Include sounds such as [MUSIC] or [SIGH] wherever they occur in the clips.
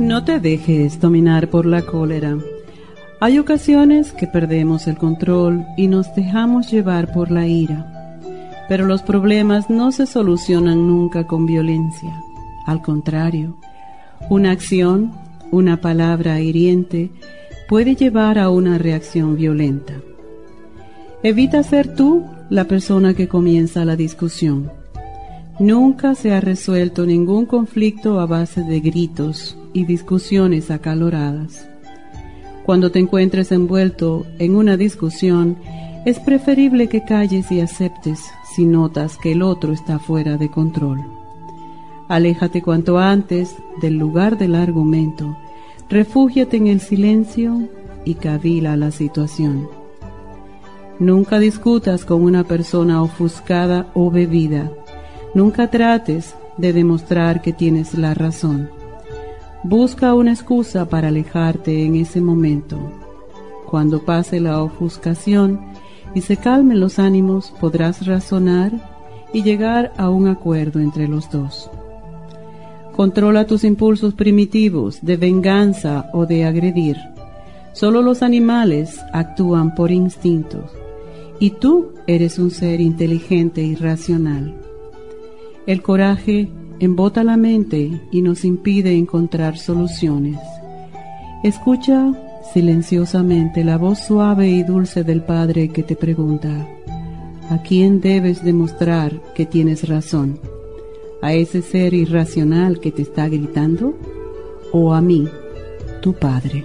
No te dejes dominar por la cólera. Hay ocasiones que perdemos el control y nos dejamos llevar por la ira. Pero los problemas no se solucionan nunca con violencia. Al contrario, una acción, una palabra hiriente, puede llevar a una reacción violenta. Evita ser tú la persona que comienza la discusión. Nunca se ha resuelto ningún conflicto a base de gritos, y discusiones acaloradas. Cuando te encuentres envuelto en una discusión, es preferible que calles y aceptes si notas que el otro está fuera de control. Aléjate cuanto antes del lugar del argumento, refúgiate en el silencio y cavila la situación. Nunca discutas con una persona ofuscada o bebida. Nunca trates de demostrar que tienes la razón. Busca una excusa para alejarte en ese momento. Cuando pase la ofuscación y se calmen los ánimos, podrás razonar y llegar a un acuerdo entre los dos. Controla tus impulsos primitivos de venganza o de agredir. Solo los animales actúan por instintos y tú eres un ser inteligente y racional. El coraje embota la mente y nos impide encontrar soluciones. Escucha silenciosamente la voz suave y dulce del Padre que te pregunta, ¿a quién debes demostrar que tienes razón? ¿A ese ser irracional que te está gritando? ¿O a mí, tu Padre?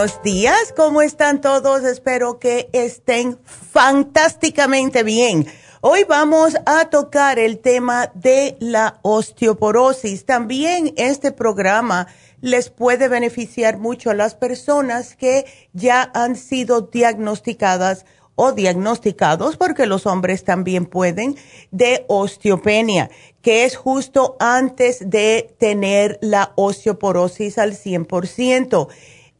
Buenos días, ¿cómo están todos? Espero que estén fantásticamente bien. Hoy vamos a tocar el tema de la osteoporosis. También este programa les puede beneficiar mucho a las personas que ya han sido diagnosticadas o diagnosticados, porque los hombres también pueden, de osteopenia, que es justo antes de tener la osteoporosis al 100%.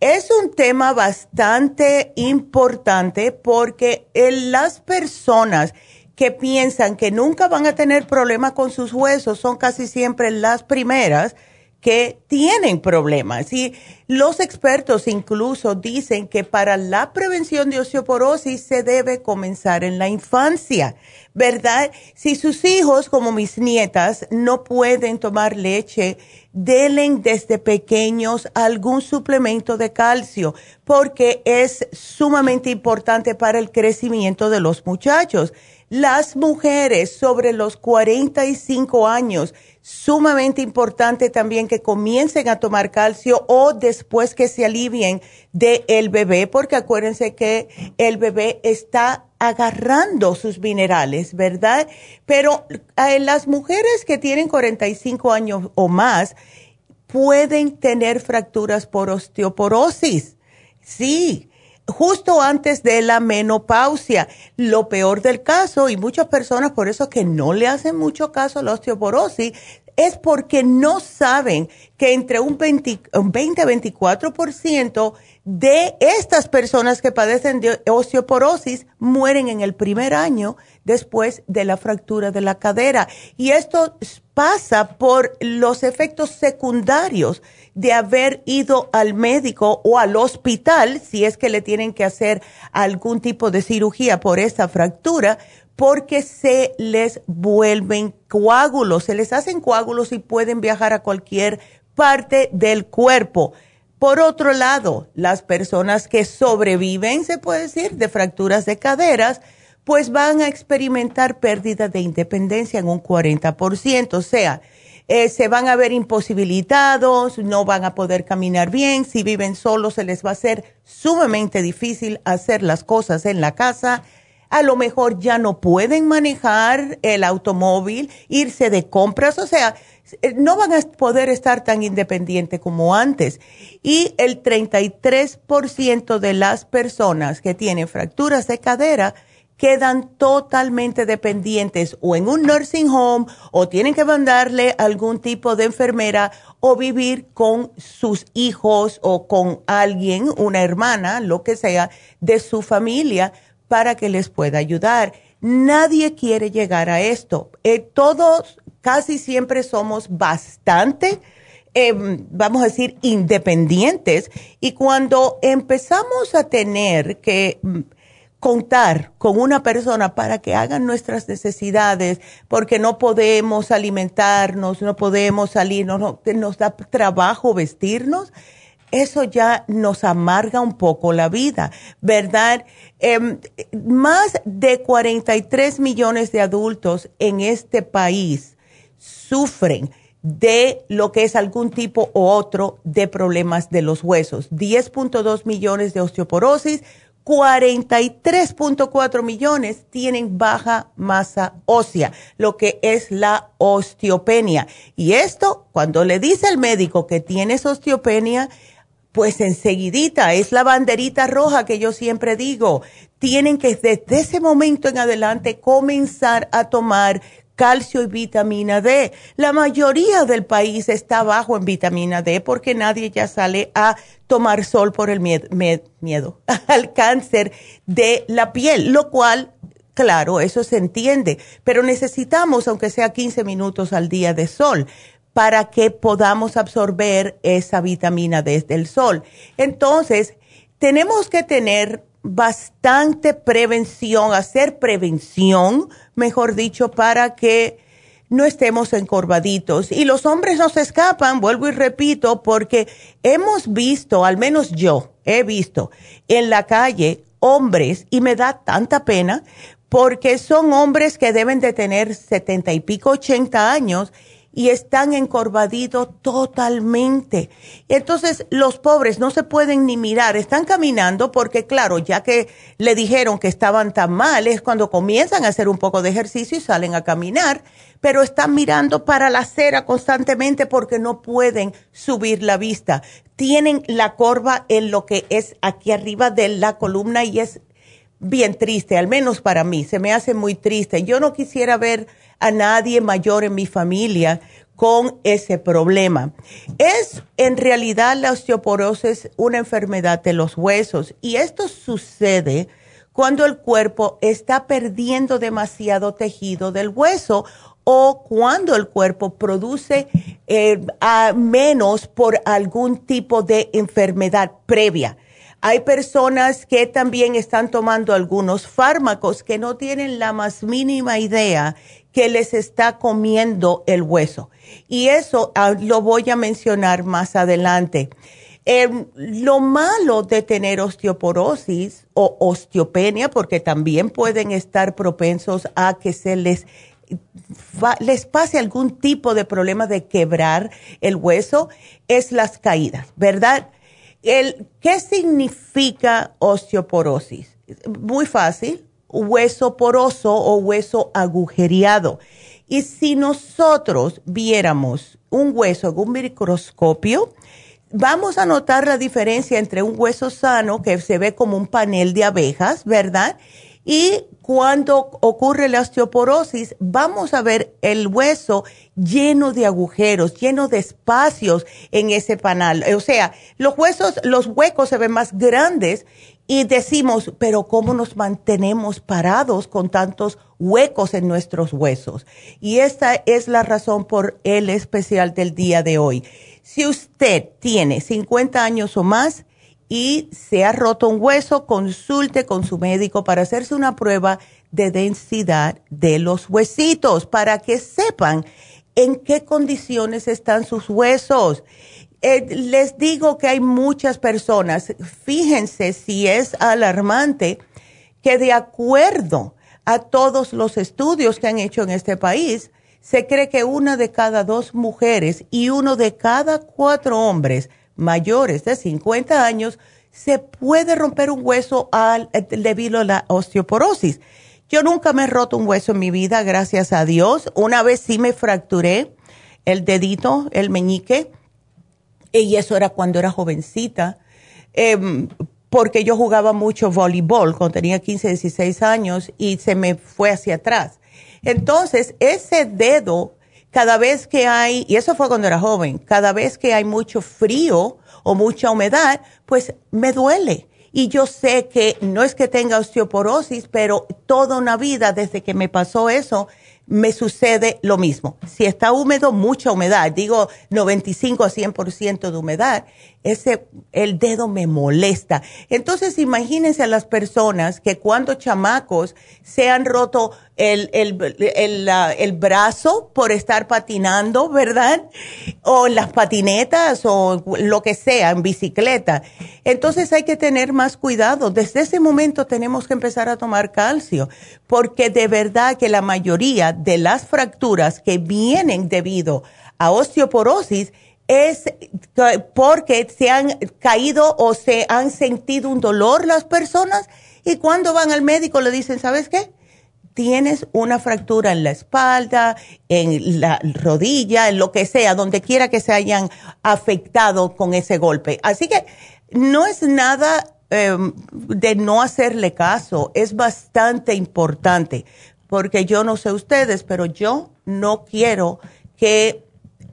Es un tema bastante importante porque las personas que piensan que nunca van a tener problemas con sus huesos son casi siempre las primeras que tienen problemas. Y los expertos incluso dicen que para la prevención de osteoporosis se debe comenzar en la infancia, ¿verdad? Si sus hijos, como mis nietas, no pueden tomar leche, denle desde pequeños algún suplemento de calcio, porque es sumamente importante para el crecimiento de los muchachos. Las mujeres sobre los 45 años, sumamente importante también que comiencen a tomar calcio o después que se alivien del el bebé, porque acuérdense que el bebé está agarrando sus minerales, ¿verdad? Pero eh, las mujeres que tienen 45 años o más pueden tener fracturas por osteoporosis. Sí, justo antes de la menopausia. Lo peor del caso, y muchas personas por eso que no le hacen mucho caso a la osteoporosis, es porque no saben que entre un 20, un 20 a 24% de estas personas que padecen de osteoporosis mueren en el primer año después de la fractura de la cadera. Y esto pasa por los efectos secundarios de haber ido al médico o al hospital, si es que le tienen que hacer algún tipo de cirugía por esa fractura, porque se les vuelven coágulos, se les hacen coágulos y pueden viajar a cualquier parte del cuerpo. Por otro lado, las personas que sobreviven, se puede decir, de fracturas de caderas, pues van a experimentar pérdida de independencia en un 40%, o sea, eh, se van a ver imposibilitados, no van a poder caminar bien, si viven solos se les va a ser sumamente difícil hacer las cosas en la casa, a lo mejor ya no pueden manejar el automóvil, irse de compras, o sea, eh, no van a poder estar tan independientes como antes. Y el 33% de las personas que tienen fracturas de cadera, quedan totalmente dependientes o en un nursing home o tienen que mandarle algún tipo de enfermera o vivir con sus hijos o con alguien, una hermana, lo que sea, de su familia para que les pueda ayudar. Nadie quiere llegar a esto. Eh, todos casi siempre somos bastante, em, vamos a decir, independientes y cuando empezamos a tener que contar con una persona para que hagan nuestras necesidades, porque no podemos alimentarnos, no podemos salir, no, nos da trabajo vestirnos, eso ya nos amarga un poco la vida, ¿verdad? Em, más de 43 millones de adultos en este país sufren de lo que es algún tipo u otro de problemas de los huesos. 10.2 millones de osteoporosis, 43.4 millones tienen baja masa ósea, lo que es la osteopenia. Y esto, cuando le dice al médico que tienes osteopenia, pues enseguidita es la banderita roja que yo siempre digo. Tienen que desde ese momento en adelante comenzar a tomar calcio y vitamina D. La mayoría del país está bajo en vitamina D porque nadie ya sale a tomar sol por el miedo, [LAUGHS] al cáncer de la piel, lo cual, claro, eso se entiende, pero necesitamos, aunque sea 15 minutos al día de sol para que podamos absorber esa vitamina D del sol. Entonces, tenemos que tener bastante prevención, hacer prevención, mejor dicho, para que no estemos encorvaditos. Y los hombres nos escapan, vuelvo y repito, porque hemos visto, al menos yo he visto en la calle hombres, y me da tanta pena, porque son hombres que deben de tener setenta y pico, ochenta años, y están encorvaditos totalmente. Entonces los pobres no se pueden ni mirar, están caminando porque claro, ya que le dijeron que estaban tan mal, es cuando comienzan a hacer un poco de ejercicio y salen a caminar, pero están mirando para la acera constantemente porque no pueden subir la vista. Tienen la corva en lo que es aquí arriba de la columna y es bien triste, al menos para mí, se me hace muy triste. Yo no quisiera ver a nadie mayor en mi familia con ese problema. Es en realidad la osteoporosis una enfermedad de los huesos y esto sucede cuando el cuerpo está perdiendo demasiado tejido del hueso o cuando el cuerpo produce eh, menos por algún tipo de enfermedad previa. Hay personas que también están tomando algunos fármacos que no tienen la más mínima idea que les está comiendo el hueso. Y eso ah, lo voy a mencionar más adelante. Em, lo malo de tener osteoporosis o osteopenia, porque también pueden estar propensos a que se les, les pase algún tipo de problema de quebrar el hueso, es las caídas, ¿verdad? El, ¿Qué significa osteoporosis? Muy fácil, hueso poroso o hueso agujereado. Y si nosotros viéramos un hueso en un microscopio, vamos a notar la diferencia entre un hueso sano que se ve como un panel de abejas, ¿verdad? Y cuando ocurre la osteoporosis, vamos a ver el hueso lleno de agujeros, lleno de espacios en ese panel. O sea, los huesos, los huecos se ven más grandes y decimos, pero ¿cómo nos mantenemos parados con tantos huecos en nuestros huesos? Y esta es la razón por el especial del día de hoy. Si usted tiene 50 años o más y se ha roto un hueso, consulte con su médico para hacerse una prueba de densidad de los huesitos para que sepan en qué condiciones están sus huesos eh, les digo que hay muchas personas, fíjense si es alarmante, que de acuerdo a todos los estudios que han hecho en este país, se cree que una de cada dos mujeres y uno de cada cuatro hombres mayores de 50 años se puede romper un hueso al, debido a la osteoporosis. Yo nunca me he roto un hueso en mi vida, gracias a Dios. Una vez sí me fracturé el dedito, el meñique, y eso era cuando era jovencita, em, porque yo jugaba mucho voleibol cuando tenía 15, 16 años y se me fue hacia atrás. Entonces, ese dedo, cada vez que hay, y eso fue cuando era joven, cada vez que hay mucho frío o mucha humedad, pues me duele. Y yo sé que no es que tenga osteoporosis, pero toda una vida desde que me pasó eso, me sucede lo mismo. Si está húmedo, mucha humedad, digo 95 a 100% de humedad, ese, el dedo me molesta. Entonces, imagínense a las personas que cuando chamacos se han roto el, el, el, el, brazo por estar patinando, ¿verdad? O las patinetas o lo que sea, en bicicleta. Entonces hay que tener más cuidado. Desde ese momento tenemos que empezar a tomar calcio, porque de verdad que la mayoría de las fracturas que vienen debido a osteoporosis es porque se han caído o se han sentido un dolor las personas y cuando van al médico le dicen, ¿sabes qué? Tienes una fractura en la espalda, en la rodilla, en lo que sea, donde quiera que se hayan afectado con ese golpe. Así que no es nada em, de no hacerle caso, es bastante importante, porque yo no sé ustedes, pero yo no quiero que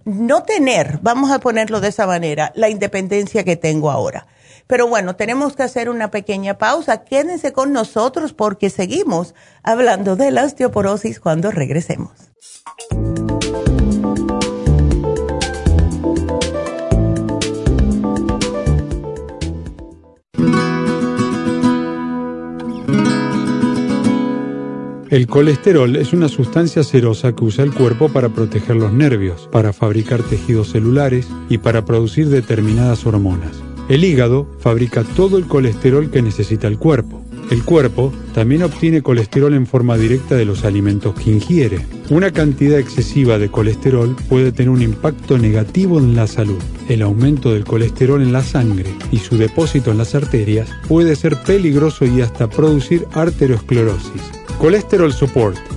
no tener, vamos a ponerlo de esa manera, la independencia que tengo ahora. Pero bueno, tenemos que hacer una pequeña pausa. Quédense con nosotros porque seguimos hablando de la osteoporosis cuando regresemos. El colesterol es una sustancia serosa que usa el cuerpo para proteger los nervios, para fabricar tejidos celulares y para producir determinadas hormonas. El hígado fabrica todo el colesterol que necesita el cuerpo. El cuerpo también obtiene colesterol en forma directa de los alimentos que ingiere. Una cantidad excesiva de colesterol puede tener un impacto negativo en la salud. El aumento del colesterol en la sangre y su depósito en las arterias puede ser peligroso y hasta producir arteriosclerosis. Colesterol Support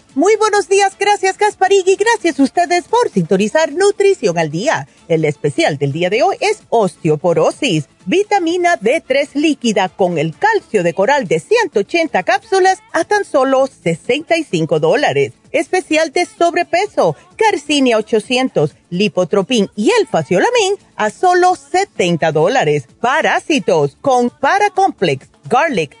Muy buenos días, gracias y gracias a ustedes por sintonizar Nutrición al Día. El especial del día de hoy es osteoporosis, vitamina D3 líquida con el calcio de coral de 180 cápsulas a tan solo 65 dólares. Especial de sobrepeso, Carcinia 800, Lipotropin y el Faciolamin a solo 70 dólares. Parásitos con Paracomplex, Garlic,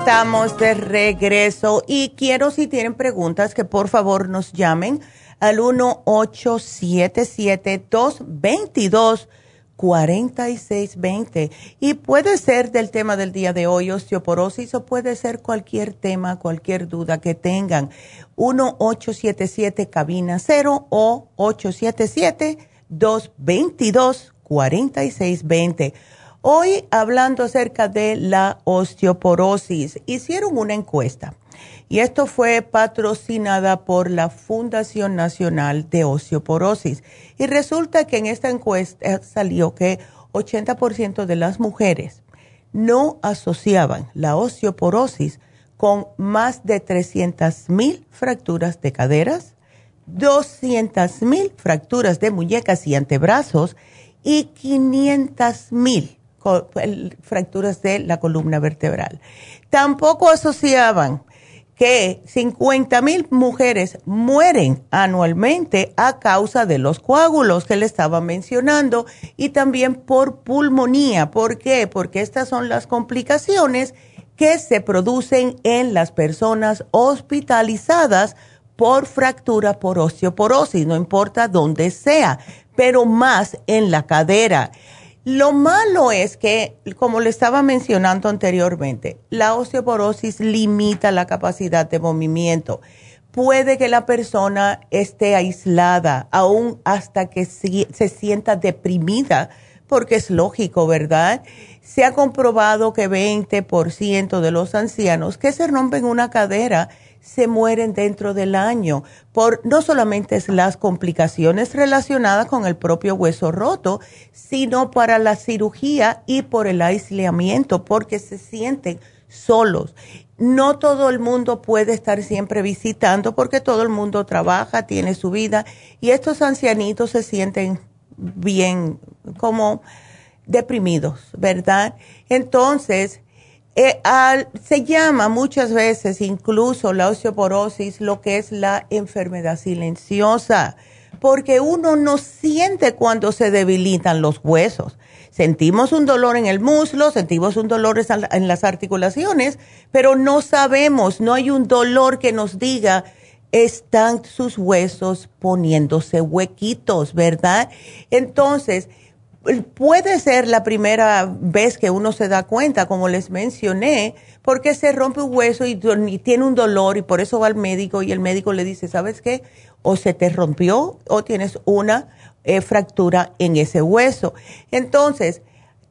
Estamos de regreso y quiero si tienen preguntas que por favor nos llamen al 1-877-222-4620 y puede ser del tema del día de hoy, osteoporosis, o puede ser cualquier tema, cualquier duda que tengan. 1-877 cabina 0 o 877-222-4620. Hoy hablando acerca de la osteoporosis, hicieron una encuesta y esto fue patrocinada por la Fundación Nacional de Osteoporosis. Y resulta que en esta encuesta salió que 80% de las mujeres no asociaban la osteoporosis con más de 300 mil fracturas de caderas, 200 mil fracturas de muñecas y antebrazos y 500 mil fracturas de la columna vertebral. Tampoco asociaban que 50 mil mujeres mueren anualmente a causa de los coágulos que le estaba mencionando y también por pulmonía. ¿Por qué? Porque estas son las complicaciones que se producen en las personas hospitalizadas por fractura por osteoporosis, no importa dónde sea, pero más en la cadera. Lo malo es que, como le estaba mencionando anteriormente, la osteoporosis limita la capacidad de movimiento. Puede que la persona esté aislada, aún hasta que se sienta deprimida, porque es lógico, ¿verdad? Se ha comprobado que 20% de los ancianos que se rompen una cadera, se mueren dentro del año por no solamente las complicaciones relacionadas con el propio hueso roto, sino para la cirugía y por el aislamiento, porque se sienten solos. No todo el mundo puede estar siempre visitando porque todo el mundo trabaja, tiene su vida y estos ancianitos se sienten bien como deprimidos, ¿verdad? Entonces, eh, se llama muchas veces incluso la osteoporosis lo que es la enfermedad silenciosa, porque uno no siente cuando se debilitan los huesos. Sentimos un dolor en el muslo, sentimos un dolor en las articulaciones, pero no sabemos, no hay un dolor que nos diga, están sus huesos poniéndose huequitos, ¿verdad? Entonces, puede ser la primera vez que uno se da cuenta, como les mencioné, porque se rompe un hueso y, tiene un dolor y por eso va al médico y el médico le dice, ¿sabes qué? O se te rompió o tienes una eh, fractura en ese hueso. Entonces,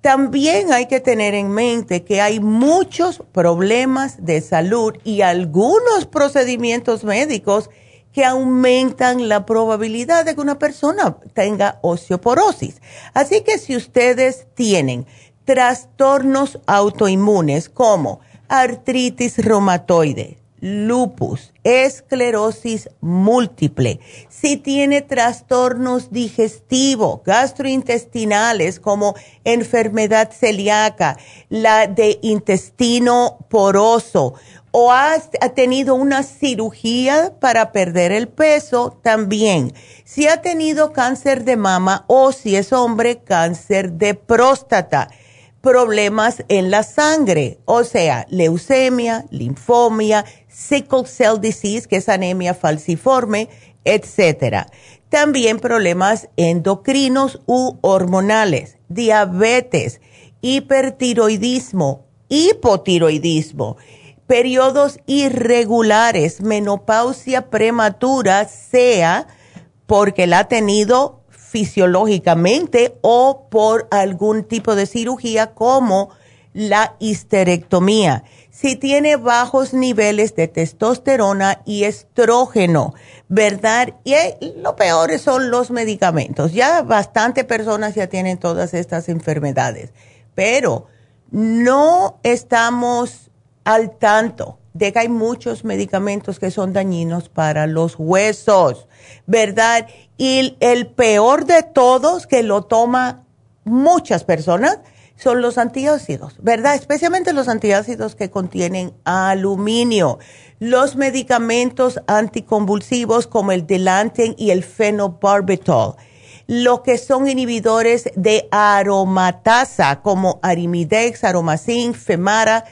también hay que tener en mente que hay muchos problemas de salud y algunos procedimientos médicos que aumentan la probabilidad de que una persona tenga osteoporosis. Así que si ustedes tienen trastornos autoinmunes como artritis reumatoide, lupus, esclerosis múltiple, si tiene trastornos digestivos, gastrointestinales como enfermedad celíaca, la de intestino poroso, o ha, tenido una cirugía para perder el peso, también. Si ha tenido cáncer de mama o si es hombre, cáncer de próstata, problemas en la sangre, o sea, leucemia, linfomia, sickle cell disease, que es anemia falciforme, etcétera. También problemas endocrinos u hormonales, diabetes, hipertiroidismo, hipotiroidismo periodos irregulares, menopausia prematura, sea porque la ha tenido fisiológicamente o por algún tipo de cirugía como la histerectomía. Si tiene bajos niveles de testosterona y estrógeno, ¿verdad? Y lo peor son los medicamentos. Ya bastante personas ya tienen todas estas enfermedades, pero no estamos al tanto de que hay muchos medicamentos que son dañinos para los huesos, ¿verdad? Y el peor de todos que lo toma muchas personas son los antiácidos, ¿verdad? Especialmente los antiácidos que contienen aluminio. Los medicamentos anticonvulsivos como el Delanten y el fenobarbital. Lo que son inhibidores de aromatasa como Arimidex, Aromacin, Femara,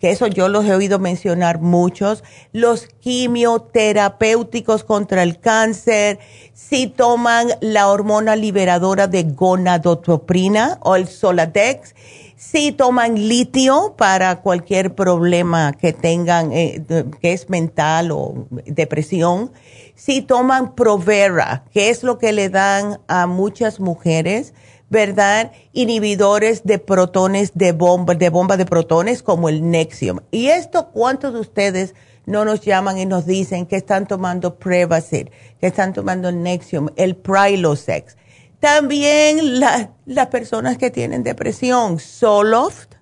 que eso yo los he oído mencionar muchos, los quimioterapéuticos contra el cáncer, si toman la hormona liberadora de gonadotroprina o el Soladex, si toman litio para cualquier problema que tengan, eh, que es mental o depresión, si toman Provera, que es lo que le dan a muchas mujeres, ¿verdad? Inhibidores de protones de bomba, de bomba de protones como el Nexium. ¿Y esto cuántos de ustedes no nos llaman y nos dicen que están tomando Prevacid, que están tomando Nexium, el Prilosec? También las personas que tienen depresión, Soloft.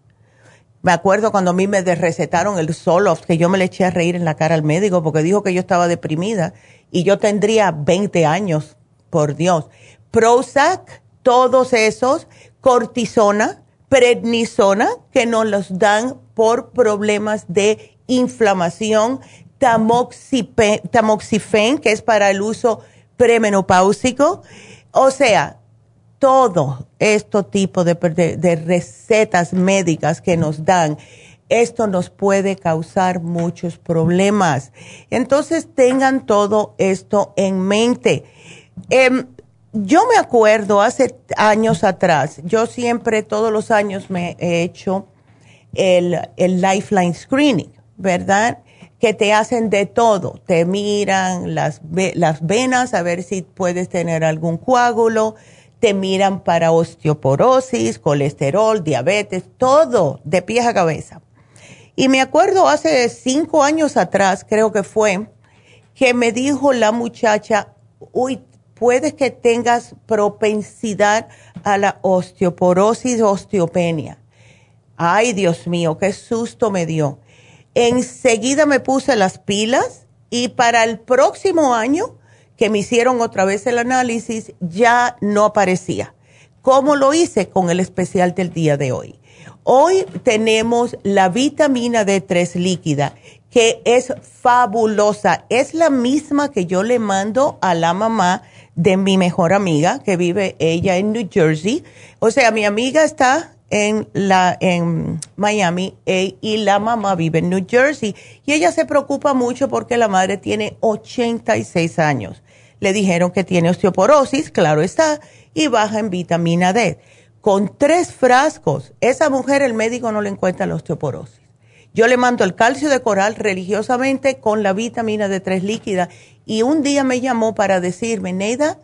Me acuerdo cuando a mí me recetaron el Soloft, que yo me le eché a reír en la cara al médico porque dijo que yo estaba deprimida y yo tendría 20 años, por Dios. Prozac, todos esos, cortisona, prednisona, que nos los dan por problemas de inflamación, tamoxifen, que es para el uso premenopáusico. O sea, todo este tipo de, recetas médicas que nos dan, esto nos puede causar muchos problemas. Entonces tengan todo esto en mente. Em, yo me acuerdo hace años atrás, yo siempre, todos los años me he hecho el, el Lifeline Screening, ¿verdad? Que te hacen de todo, te miran las, las venas a ver si puedes tener algún coágulo, te miran para osteoporosis, colesterol, diabetes, todo de pies a cabeza. Y me acuerdo hace cinco años atrás, creo que fue, que me dijo la muchacha, uy, puede que tengas propensidad a la osteoporosis, osteopenia. Ay, Dios mío, qué susto me dio. Enseguida me puse las pilas y para el próximo año que me hicieron otra vez el análisis ya no aparecía. ¿Cómo lo hice? Con el especial del día de hoy. Hoy tenemos la vitamina D3 líquida que es fabulosa. Es la misma que yo le mando a la mamá de mi mejor amiga, que vive ella en New Jersey. O sea, mi amiga está en, la, en Miami e, y la mamá vive en New Jersey. Y ella se preocupa mucho porque la madre tiene 86 años. Le dijeron que tiene osteoporosis, claro está, y baja en vitamina D. Con tres frascos, esa mujer el médico no le encuentra la osteoporosis. Yo le mando el calcio de coral religiosamente con la vitamina D3 líquida y un día me llamó para decirme, Neida,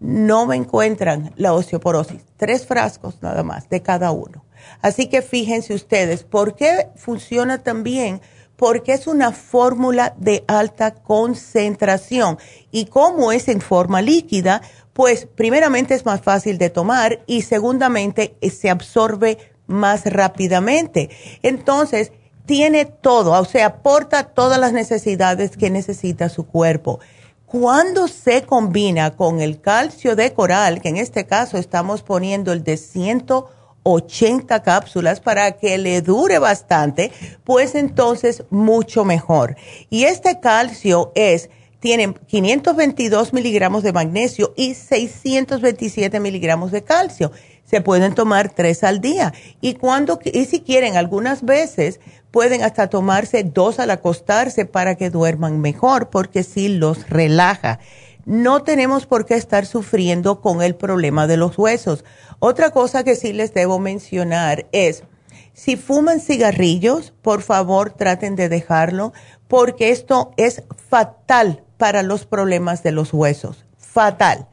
no me encuentran la osteoporosis. Tres frascos nada más de cada uno. Así que fíjense ustedes, ¿por qué funciona tan bien? Porque es una fórmula de alta concentración. Y como es en forma líquida, pues primeramente es más fácil de tomar y segundamente se absorbe más rápidamente. Entonces, tiene todo, o sea, aporta todas las necesidades que necesita su cuerpo. Cuando se combina con el calcio de coral, que en este caso estamos poniendo el de 180 80 cápsulas para que le dure bastante, pues entonces mucho mejor. Y este calcio es, tiene 522 miligramos de magnesio y 627 miligramos de calcio. Se pueden tomar tres al día. Y cuando, y si quieren, algunas veces pueden hasta tomarse dos al acostarse para que duerman mejor, porque sí los relaja no tenemos por qué estar sufriendo con el problema de los huesos. Otra cosa que sí les debo mencionar es, si fuman cigarrillos, por favor traten de dejarlo, porque esto es fatal para los problemas de los huesos, fatal.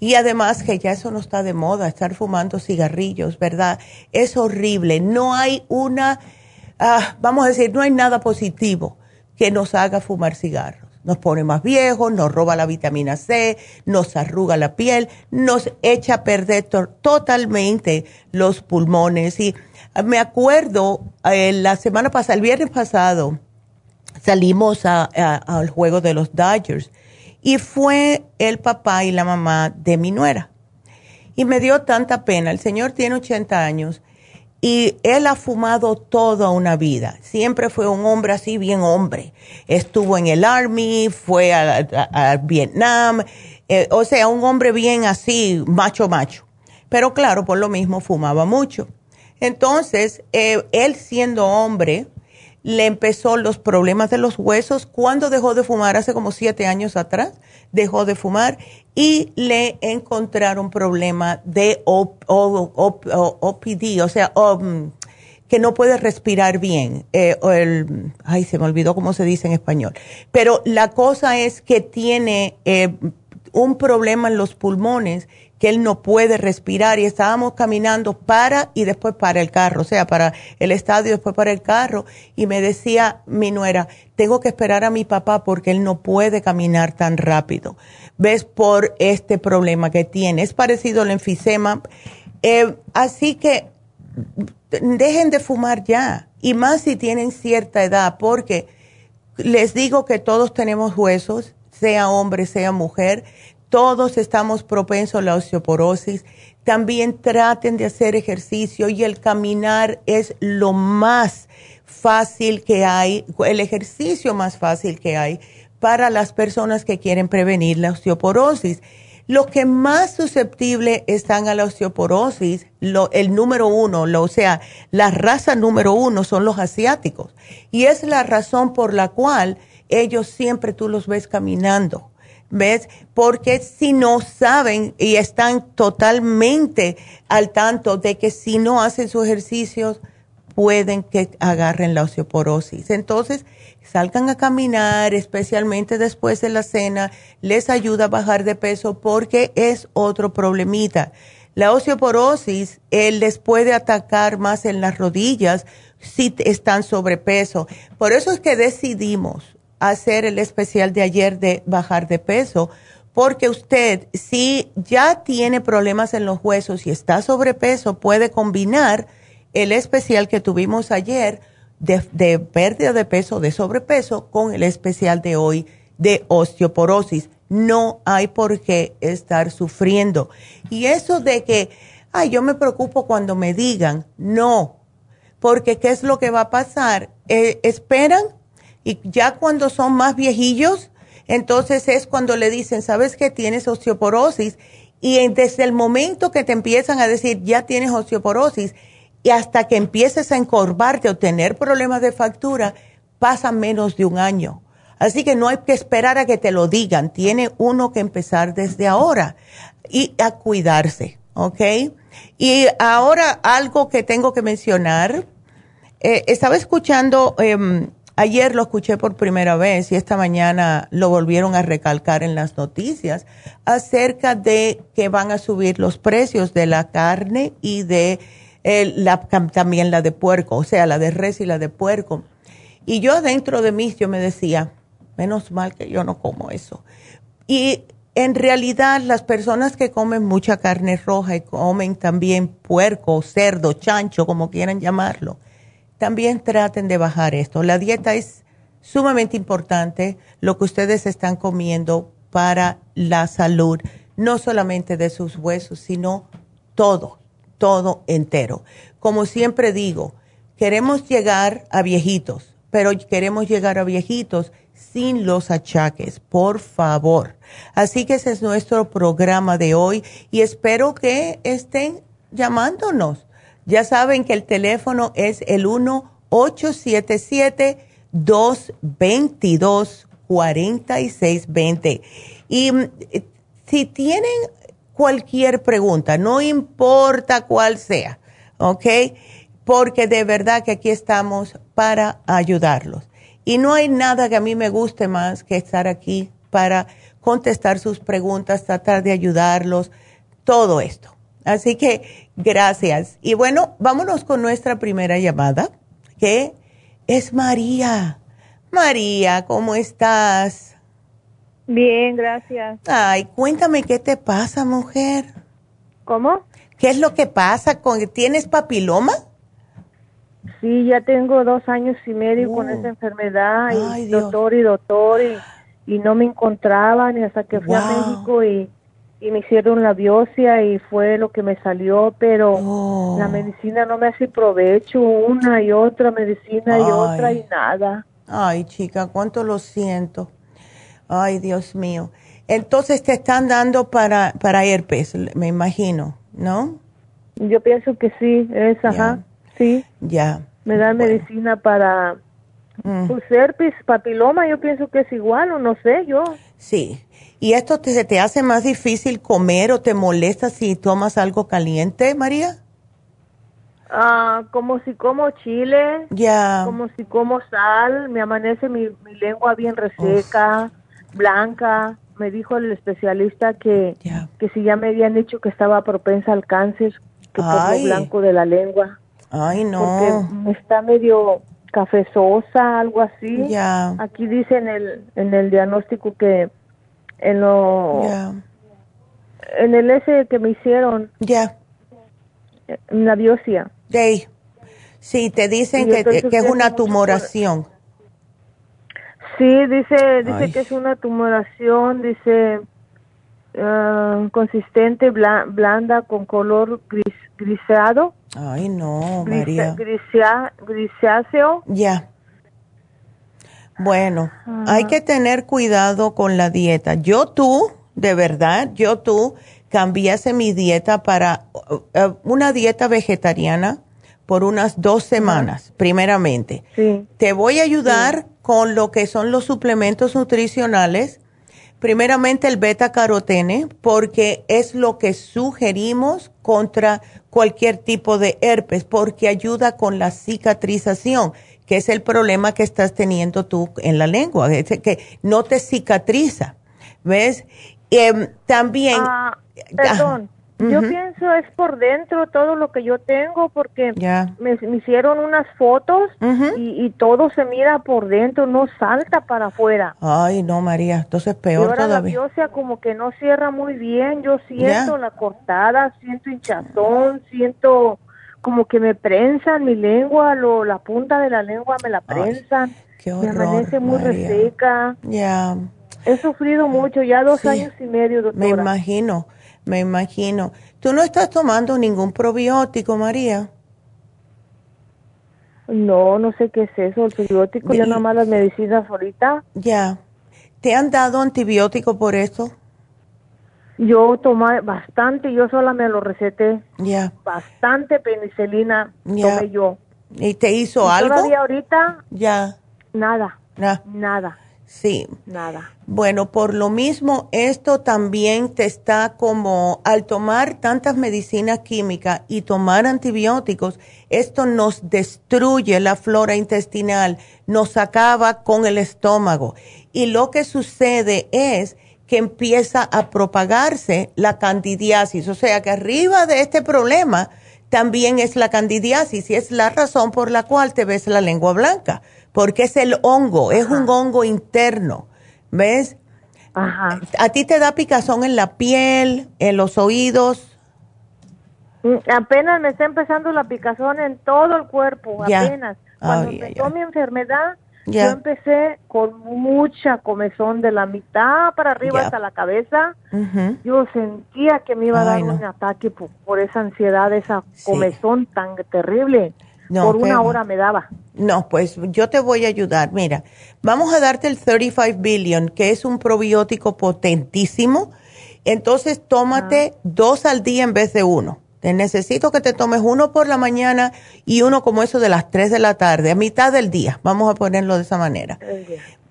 Y además que ya eso no está de moda, estar fumando cigarrillos, ¿verdad? Es horrible. No hay una, ah, vamos a decir, no hay nada positivo que nos haga fumar cigarros nos pone más viejos, nos roba la vitamina C, nos arruga la piel, nos echa a perder totalmente los pulmones. Y me acuerdo, eh, la semana pasada, el viernes pasado, salimos al juego de los Dodgers y fue el papá y la mamá de mi nuera. Y me dio tanta pena, el señor tiene 80 años y él ha fumado toda una vida. Siempre fue un hombre así, bien hombre. Estuvo en el Army, fue a, Vietnam, eh, o sea, un hombre bien así, macho, macho. Pero claro, por lo mismo fumaba mucho. Entonces, eh, él siendo hombre, le empezó los problemas de los huesos cuando dejó de fumar, hace como siete años atrás, dejó de fumar y le encontraron problema de OPD, o sea, um, que no puede respirar bien. Eh, el, ay, se me olvidó cómo se dice en español. Pero la cosa es que tiene eh, un problema en los pulmones que él no puede respirar y estábamos caminando para y después para el carro, o sea, para el estadio después para el carro y me decía mi nuera, tengo que esperar a mi papá porque él no puede caminar tan rápido. ¿Ves? Por este problema que tiene. Es parecido al enfisema. Eh, así que dejen de fumar ya y más si tienen cierta edad porque les digo que todos tenemos huesos, sea hombre, sea mujer todos estamos propensos a la osteoporosis. También traten de hacer ejercicio y el caminar es lo más fácil que hay, el ejercicio más fácil que hay para las personas que quieren prevenir la osteoporosis. Los que más susceptibles están a la osteoporosis, el número uno, o sea, la raza número uno son los asiáticos. Y es la razón por la cual ellos siempre tú los ves caminando ¿Ves? Porque si no saben y están totalmente al tanto de que si no hacen sus ejercicios, pueden que agarren la osteoporosis. Entonces, salgan a caminar, especialmente después de la cena, les ayuda a bajar de peso porque es otro problemita. La osteoporosis les puede atacar más en las rodillas si están sobrepeso. Por eso es que decidimos hacer el especial de ayer de bajar de peso, porque usted si ya tiene problemas en los huesos y está sobrepeso, puede combinar el especial que tuvimos ayer de, pérdida de peso, de sobrepeso, con el especial de hoy de osteoporosis. No hay por qué estar sufriendo. Y eso de que, ay, yo me preocupo cuando me digan, no, porque ¿qué es lo que va a pasar? Eh, esperan y ya cuando son más viejillos, entonces es cuando le dicen, ¿sabes que tienes osteoporosis? Y desde el momento que te empiezan a decir, ya tienes osteoporosis, y hasta que empieces a encorvarte o tener problemas de factura, pasa menos de un año. Así que no hay que esperar a que te lo digan, tiene uno que empezar desde ahora y a cuidarse, ¿ok? Y ahora algo que tengo que mencionar, eh, estaba escuchando em, Ayer lo escuché por primera vez y esta mañana lo volvieron a recalcar en las noticias acerca de que van a subir los precios de la carne y de la, también la de puerco, o sea, la de res y la de puerco. Y yo dentro de mí yo me decía, menos mal que yo no como eso. Y en realidad las personas que comen mucha carne roja y comen también puerco, cerdo, chancho, como quieran llamarlo, también traten de bajar esto. La dieta es sumamente importante, lo que ustedes están comiendo para la salud, no solamente de sus huesos, sino todo, todo entero. Como siempre digo, queremos llegar a viejitos, pero queremos llegar a viejitos sin los achaques, por favor. Así que ese es nuestro programa de hoy y espero que estén llamándonos. Ya saben que el teléfono es el 1-877-222-4620. Y mm, si tienen cualquier pregunta, no importa cuál sea, ¿ok? Porque de verdad que aquí estamos para ayudarlos. Y no hay nada que a mí me guste más que estar aquí para contestar sus preguntas, tratar de ayudarlos, todo esto. Así que gracias. Y bueno, vámonos con nuestra primera llamada, que es María. María, ¿cómo estás? Bien, gracias. Ay, cuéntame qué te pasa, mujer. ¿Cómo? ¿Qué es lo que pasa? con ¿Tienes papiloma? Sí, ya tengo dos años y medio con esa enfermedad y doctor y doctor y, no me encontraban y hasta que fui a México y, me hicieron la biopsia y fue lo que me salió, pero oh. la medicina no me hace provecho, una y otra medicina y otra y nada. Ay, chica, cuánto lo siento. Ay, Dios mío. Entonces te están dando para, para herpes, me imagino, ¿no? Yo pienso que sí, es, ajá. Sí. Ya. Me dan medicina para mm. pues, herpes, papiloma, yo pienso que es igual o no sé, yo. Sí. ¿Y esto te, se te hace más difícil comer o te molesta si tomas algo caliente, María? Ah, como si como chile. Ya. Como si como sal, me amanece mi, lengua bien reseca, blanca. Me dijo el especialista que, que si ya me habían dicho que estaba propensa al cáncer, que pongo blanco de la lengua. Ay, no. Porque está medio cafezosa, algo así. Ya. Aquí dice en el, en el diagnóstico que en lo... En el ese que me hicieron. Ya. En la biopsia. Sí. Sí, te dicen que, que, es una tumoración. Sí, dice, dice que es una tumoración, dice uh, consistente, blanda, con color gris, griseado. Ay, no, María. grisáceo. Ya. Bueno, ah. hay que tener cuidado con la dieta. Yo tú, de verdad, yo tú cambiase mi dieta para uh, uh, una dieta vegetariana por unas dos semanas, primeramente. Sí. Te voy a ayudar con lo que son los suplementos nutricionales Primeramente el beta carotene, porque es lo que sugerimos contra cualquier tipo de herpes, porque ayuda con la cicatrización, que es el problema que estás teniendo tú en la lengua, que no te cicatriza. ¿Ves? Em, también. Ah, perdón. Yo pienso es por dentro todo lo que yo tengo porque me, hicieron unas fotos y, todo se mira por dentro, no salta para afuera. Ay, no, María, entonces peor y ahora todavía. La biopsia como que no cierra muy bien, yo siento la cortada, siento hinchazón, siento como que me prensan mi lengua, lo, la punta de la lengua me la prensan, qué me amanece muy reseca. Ya. He sufrido mucho, ya dos años y medio, doctora. Me imagino me imagino. ¿Tú no estás tomando ningún probiótico, María? No, no sé qué es eso, el probiótico, yo nada más las medicinas ahorita. Ya. ¿Te han dado antibiótico por eso? Yo tomé bastante, yo sola me lo receté. Ya. Bastante penicilina tomé yo. ¿Y te hizo algo? Todavía ahorita. Ya. Nada. Nada. Sí. Nada. Bueno, por lo mismo, esto también te está como, al tomar tantas medicinas químicas y tomar antibióticos, esto nos destruye la flora intestinal, nos acaba con el estómago. Y lo que sucede es que empieza a propagarse la candidiasis, o sea que arriba de este problema también es la candidiasis y es la razón por la cual te ves la lengua blanca porque es el hongo, es un hongo interno, ¿ves? Ajá. ¿A ti te da picazón en la piel, en los oídos? Mm, apenas me está empezando la picazón en todo el cuerpo, apenas. Cuando empezó mi enfermedad, Yo empecé con mucha comezón de la mitad para arriba hasta la cabeza. Yo sentía que me iba a dar un ataque por, esa ansiedad, esa comezón tan terrible. por una hora me daba. No, pues yo te voy a ayudar. Mira, vamos a darte el 35 Billion, que es un probiótico potentísimo. Entonces, tómate ah. dos al día en vez de uno. Te necesito que te tomes uno por la mañana y uno como eso de las 3 de la tarde, a mitad del día. Vamos a ponerlo de esa manera.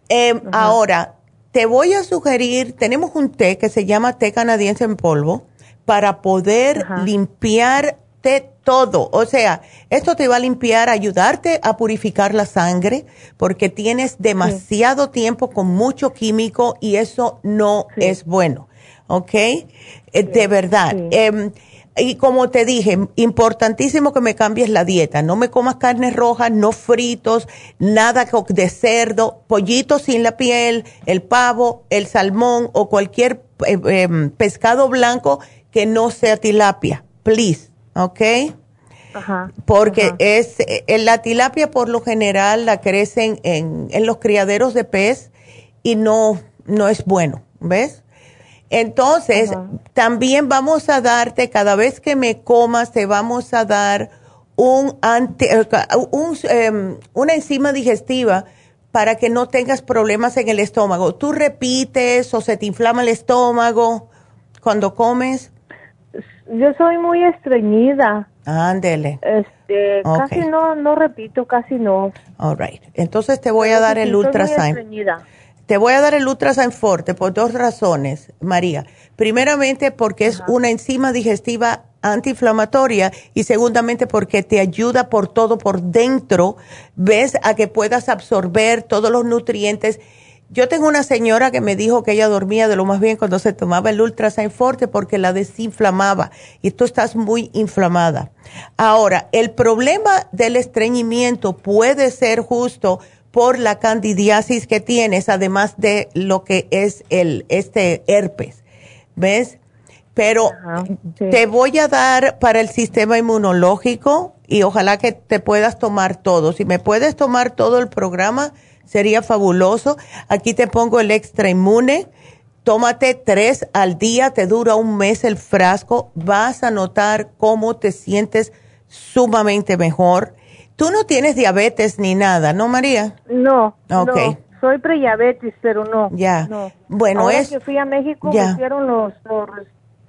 Eh, ahora, te voy a sugerir, tenemos un té que se llama té canadiense en polvo para poder limpiarte todo. O sea, esto te va a limpiar, ayudarte a purificar la sangre porque tienes demasiado tiempo con mucho químico y eso no es bueno. ¿Ok? Eh, de verdad. Em, y como te dije, importantísimo que me cambies la dieta. No me comas carnes rojas, no fritos, nada de cerdo, pollito sin la piel, el pavo, el salmón o cualquier eh, em, pescado blanco que no sea tilapia. Please, ¿ok? Ajá, Porque es eh, la tilapia por lo general la crecen en, en los criaderos de pez y no, no es bueno, ¿ves? Entonces, también vamos a darte, cada vez que me comas, te vamos a dar un, eh, em, una enzima digestiva para que no tengas problemas en el estómago. ¿Tú repites o se te inflama el estómago cuando comes? Yo soy muy estreñida. Ándele. Este, casi no, no repito, casi no. All right. Entonces te voy a dar el Ultrasign. Te voy a dar el Ultrasign Forte por dos razones, María. Primeramente porque es una enzima digestiva antiinflamatoria y segundamente porque te ayuda por todo por dentro, ves a que puedas absorber todos los nutrientes. Yo tengo una señora que me dijo que ella dormía de lo más bien cuando se tomaba el Ultrasign Forte porque la desinflamaba y tú estás muy inflamada. Ahora, el problema del estreñimiento puede ser justo por la candidiasis que tienes, además de lo que es el este herpes. ¿Ves? Pero te voy a dar para el sistema inmunológico y ojalá que te puedas tomar todo. Si me puedes tomar todo el programa, sería fabuloso. Aquí te pongo el extra inmune. Tómate tres al día, te dura un mes el frasco. Vas a notar cómo te sientes sumamente mejor Tú no tienes diabetes ni nada, ¿no, María? No. Ok. No. Soy prediabetes, pero no. Ya. Bueno, Ahora es. que fui a México, me hicieron los,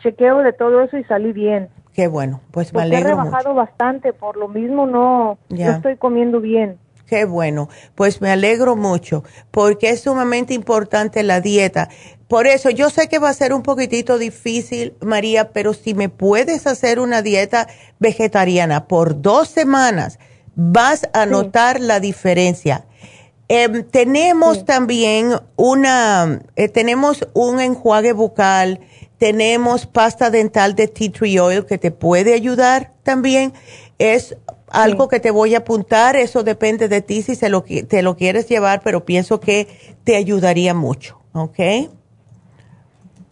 chequeos de todo eso y salí bien. Qué bueno, pues me alegro. He rebajado bastante, por lo mismo no, no estoy comiendo bien. Qué bueno, pues me alegro mucho, porque es sumamente importante la dieta. Por eso yo sé que va a ser un poquitito difícil, María, pero si me puedes hacer una dieta vegetariana por dos semanas, vas a notar la diferencia. Em, tenemos también una, eh, tenemos un enjuague bucal, tenemos pasta dental de tea tree oil que te puede ayudar también. Es algo que te voy a apuntar, eso depende de ti si se lo, te lo quieres llevar, pero pienso que te ayudaría mucho, ¿ok?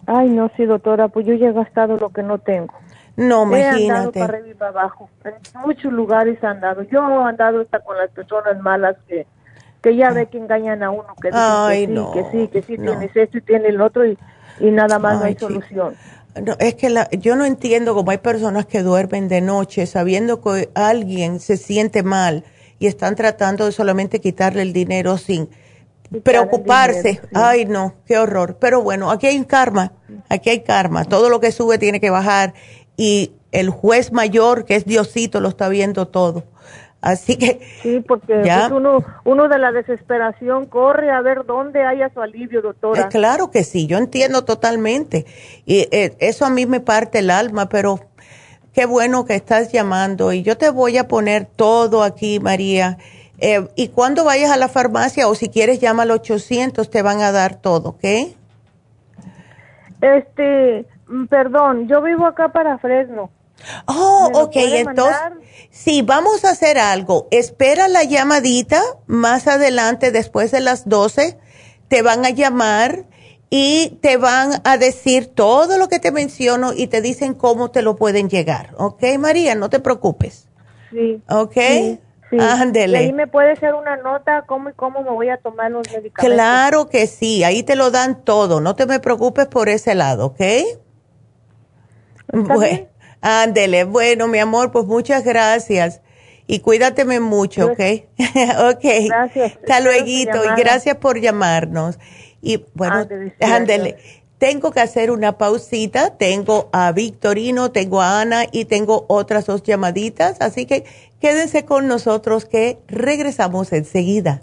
Ay, no, sí, doctora, pues yo ya he gastado lo que no tengo. No, imagínate. He andado para arriba y para abajo. En muchos lugares he andado. Yo he andado hasta con las personas malas que, que ya ve que engañan a uno, que dicen que, sí, que sí, que sí, tienes esto y tienes el otro y, y nada más no hay solución. No, es que la, yo no entiendo cómo hay personas que duermen de noche sabiendo que alguien se siente mal y están tratando de solamente quitarle el dinero sin preocuparse. Ay, no, qué horror. Pero bueno, aquí hay karma, aquí hay karma. Todo lo que sube tiene que bajar y el juez mayor, que es Diosito, lo está viendo todo. Así que... Sí, porque pues, uno, uno de la desesperación corre a ver dónde haya su alivio, doctora. Eh, claro que sí, yo entiendo totalmente. Y eh, eso a mí me parte el alma, pero qué bueno que estás llamando. Y yo te voy a poner todo aquí, María. Eh, y cuando vayas a la farmacia o si quieres llama al 800, te van a dar todo, ¿ok? Este, perdón, yo vivo acá para Fresno. Oh, ok, entonces, sí, vamos a hacer algo. Espera la llamadita más adelante, después de las 12, te van a llamar y te van a decir todo lo que te menciono y te dicen cómo te lo pueden llegar. ¿Ok, María? No te preocupes. Sí. ¿Ok? Sí. Ándele. ahí me puede hacer una nota cómo y cómo me voy a tomar los medicamentos. Claro que sí, ahí te lo dan todo. No te me preocupes por ese lado, ¿ok? Bueno, ándele. Bueno, mi amor, pues muchas gracias. Y cuídateme mucho, ¿ok? [LAUGHS] ok. Gracias. Hasta luego y gracias por llamarnos. Y bueno, ah, ándele. Tengo que hacer una pausita. Tengo a Victorino, tengo a Ana y tengo otras dos llamaditas. Así que quédense con nosotros que regresamos enseguida.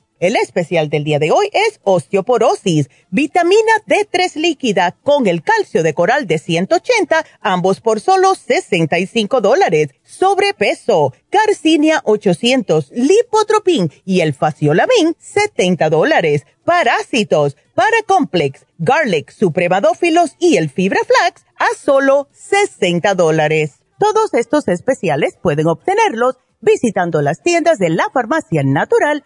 El especial del día de hoy es osteoporosis, vitamina D3 líquida con el calcio de coral de 180, ambos por solo 65 dólares. Sobrepeso, Carcinia 800, Lipotropin y el Faciolamin 70 dólares. Parásitos, Paracomplex, Garlic, Supremadófilos y el Fibra Flax a solo 60 dólares. Todos estos especiales pueden obtenerlos visitando las tiendas de la farmacia natural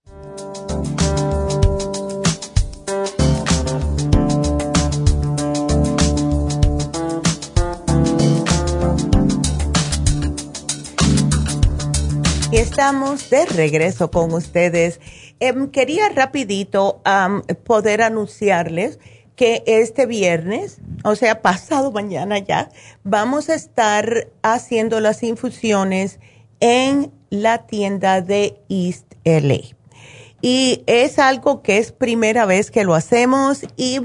Y estamos de regreso con ustedes. Em, quería rapidito poder anunciarles que este viernes, o sea, pasado mañana ya, vamos a estar haciendo las infusiones en la tienda de East LA. Y es algo que es primera vez que lo hacemos y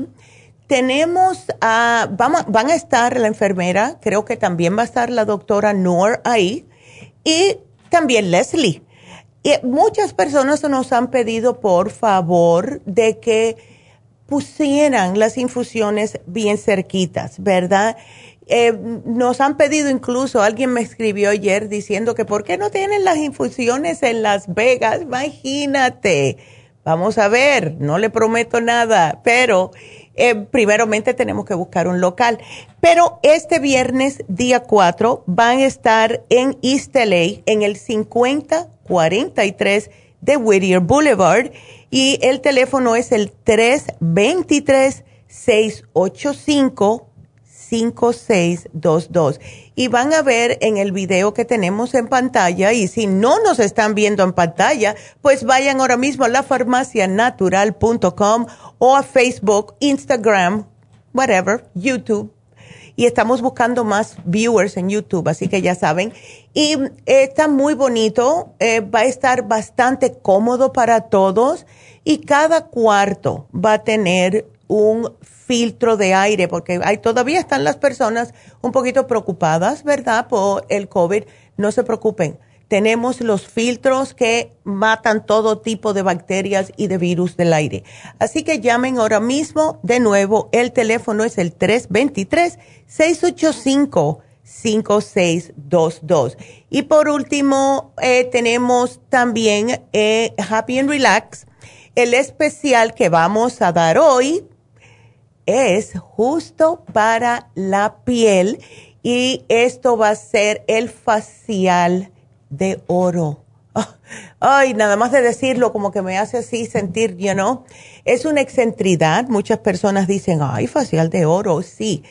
tenemos, a, van a estar la enfermera, creo que también va a estar la doctora Noor ahí y también Leslie. Y muchas personas nos han pedido, por favor, de que pusieran las infusiones bien cerquitas, ¿verdad? Eh, nos han pedido incluso, alguien me escribió ayer diciendo que ¿por qué no tienen las infusiones en Las Vegas? Imagínate. Vamos a ver, no le prometo nada, pero eh, primeramente tenemos que buscar un local. Pero este viernes, día 4, van a estar en East LA, en el 5043 de Whittier Boulevard. Y el teléfono es el 323-685-5622. Y van a ver en el video que tenemos en pantalla, y si no nos están viendo en pantalla, pues vayan ahora mismo a lafarmacianatural.com o a Facebook, Instagram, whatever, YouTube y estamos buscando más viewers en YouTube, así que ya saben. Y eh, está muy bonito, eh, va a estar bastante cómodo para todos y cada cuarto va a tener un filtro de aire, porque hay, todavía están las personas un poquito preocupadas, ¿verdad? Por el COVID. No se preocupen tenemos los filtros que matan todo tipo de bacterias y de virus del aire. Así que llamen ahora mismo. De nuevo, el teléfono es el 323-685-5622. Y por último, eh, tenemos también eh, Happy and Relax. El especial que vamos a dar hoy es justo para la piel y esto va a ser el facial de oro. [LAUGHS] Ay, nada más de decirlo como que me hace así sentir, you know. Es una excentridad. Muchas personas dicen, ay, facial de oro. Sí,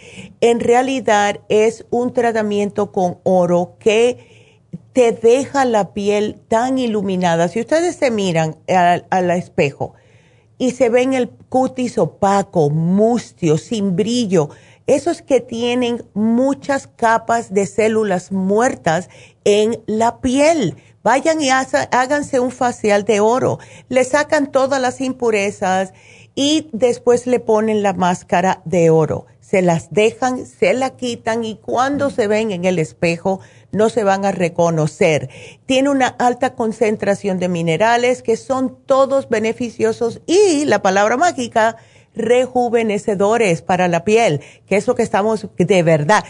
en realidad es un tratamiento con oro que te deja la piel tan iluminada. Si ustedes se miran al, espejo y se ven el cutis opaco, mustio, sin brillo, esos que tienen muchas capas de células muertas en la piel. Vayan y háganse un facial de oro. Le sacan todas las impurezas y después le ponen la máscara de oro. Se las dejan, se la quitan y cuando se ven en el espejo no se van a reconocer. Tiene una alta concentración de minerales que son todos beneficiosos y la palabra mágica rejuvenecedores para la piel, que es lo que estamos de verdad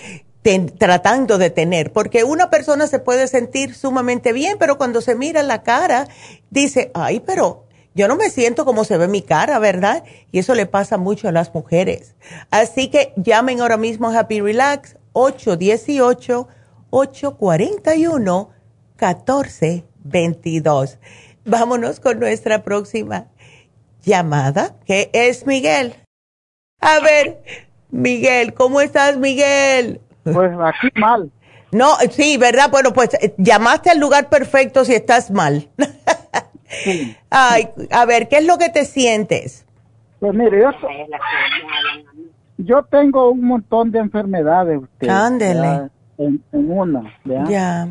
tratando de tener, porque una persona se puede sentir sumamente bien, pero cuando se mira la cara, dice, ay, pero yo no me siento como se ve mi cara, ¿verdad? Y eso le pasa mucho a las mujeres. Así que llamen ahora mismo a Happy Relax 818-841-1422. Vámonos con nuestra próxima llamada, que es Miguel. A ver, Miguel, ¿cómo estás, Miguel? Pues aquí mal. No, sí, ¿verdad? Bueno, pues eh, llamaste al lugar perfecto si estás mal. [LAUGHS] [LAUGHS] Ay, a ver, ¿qué es lo que te sientes? Pues mire, yo, yo tengo un montón de enfermedades. Usted, Ándele. En, una, Ya.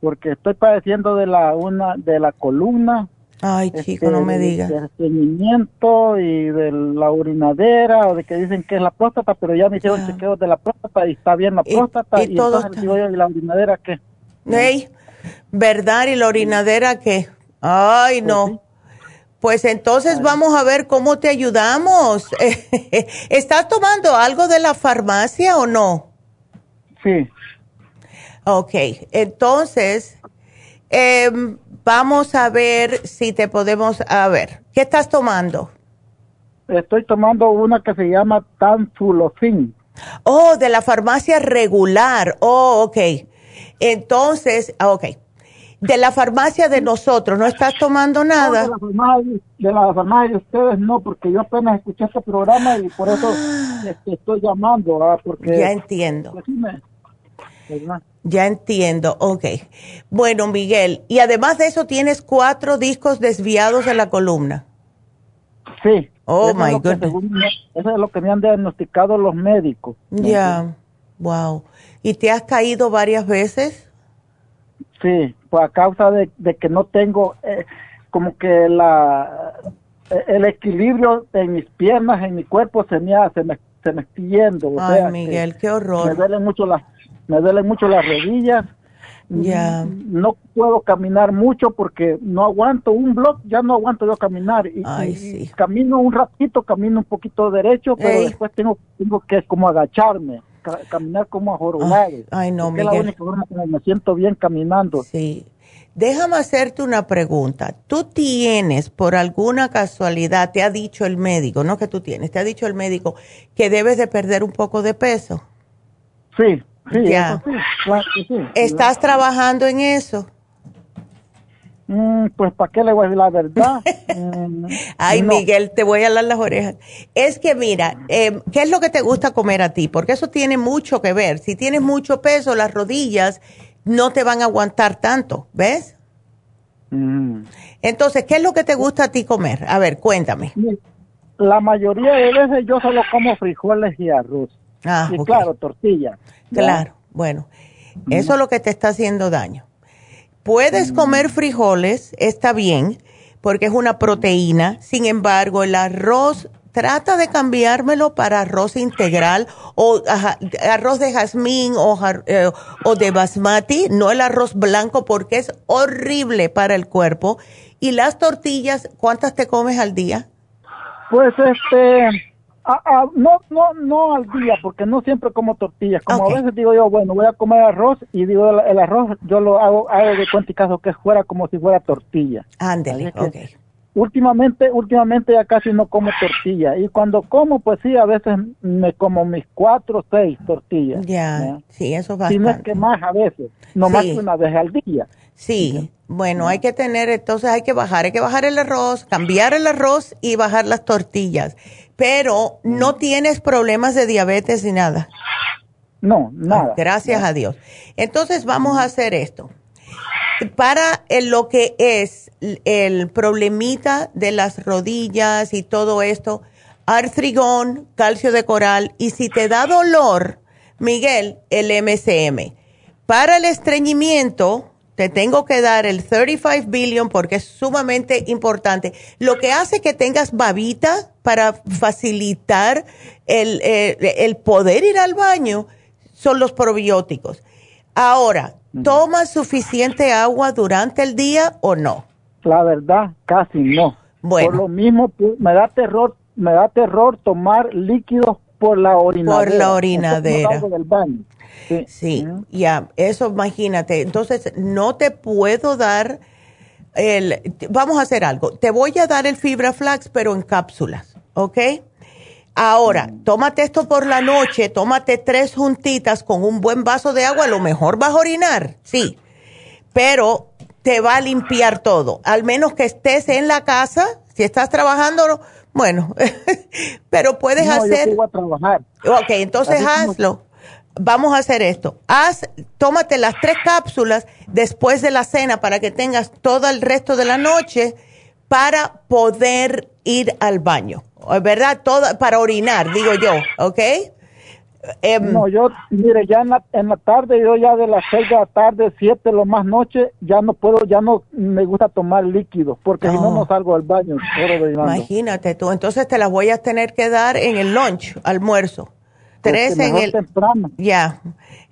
Porque estoy padeciendo de la una de la columna, Ay, chico, no me este, digas. Del estreñimiento y de la urinadera, o de que dicen que es la próstata, pero ya me hicieron chequeos de la próstata y está bien la próstata. Y, todo entonces, ¿y la urinadera qué? Hey, ¿verdad? ¿Y la urinadera qué? Ay, no. Pues entonces vamos a ver cómo te ayudamos. [LAUGHS] ¿Estás tomando algo de la farmacia o no? Sí. Ok, entonces, eh, Vamos a ver si te podemos, a ver, ¿qué estás tomando? Estoy tomando una que se llama Tanfulocin. Oh, de la farmacia regular. Oh, ok. Entonces, ah, ok. De la farmacia de nosotros, ¿no estás tomando nada? de, la farmacia, de la farmacia de ustedes no, porque yo apenas escuché este programa y por eso ah. estoy llamando. ¿verdad? Porque, ya entiendo. Ya entiendo, ok. Bueno, Miguel, y además de eso tienes cuatro discos desviados de la columna. Sí. Oh, my goodness. eso es lo que me han diagnosticado los médicos. Ya, wow. ¿Y te has caído varias veces? Sí, pues a causa de, que no tengo eh, como que la el equilibrio en mis piernas, en mi cuerpo se me, se me, se me está yendo. Ay, Miguel, qué horror. Me duelen mucho las me duelen mucho las rodillas. Ya. No puedo caminar mucho porque no aguanto un blog, ya no aguanto yo caminar. Y, camino un ratito, camino un poquito derecho, pero después tengo, tengo que como agacharme, caminar como a Ay, ay, no, Miguel. Es la única forma que me siento bien caminando. Sí. Déjame hacerte una pregunta. ¿Tú tienes, por alguna casualidad, te ha dicho el médico, no que tú tienes, te ha dicho el médico que debes de perder un poco de peso? Sí. Sí, ya. ¿Estás trabajando en eso? Mm, pues, ¿para qué le voy a decir la verdad? [LAUGHS] Mm, Ay, Miguel, te voy a dar las orejas. Es que mira, eh, ¿qué es lo que te gusta comer a ti? Porque eso tiene mucho que ver. Si tienes mucho peso, las rodillas no te van a aguantar tanto, ¿ves? Mm. Entonces, ¿qué es lo que te gusta a ti comer? A ver, cuéntame. La mayoría de veces yo solo como frijoles y arroz. Ah, y claro, tortilla. Claro, bueno, eso es lo que te está haciendo daño. Puedes comer frijoles, está bien, porque es una proteína. Sin embargo, el arroz, trata de cambiármelo para arroz integral o arroz de jazmín o, eh, o de basmati, no el arroz blanco, porque es horrible para el cuerpo. Y las tortillas, ¿cuántas te comes al día? Pues este, Ah, ah, no, no, no al día, porque no siempre como tortillas. Como a veces digo yo, bueno, voy a comer arroz y digo el, arroz yo lo hago, hago de cuenta y caso que fuera como si fuera tortilla. Ándale, ok. Últimamente, últimamente ya casi no como tortilla. Y cuando como, pues sí, a veces me como mis cuatro o seis tortillas. Ya, sí, eso va. Si no es que más a veces, no más que una vez al día. Sí, bueno, hay que tener, entonces hay que bajar, hay que bajar el arroz, cambiar el arroz y bajar las tortillas pero no tienes problemas de diabetes ni nada. No, nada. Gracias a Dios. Entonces vamos a hacer esto. Para lo que es el problemita de las rodillas y todo esto, artrigón, calcio de coral y si te da dolor, Miguel, el MCM. Para el estreñimiento, te tengo que dar el 35 billion porque es sumamente importante. Lo que hace que tengas babita para facilitar el, el, poder ir al baño son los probióticos. Ahora, ¿tomas suficiente agua durante el día o no? La verdad, casi no. Bueno. Por lo mismo, me da terror, me da terror tomar líquidos por la orinadera. Por la orinadera. Del baño. Sí, ya, eso imagínate. Entonces, no te puedo dar el, vamos a hacer algo. Te voy a dar el fibra flax, pero en cápsulas, ¿ok? Ahora, tómate esto por la noche, tómate tres juntitas con un buen vaso de agua, a lo mejor vas a orinar, sí, pero te va a limpiar todo, al menos que estés en la casa, si estás trabajando, bueno, [LAUGHS] pero puedes hacer... Yo a trabajar. Ok, entonces hazlo vamos a hacer esto. Haz, tómate las tres cápsulas después de la cena para que tengas todo el resto de la noche para poder ir al baño, ¿verdad? Todo, para orinar, digo yo, ¿ok? Em, no, yo, mire, ya en la, en la, tarde, yo ya de las seis de la tarde, siete, lo más noche, ya no puedo, ya no me gusta tomar líquidos, porque si no, no salgo al baño. Imagínate tú, entonces te las voy a tener que dar en el lunch, almuerzo. Tres en el ya,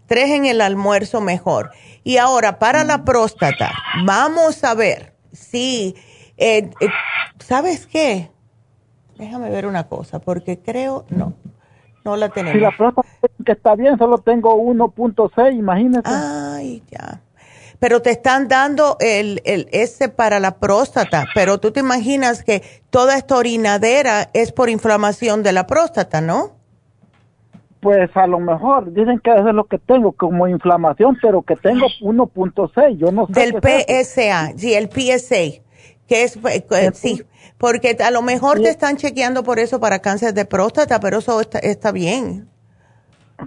tres en el almuerzo mejor. Y ahora para la próstata, vamos a ver si, eh, eh, ¿sabes qué? Déjame ver una cosa, porque creo, no, no la tenemos. Si la próstata que está bien, solo tengo 1.6, imagínese. Ay, ya. Pero te están dando el, el ese para la próstata, pero tú te imaginas que toda esta orinadera es por inflamación de la próstata, ¿no? Pues a lo mejor dicen que eso es lo que tengo como inflamación, pero que tengo 1.6, yo no sé. Del PSA, sí, el PSA, que es, eh, sí, porque a lo mejor te están chequeando por eso para cáncer de próstata, pero eso está, está bien.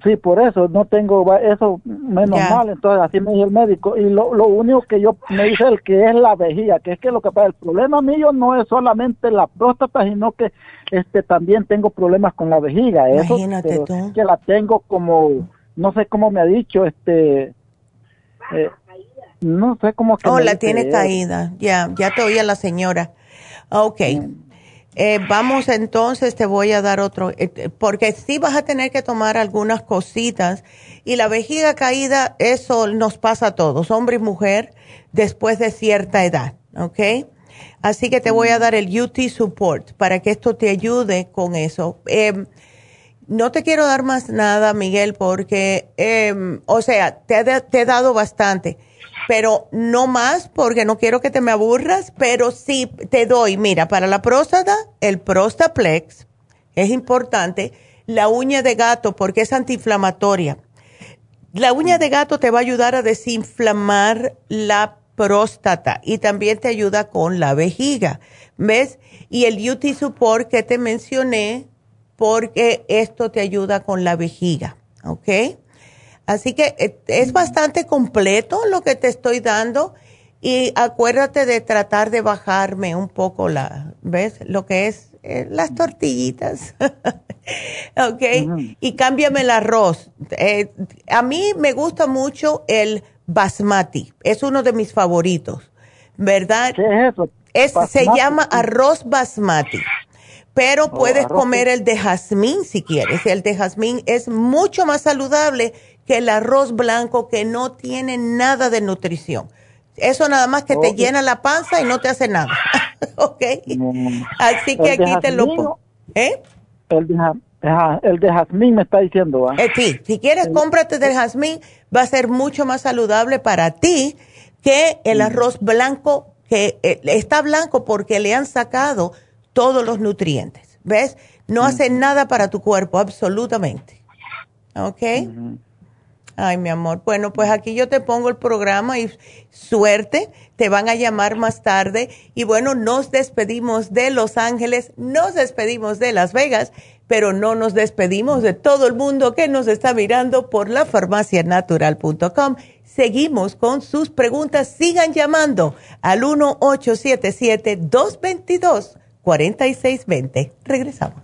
Sí, por eso no tengo eso menos mal, entonces así me dijo el médico. Y lo, lo único que yo me dice el que es la vejiga, que es que lo que pasa, el problema mío no es solamente la próstata, sino que este también tengo problemas con la vejiga. Imagínate tú. Que la tengo como, no sé cómo me ha dicho, este, eh, no sé cómo que. Oh, la tiene caída, ya, ya te oía la señora. Ok. Mm. Eh, vamos entonces, te voy a dar otro, eh, porque sí vas a tener que tomar algunas cositas y la vejiga caída, eso nos pasa a todos, hombre y mujer, después de cierta edad, ¿ok? Así que te voy a dar el UT Support para que esto te ayude con eso. Em, no te quiero dar más nada, Miguel, porque, em, o sea, te, te he dado bastante pero no más porque no quiero que te me aburras, pero sí te doy, mira, para la próstata, el Prostaplex es importante, la uña de gato porque es antiinflamatoria. La uña de gato te va a ayudar a desinflamar la próstata y también te ayuda con la vejiga. ¿Ves? Y el UT Support que te mencioné, porque esto te ayuda con la vejiga. ¿Ok? Así que eh, es bastante completo lo que te estoy dando. Y acuérdate de tratar de bajarme un poco la, ¿ves? Lo que es eh, las tortillitas. [LAUGHS] ok. Y cámbiame el arroz. Eh, a mí me gusta mucho el basmati. Es uno de mis favoritos. ¿Verdad? ¿Qué es eso? Es, se llama arroz basmati. Pero oh, puedes comer el de jazmín si quieres. El de jazmín es mucho más saludable que el arroz blanco que no tiene nada de nutrición. Eso nada más que te llena la panza y no te hace nada. [LAUGHS] ¿Ok? Así que aquí te lo pongo. ¿Eh? El de, el de jazmín me está diciendo. Eh, sí, si quieres, cómprate del jazmín. Va a ser mucho más saludable para ti que el arroz blanco, que eh, está blanco porque le han sacado todos los nutrientes. ¿Ves? No hace nada para tu cuerpo, absolutamente. ¿Ok? Ay, mi amor. Bueno, pues aquí yo te pongo el programa y suerte. Te van a llamar más tarde. Y bueno, nos despedimos de Los Ángeles, nos despedimos de Las Vegas, pero no nos despedimos de todo el mundo que nos está mirando por la farmacianatural.com. Seguimos con sus preguntas. Sigan llamando al 1-877-222-4620. Regresamos.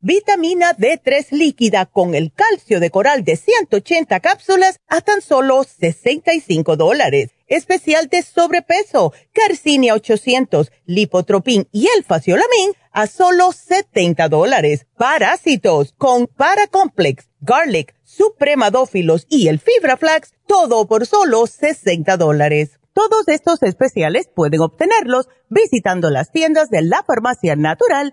vitamina D3 líquida con el calcio de coral de 180 cápsulas a tan solo 65 dólares especial de sobrepeso, Carcinia 800, Lipotropin y el Faciolamin a solo 70 dólares. Parásitos con Paracomplex, Garlic, Supremadófilos y el Fibra Flax, todo por solo 60 dólares. Todos estos especiales pueden obtenerlos visitando las tiendas de la Farmacia Natural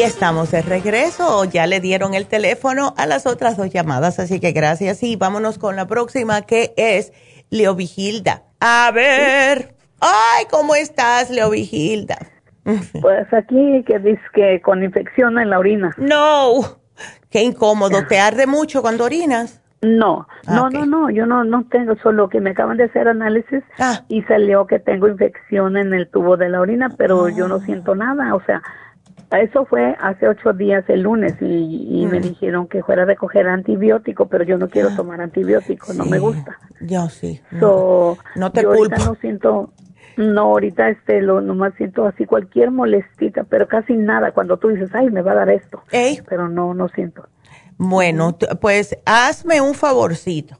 Y estamos de regreso. Ya le dieron el teléfono a las otras dos llamadas, así que gracias. Y vámonos con la próxima, que es Leo Vigilda. A ver. Ay, ¿cómo estás, Leo Vigilda? [LAUGHS] Pues aquí que dice que con infección en la orina. No, qué incómodo. ¿Te arde mucho cuando orinas? No, ah, no, no, no, yo no, no tengo, solo que me acaban de hacer análisis ah. y salió que tengo infección en el tubo de la orina, pero yo no ah. siento nada, o sea, Eso fue hace ocho días el lunes y, me mm. dijeron que fuera a recoger antibiótico, pero yo no quiero ah. tomar antibiótico, no me gusta. Yo sí. no te yo Ahorita no siento, no, ahorita este, lo nomás siento así cualquier molestita, pero casi nada cuando tú dices, ay, me va a dar esto. Pero no, no siento. Bueno, pues hazme un favorcito,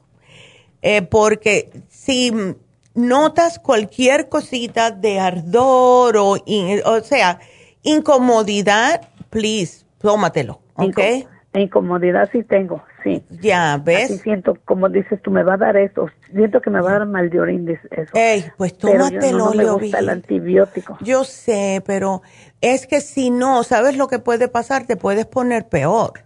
eh, porque si notas cualquier cosita de ardor o, o sea, incomodidad, please, tómatelo, ¿ok? incomodidad sí tengo, sí. Ya, ¿ves? Así siento, como dices, tú me va a dar esto, siento que me va a dar mal de orín, eso. Ey, pues tómatelo, no, me gusta el antibiótico. Yo sé, pero es que si no, ¿sabes lo que puede pasar? Te puedes poner peor.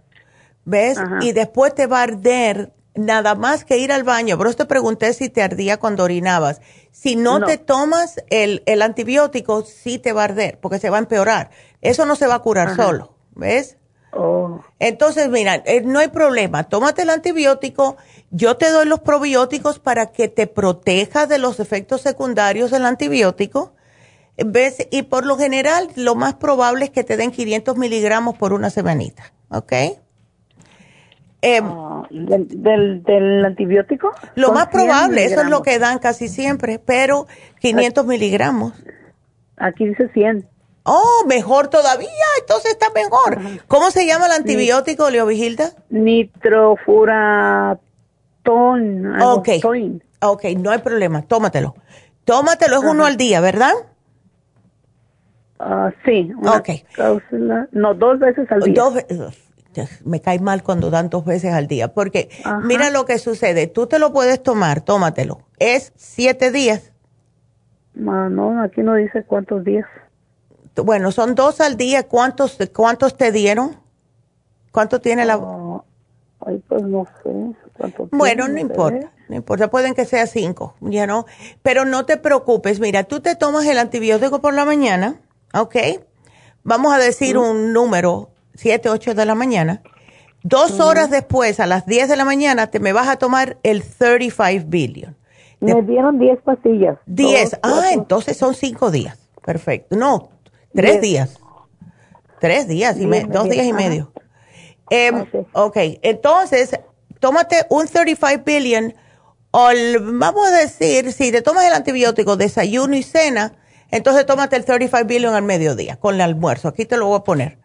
¿ves? Y después te va a arder nada más que ir al baño. Pero te pregunté si te ardía cuando orinabas. Si no, te tomas el, el, antibiótico, sí te va a arder, porque se va a empeorar. Eso no se va a curar solo, ¿ves? Oh. Entonces, mira, eh, no hay problema. Tómate el antibiótico. Yo te doy los probióticos para que te proteja de los efectos secundarios del antibiótico. ¿Ves? Y por lo general, lo más probable es que te den 500 miligramos por una semanita. ¿Ok? Eh, ah, ¿del, del, antibiótico? Lo más probable, eso es lo que dan casi siempre, pero 500 miligramos. Aquí dice 100. Oh, mejor todavía, entonces está mejor. ¿Cómo se llama el antibiótico, Leo Vigilda? Nitrofuratón. Ok, ok, no hay problema, tómatelo. Tómatelo, es uno al día, ¿verdad? Uh, sí. ok. no, dos veces al día. Dos veces me cae mal cuando dan dos veces al día, porque mira lo que sucede, tú te lo puedes tomar, tómatelo, es siete días. No, aquí no dice cuántos días. Bueno, son dos al día, ¿cuántos, cuántos te dieron? ¿Cuánto tiene la...? Ah, ay, pues no sé. bueno, no importa, no importa, pueden que sea cinco, ya no, pero no te preocupes, mira, tú te tomas el antibiótico por la mañana, ¿ok? Vamos a decir un número, 7, 8 de la mañana. Dos horas después, a las 10 de la mañana, te me vas a tomar el 35 billion. Me dieron 10 pastillas. 10. Ah, entonces son 5 días. Perfecto. No, 3 días. 3 días, y dos días y medio. Em, ok, entonces, tómate un 35 billion. O vamos a decir, si te tomas el antibiótico, desayuno y cena, entonces tómate el 35 billion al mediodía con el almuerzo. Aquí te lo voy a poner.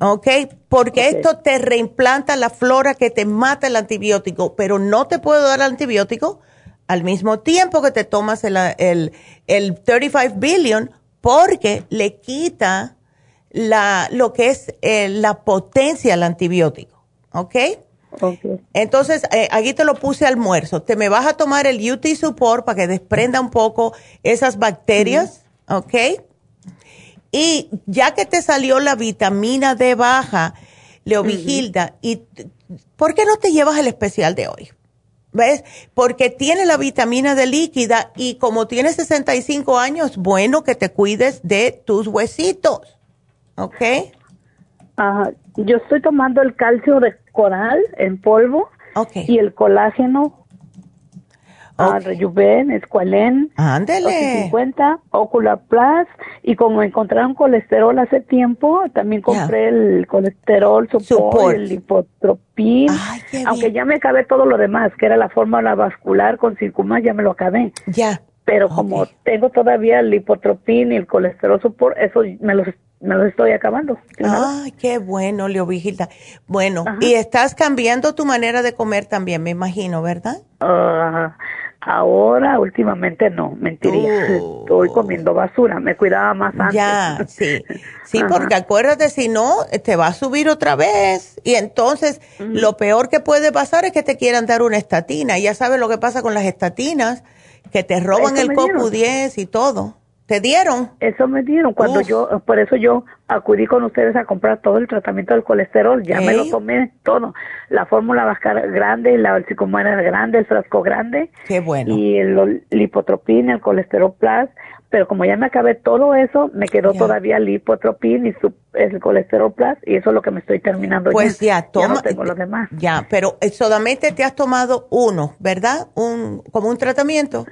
¿Ok? Porque esto te reimplanta la flora que te mata el antibiótico, pero no te puedo dar antibiótico al mismo tiempo que te tomas el, el, 35 billion porque le quita la, lo que es eh, la potencia al antibiótico, ¿ok? Okay. Entonces, eh, aquí te lo puse almuerzo. Te me vas a tomar el UT Support para que desprenda un poco esas bacterias, ¿ok? Y ya que te salió la vitamina D baja, Leovigilda, ¿y por qué no te llevas el especial de hoy? ¿Ves? Porque tiene la vitamina D líquida y como tienes 65 años, bueno que te cuides de tus huesitos. ¿Ok? Ajá. Yo estoy tomando el calcio de coral en polvo y el colágeno a Rejuven, Esqualen, Ándele. 50, Ocular Plus, y como encontraron colesterol hace tiempo, también compré el colesterol support, el lipotropin, aunque ya me acabé todo lo demás, que era la fórmula vascular con circumás, ya me lo acabé. Ya. Pero como tengo todavía el lipotropin y el colesterol support, eso me los me los estoy acabando. Ay, qué bueno, Leo Vigilda. Bueno, y estás cambiando tu manera de comer también, me imagino, ¿verdad? Ajá. Ahora, últimamente no, mentiría. [LAUGHS] Estoy comiendo basura, me cuidaba más antes. Ya, sí. Sí, [LAUGHS] porque acuérdate, si no, te va a subir otra vez. Y entonces, lo peor que puede pasar es que te quieran dar una estatina. Ya sabes lo que pasa con las estatinas, que te roban el copu 10 y todo. ¿Te dieron? Eso me dieron. Cuando yo, por eso yo acudí con ustedes a comprar todo el tratamiento del colesterol. Ya me lo tomé todo. La fórmula grande, la era grande, el frasco grande. Qué bueno. Y el lipotropin, el colesterol plus. Pero como ya me acabé todo eso, me quedó todavía el lipotropin y el colesterol plus. Y eso es lo que me estoy terminando. Pues ya, toma. Ya no tengo los demás. Ya, pero solamente te has tomado uno, ¿verdad? Un, como un tratamiento.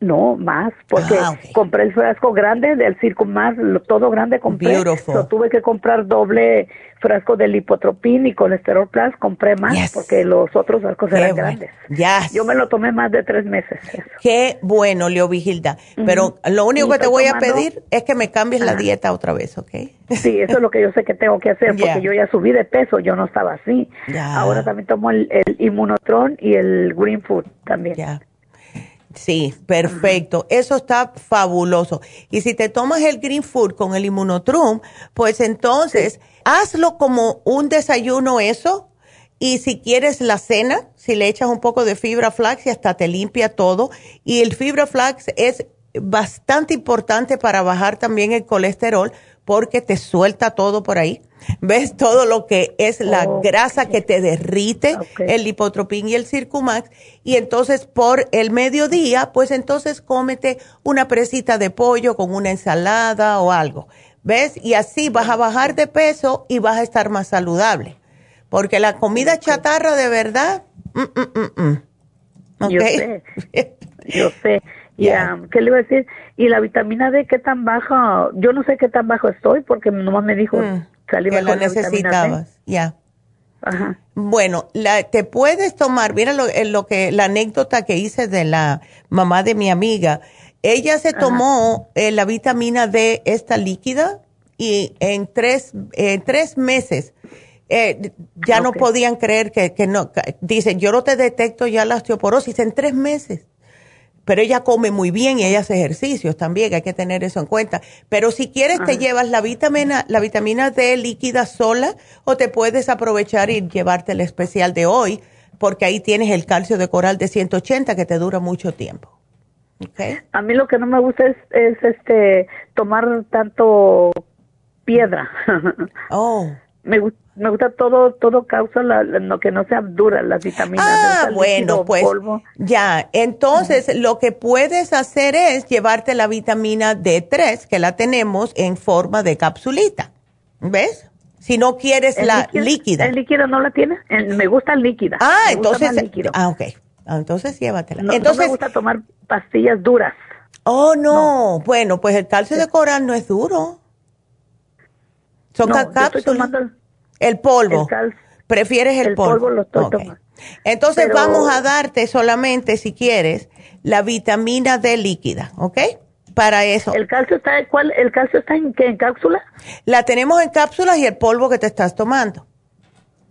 No, más, porque ah, compré el frasco grande del circo más, todo grande compré. Beautiful. tuve que comprar doble frasco de lipotropín y colesterol plus, compré más porque los otros frascos eran grandes. Yo me lo tomé más de tres meses. Qué bueno, Leo Vigilda. Pero lo único que te voy a pedir es que me cambies la dieta otra vez, ¿ok? Sí, eso es lo que yo sé que tengo que hacer [LAUGHS] porque yo ya subí de peso, yo no estaba así. Ahora también tomo el, el Inmunotron y el Green Food también. Sí, perfecto. Eso está fabuloso. Y si te tomas el Green Food con el Immunotrum, pues entonces hazlo como un desayuno eso. Y si quieres la cena, si le echas un poco de fibra flax y hasta te limpia todo. Y el fibra flax es bastante importante para bajar también el colesterol porque te suelta todo por ahí. ¿Ves? Todo lo que es la grasa que te derrite, el lipotropín y el circumax. Y entonces por el mediodía, pues entonces cómete una presita de pollo con una ensalada o algo. ¿Ves? Y así vas a bajar de peso y vas a estar más saludable. Porque la comida chatarra de verdad... Mm, mm, mm, Yo sé. [LAUGHS] Yo sé. Y, ¿Qué le iba a decir? ¿Y la vitamina D qué tan baja? Yo no sé qué tan bajo estoy porque nomás me dijo mm, que lo necesitabas. Ya. Ajá. Bueno, la, te puedes tomar, mira lo, lo, que, la anécdota que hice de la mamá de mi amiga. Ella se tomó eh, la vitamina D esta líquida y en tres, en tres meses eh, ya no podían creer que, que no. Dicen, yo no te detecto ya la osteoporosis en tres meses pero ella come muy bien y ella hace ejercicios también, hay que tener eso en cuenta. Pero si quieres te llevas la vitamina, la vitamina D líquida sola o te puedes aprovechar y llevarte el especial de hoy, porque ahí tienes el calcio de coral de 180 que te dura mucho tiempo. Okay. A mí lo que no me gusta es, es este tomar tanto piedra. [LAUGHS] Oh. Me gusta me gusta todo, todo causa lo que no sea dura, las vitaminas. Ah, bueno, pues ya. Entonces, lo que puedes hacer es llevarte la vitamina D3, que la tenemos en forma de capsulita. ¿Ves? Si no quieres la líquida. ¿El líquido no la tiene? me gusta el líquida. Ah, entonces. Ah, ok. Ah, entonces llévatela. No, entonces, me gusta tomar pastillas duras. Oh, no. Bueno, pues el calcio de coral no es duro. Son cápsulas. El polvo. ¿Prefieres el, polvo? polvo lo estoy Entonces vamos a darte solamente, si quieres, la vitamina D líquida, ¿ok? Para eso. ¿El calcio está, cuál, el calcio está en, en cápsula? La tenemos en cápsulas y el polvo que te estás tomando.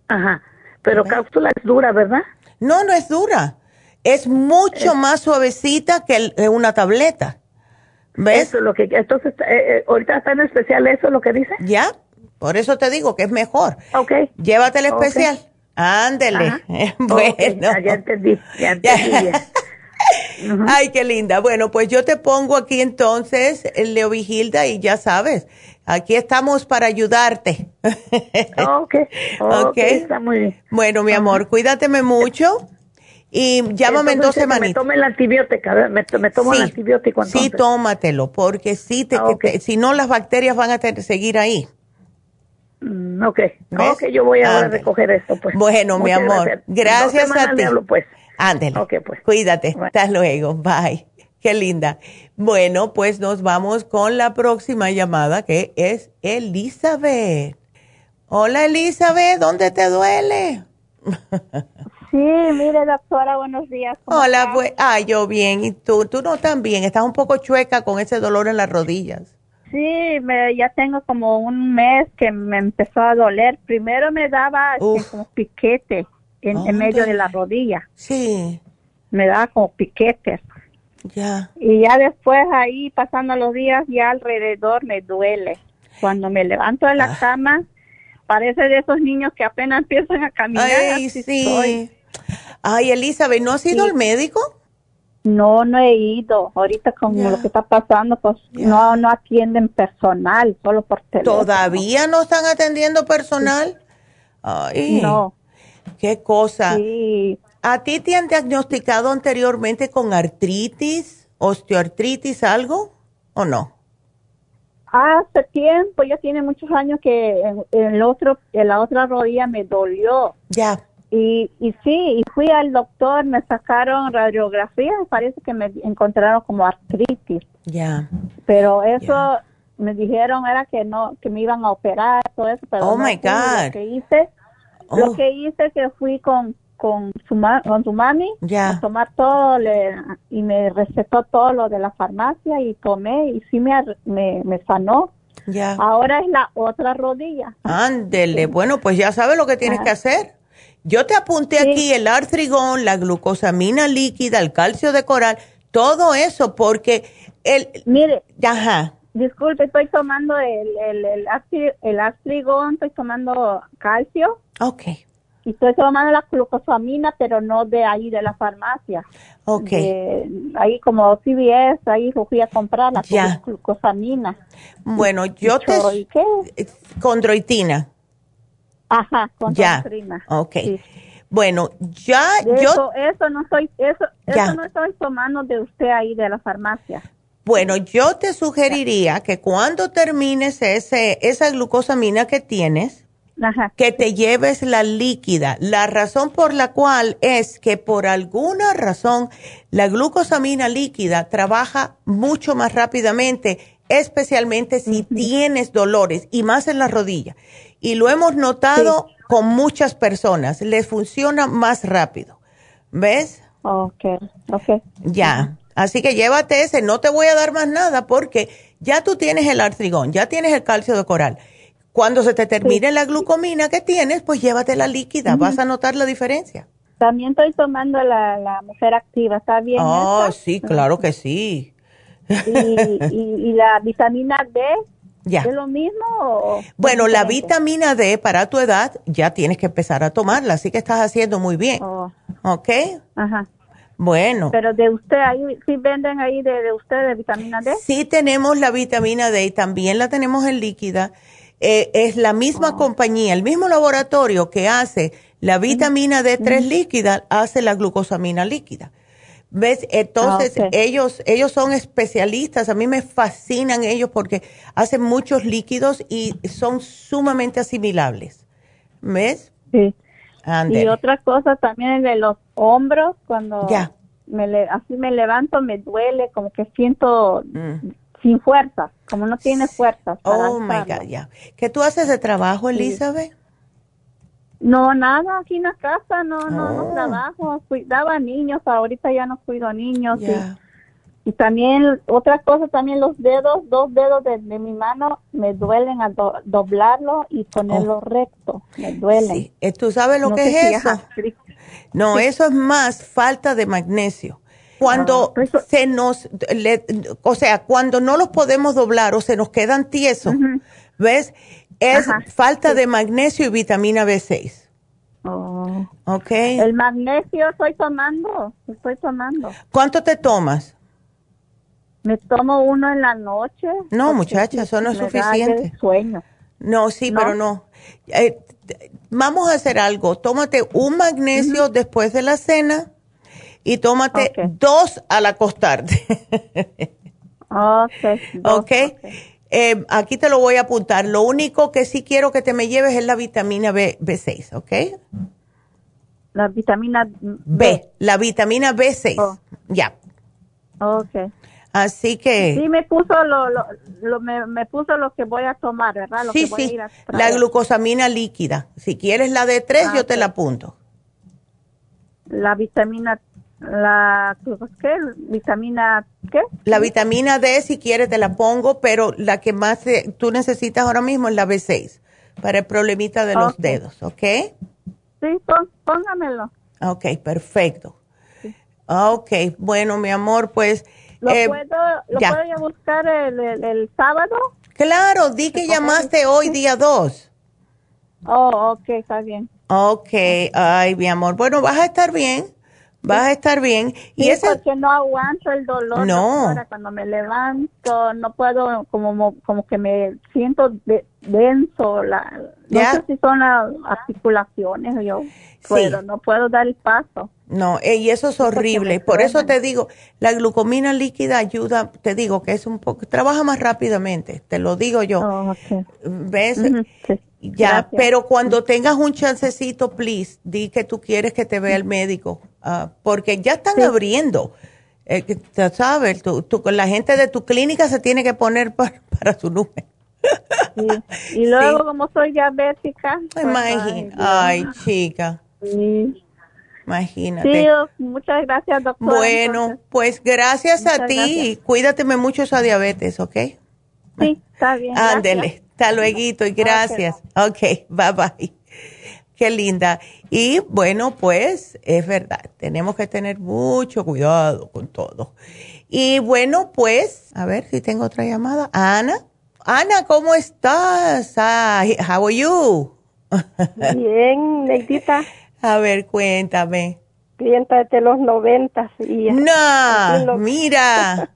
Ajá. Pero cápsula es dura, ¿verdad? No, no es dura. Es mucho más suavecita que una tableta. ¿Ves? Eso lo que, entonces, eh, eh, ahorita está en especial eso lo que dice. Ya, por eso te digo que es mejor. Ok. Llévate el especial. Ándele. [LAUGHS] bueno. ya entendí, ya entendí. [LAUGHS] Ay, qué linda. Bueno, pues yo te pongo aquí entonces, Leo Vigilda, y ya sabes, aquí estamos para ayudarte. [LAUGHS] ok, ok, está muy bien. Bueno, mi amor, cuídateme mucho y llámame en dos semanitas. Me tome el antibiótico, me, me tomo el antibiótico entonces. Sí, tómatelo, porque sí, te, si no las bacterias van a seguir ahí. Mm, ok, ok, yo voy a recoger esto, pues. Bueno, mi amor, gracias, a ti. pues. Ándele. Ok, pues. Cuídate, hasta luego, bye. Qué linda. Bueno, pues nos vamos con la próxima llamada que es Elizabeth. Hola Elizabeth, ¿dónde te duele? Sí, mire doctora, buenos días. Hola, pues, ah, yo bien, ¿y tú? Tú no tan bien, estás un poco chueca con ese dolor en las rodillas. Sí, me, ya tengo como un mes que me empezó a doler. Primero me daba como piquete en, medio de la rodilla. Sí. Me daba como piquetes. Ya. Y ya después ahí, pasando los días, ya alrededor me duele. Cuando me levanto de la ah. cama, parece de esos niños que apenas empiezan a caminar. Ay, sí. Ay, Elizabeth, ¿no has ido al médico? No, no he ido. Ahorita con lo que está pasando, pues no, no atienden personal, solo por teléfono. ¿Todavía no están atendiendo personal? Ay, no. Qué cosa. Sí. ¿A ti te han diagnosticado anteriormente con artritis, osteoartritis, algo o no? Hace tiempo, ya tiene muchos años que en, el otro, en la otra rodilla me dolió. Ya Y, y sí, y fui al doctor, me sacaron radiografía, parece que me encontraron como artritis. Ya. Pero eso me dijeron era que no, que me iban a operar, todo eso. Pero oh my God. Lo que hice, lo Oh. que hice que fui con con su, ma- con su mami Ya. a tomar todo le- y me recetó todo lo de la farmacia y tomé y sí me, me, me sanó. Ya. Ahora es la otra rodilla. Ándele, bueno, pues ya sabes lo que tienes Ah. que hacer. Yo te apunté aquí el artrigón, la glucosamina líquida, el calcio de coral, todo eso porque el... Mire, Ajá. Disculpe, estoy tomando el, el, el, el astrigón, estoy tomando calcio. Ok. Y estoy tomando la glucosamina, pero no de ahí, de la farmacia. Ok. De- ahí como CVS, ahí fui a comprar la Ya. glucosamina. Bueno, yo te... ¿Y qué? Condroitina. Ajá, con Ya. Contrina. Ok. Sí. Bueno, ya De yo... Eso, eso no estoy, eso, Ya. eso no estoy tomando de usted ahí de la farmacia. Bueno, yo te sugeriría que cuando termines ese, esa glucosamina que tienes, Ajá. que te lleves la líquida. La razón por la cual es que por alguna razón la glucosamina líquida trabaja mucho más rápidamente, especialmente si tienes dolores y más en la rodilla. Y lo hemos notado con muchas personas, les funciona más rápido. ¿Ves? Ok, ok. Ya. Así que llévate ese, no te voy a dar más nada porque ya tú tienes el artrigón, ya tienes el calcio de coral. Cuando se te termine la glucomina que tienes, pues llévate la líquida, vas a notar la diferencia. También estoy tomando la, la mujer activa, ¿está bien? Oh, sí, claro que sí. Y, y, y la vitamina D Ya. es lo mismo o Bueno, la vitamina D para tu edad ya tienes que empezar a tomarla, así que estás haciendo muy bien. Oh, ¿Ok? ajá Bueno. pero de usted ahí sí venden ahí de, de usted de vitamina D Sí tenemos la vitamina D y también la tenemos en líquida. Eh, es la misma compañía, el mismo laboratorio que hace la vitamina D3 líquida, hace la glucosamina líquida. ¿Ves? Entonces, Ah, ellos, ellos son especialistas. A mí me fascinan ellos porque hacen muchos líquidos y son sumamente asimilables. ¿Ves? sí y otra cosa también de los hombros cuando Ya. me le, así me levanto me duele como que siento Mm. sin fuerza como no tiene fuerza Oh, my. God, ya. ¿Qué tú haces de trabajo, Sí. No, nada, aquí en la casa no, no, no Oh. trabajo. Cuidaba niños, ahorita ya no cuido niños. y-. Y, también, otra cosa, también los dedos, dos dedos de, de mi mano me duelen al do- doblarlo y ponerlo recto. Me duelen. Oh. Sí. Eh, ¿Tú sabes lo No que es si eso? No, Sí. eso es más falta de magnesio. Cuando Ah, pues se nos, le- o sea, cuando no los podemos doblar o se nos quedan tiesos, ¿ves? Es Ajá, falta de magnesio y vitamina B6. Oh. ¿Ok? El magnesio estoy tomando, estoy tomando. ¿Cuánto te tomas? Me tomo uno en la noche. No, muchacha, eso no es suficiente. sueño. No, sí, ¿No? pero no. Eh, vamos a hacer algo. Tómate un magnesio después de la cena y tómate dos al acostarte. [LAUGHS] Okay. dos, ¿Ok? Eh, aquí te lo voy a apuntar. Lo único que sí quiero que te me lleves es la vitamina B, B6, ¿ok? La vitamina B, la vitamina B6. Oh. Ya. Okay. Así que, Sí, me puso lo, lo, lo- me, me puso lo que voy a tomar, ¿verdad? Lo sí, que voy a sí, ir a la glucosamina líquida. Si quieres la de 3, Ah, yo te ok. la apunto. La vitamina, la, ¿qué? Vitamina, ¿qué? La vitamina D, si quieres, te la pongo, pero la que más eh, tú necesitas ahora mismo es la B6 para el problemita de los Ok. dedos, ¿ok? Sí, pon- póngamelo. Ok, perfecto. Ok, bueno, mi amor, pues... ¿Lo eh, puedo, lo ya. puedo ir a buscar el, el, el sábado? Claro, di que llamaste hoy día 2. Oh, ok, está bien. Ok, ay, mi amor. Bueno, vas a estar bien, vas a estar bien. Y Sí, ese, porque no aguanto el dolor. No. Cuando me levanto, no puedo, como, mo- como que me siento de- denso. La, no Ya. sé si son las articulaciones yo, pero no puedo dar el paso. no, y eso es horrible. Por eso te digo, la glucomina líquida ayuda, te digo que es un poco, trabaja más rápidamente, te lo digo yo. Oh. ¿Ves? Sí. Ya, pero cuando tengas un chancecito, please, di que tú quieres que te vea el médico, ah, porque ya están abriendo. Eh, sabes, tú, la gente de tu clínica se tiene que poner [LAUGHS] para, su número. Y luego, como soy diabética. Pues, ay, chica. Imagínate. Sí, muchas gracias, doctora. Bueno, pues gracias a ti. Cuídateme mucho esa diabetes, ¿ok? Sí, está bien. Ándele. Hasta luego y gracias. Ok, bye bye. Qué linda. Y bueno, pues es verdad, tenemos que tener mucho cuidado con todo. Y bueno, pues, a ver si tengo otra llamada. Ana. Ana, ¿cómo estás? how are you? Bien, Neidita. A ver, cuéntame. Clienta de los noventas. No, mira.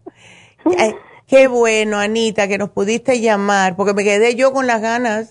[LAUGHS] Qué bueno, Anita, que nos pudiste llamar, porque me quedé yo con las ganas.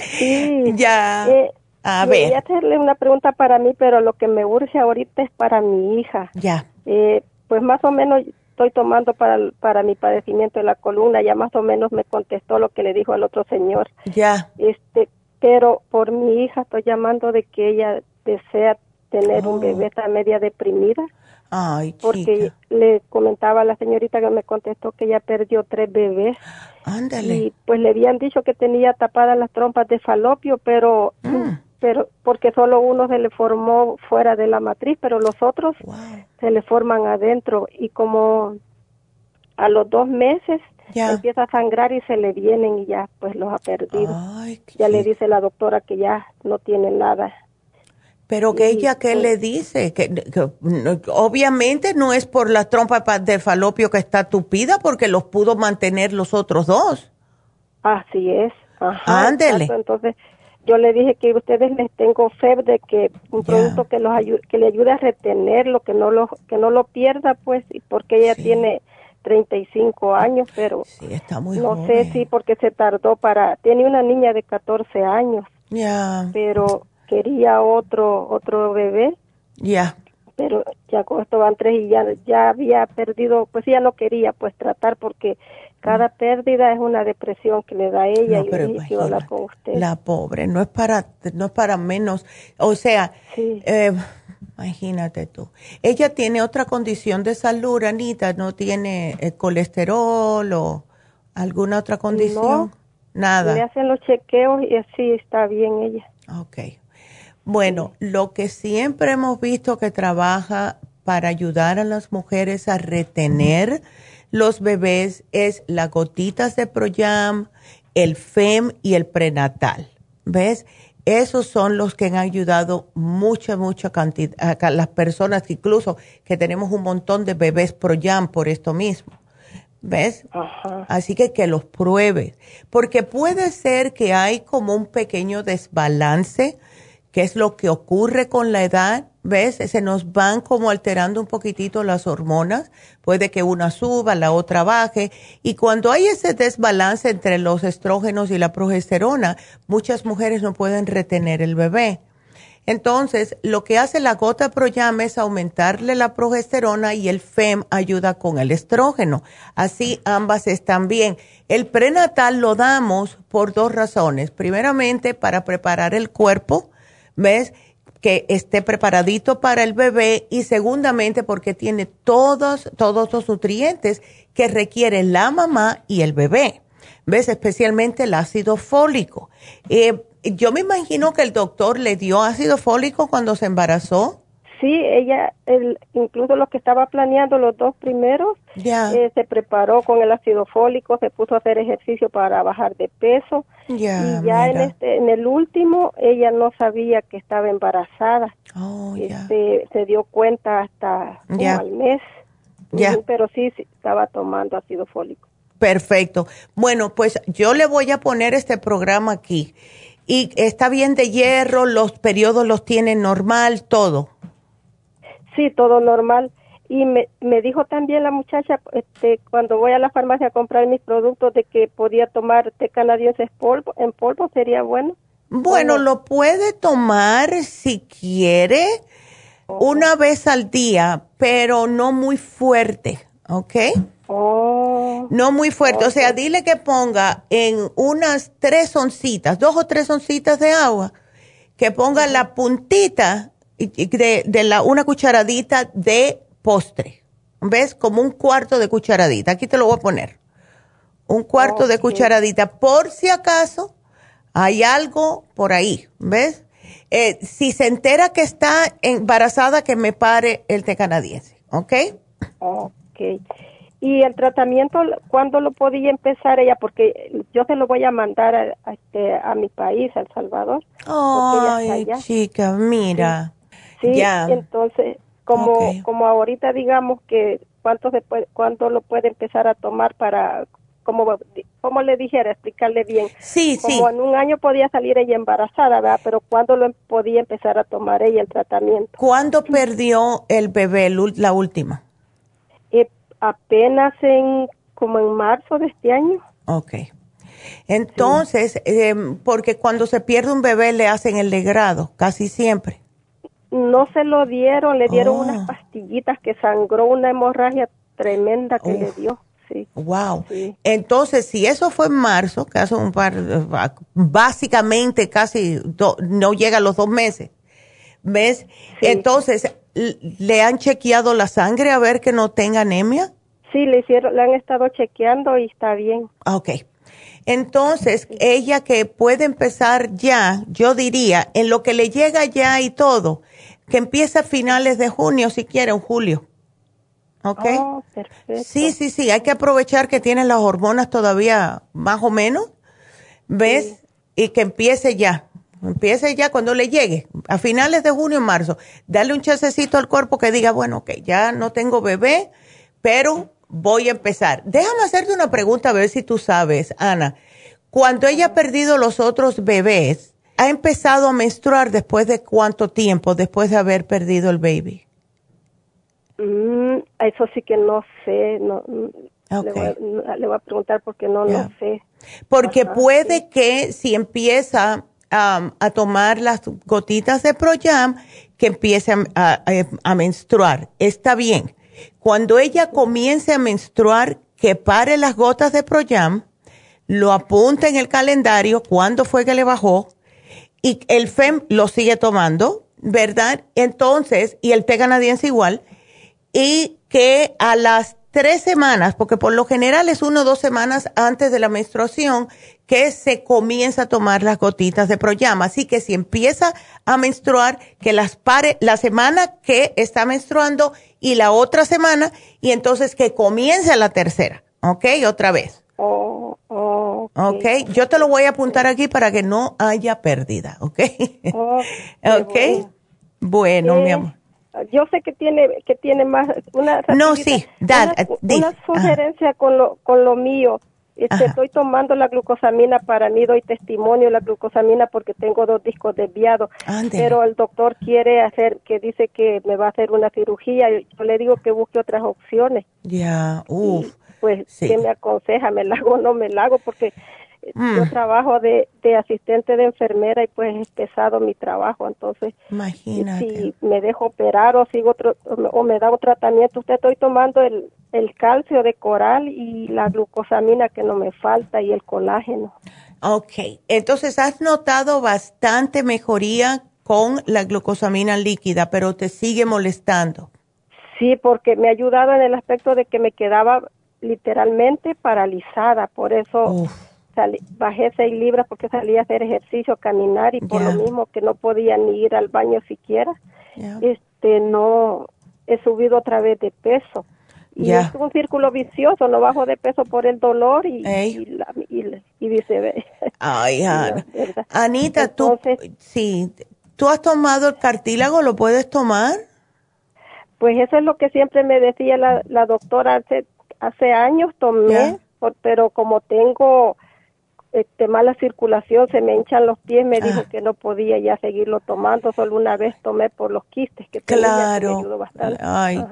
Sí. ya. Eh, a ver. Voy a hacerle una pregunta para mí, pero lo que me urge ahorita es para mi hija. Ya. Eh, pues más o menos estoy tomando para, para mi padecimiento de la columna, ya más o menos me contestó lo que le dijo al otro señor. Ya. Este, pero por mi hija estoy llamando de que ella desea tener un oh. bebé, está media deprimida. Ay, Porque le comentaba a la señorita que me contestó que ella perdió tres bebés. Ándale. Y pues le habían dicho que tenía tapadas las trompas de falopio, pero, mm. pero porque solo uno se le formó fuera de la matriz, pero los otros se le forman adentro. Y como a los dos meses empieza a sangrar y se le vienen y ya pues los ha perdido. ya le dice la doctora que ya no tiene nada. Pero que ella, ¿qué le dice? Que, obviamente no es por la trompa de falopio que está tupida, porque los pudo mantener los otros dos. Así es. Ajá, Ándele. Entonces, yo le dije que ustedes les tengo fe de que un producto que los ayude, que le ayude a retenerlo, que no lo que no lo pierda, pues, porque ella tiene 35 años, pero sí, está muy no sé si porque se tardó para tiene una niña de 14 años. Ya. Pero quería otro otro bebé. Ya. Pero ya con esto van tres y ya, ya había perdido, pues ya no quería pues tratar porque cada mm. pérdida es una depresión que le da a ella y yo hablar con usted. La pobre, no es para no es para menos, o sea, eh, imagínate tú. Ella tiene otra condición de salud, Anita, no tiene eh, colesterol o alguna otra condición. Nada. Le hacen los chequeos y así está bien ella. Okay. Bueno, lo que siempre hemos visto que trabaja para ayudar a las mujeres a retener los bebés es las gotitas de Proyam, el FEM y el prenatal. ¿Ves? Esos son los que han ayudado mucha, mucha cantidad, a las personas, incluso que tenemos un montón de bebés Proyam por esto mismo. ¿Ves? Así que que los pruebes, porque puede ser que hay como un pequeño desbalance ¿Qué es lo que ocurre con la edad? ¿Ves? Se nos van como alterando un poquitito las hormonas. Puede que una suba, la otra baje. Y cuando hay ese desbalance entre los estrógenos y la progesterona, muchas mujeres no pueden retener el bebé. Entonces, lo que hace la gota Proyam es aumentarle la progesterona y el FEM ayuda con el estrógeno. Así ambas están bien. El prenatal lo damos por dos razones. Primeramente, para preparar el cuerpo ¿ves? Que esté preparadito para el bebé y segundamente porque tiene todos, todos los nutrientes que requiere la mamá y el bebé. ¿Ves? Especialmente el ácido fólico. Eh, yo me imagino que el doctor le dio ácido fólico cuando se embarazó. Sí, ella, el, incluso los que estaba planeando los dos primeros, eh, se preparó con el ácido fólico, se puso a hacer ejercicio para bajar de peso. y ya en, este, en el último, ella no sabía que estaba embarazada. Oh, este, se dio cuenta hasta al mes. Pero sí, sí, estaba tomando ácido fólico. Perfecto. Bueno, pues yo le voy a poner este programa aquí. Y está bien de hierro, los periodos los tiene normal, todo. Sí, todo normal. Y me, me dijo también la muchacha, este, cuando voy a la farmacia a comprar mis productos, de que podía tomar té canadiense polvo, en polvo, ¿sería bueno? Bueno, lo puede tomar si quiere una vez al día, pero no muy fuerte, ¿ok? Oh. No muy fuerte. O sea, dile que ponga en unas tres oncitas, dos o tres oncitas de agua, que ponga la puntita de, de la, una cucharadita de postre. ¿Ves? Como un cuarto de cucharadita. Aquí te lo voy a poner. Un cuarto de cucharadita. Por si acaso hay algo por ahí. ¿Ves? Eh, si se entera que está embarazada, que me pare el té canadiense. ¿Ok? Ok. ¿Y el tratamiento cuándo lo podía empezar ella? Porque yo se lo voy a mandar a, este, a, mi país, a El Salvador. Ay, chica, mira. Sí, ya. entonces, como, como ahorita digamos que cuánto, se puede, cuánto lo puede empezar a tomar para, como, como le dijera, explicarle bien. Sí, sí. Como en un año podía salir ella embarazada, ¿verdad? Pero ¿cuándo lo podía empezar a tomar ella el tratamiento? ¿Cuándo perdió el bebé la última? apenas en como en marzo de este año. Ok. Entonces, em, porque cuando se pierde un bebé le hacen el degrado, casi siempre. No se lo dieron, le dieron oh. unas pastillitas que sangró una hemorragia tremenda que le dio. Sí. Wow. Entonces, si eso fue en marzo, que hace un par, básicamente casi no llega a los dos meses, ¿ves? Entonces, ¿Le han chequeado la sangre a ver que no tenga anemia? Sí, le hicieron, le han estado chequeando y está bien. Ok. Entonces, ella que puede empezar ya, yo diría, en lo que le llega ya y todo, que empieza a finales de junio, si quiere, en julio. ¿Ok? Oh, perfecto. Sí, sí, sí, hay que aprovechar que tiene las hormonas todavía más o menos, ¿ves? Y que empiece ya. Empiece ya cuando le llegue, a finales de junio o marzo. Dale un chasecito al cuerpo que diga, bueno, ok, ya no tengo bebé, pero voy a empezar. Déjame hacerte una pregunta a ver si tú sabes, Ana. Cuando ella ha perdido los otros bebés, ¿ha empezado a menstruar después de cuánto tiempo, después de haber perdido el baby? Mm, eso sí que no sé. No, mm, le, voy a, preguntar porque no, no sé. Porque puede que si empieza a tomar las gotitas de Proyam que empiece a, menstruar. Está bien. Cuando ella comience a menstruar, que pare las gotas de Proyam, lo apunta en el calendario cuándo fue que le bajó y el FEM lo sigue tomando, ¿verdad? Entonces, y el té canadiense igual, y que a las tres semanas, porque por lo general es uno o dos semanas antes de la menstruación que se comienza a tomar las gotitas de Proyama. Así que si empieza a menstruar, que las pare la semana que está menstruando y la otra semana, y entonces que comience la tercera, ¿ok? Otra vez. Oh, oh, ok, yo te lo voy a apuntar aquí para que no haya pérdida, ¿ok? Oh, [LAUGHS] ok, bueno, mi amor. yo sé que tiene que tiene más una no sí una, una sugerencia con lo con lo mío. Este, estoy tomando la glucosamina para mí doy testimonio la glucosamina porque tengo dos discos desviados pero el doctor quiere hacer que dice que me va a hacer una cirugía yo le digo que busque otras opciones. Ya pues qué me aconseja me la hago o no me la hago porque Mm. Yo trabajo de, de, asistente de enfermera y pues es pesado mi trabajo, entonces Imagínate. si me dejo operar o sigo otro, o me da un tratamiento, usted estoy tomando el, el calcio de coral y la glucosamina que no me falta y el colágeno. Ok, entonces has notado bastante mejoría con la glucosamina líquida, pero te sigue molestando. Sí, porque me ha ayudado en el aspecto de que me quedaba literalmente paralizada, por eso bajé seis libras porque salía a hacer ejercicio, caminar y por lo mismo que no podía ni ir al baño siquiera, este no he subido otra vez de peso. Y es un círculo vicioso, no bajo de peso por el dolor y, y, viceversa. Ay, [LAUGHS] Anita, tú, sí, ¿tú has tomado el cartílago? ¿Lo puedes tomar? Pues eso es lo que siempre me decía la, la doctora hace, hace años, tomé, pero como tengo este, mala circulación, se me hinchan los pies, me dijo ah. que no podía ya seguirlo tomando, solo una vez tomé por los quistes que claro. me ayudó bastante. Ay.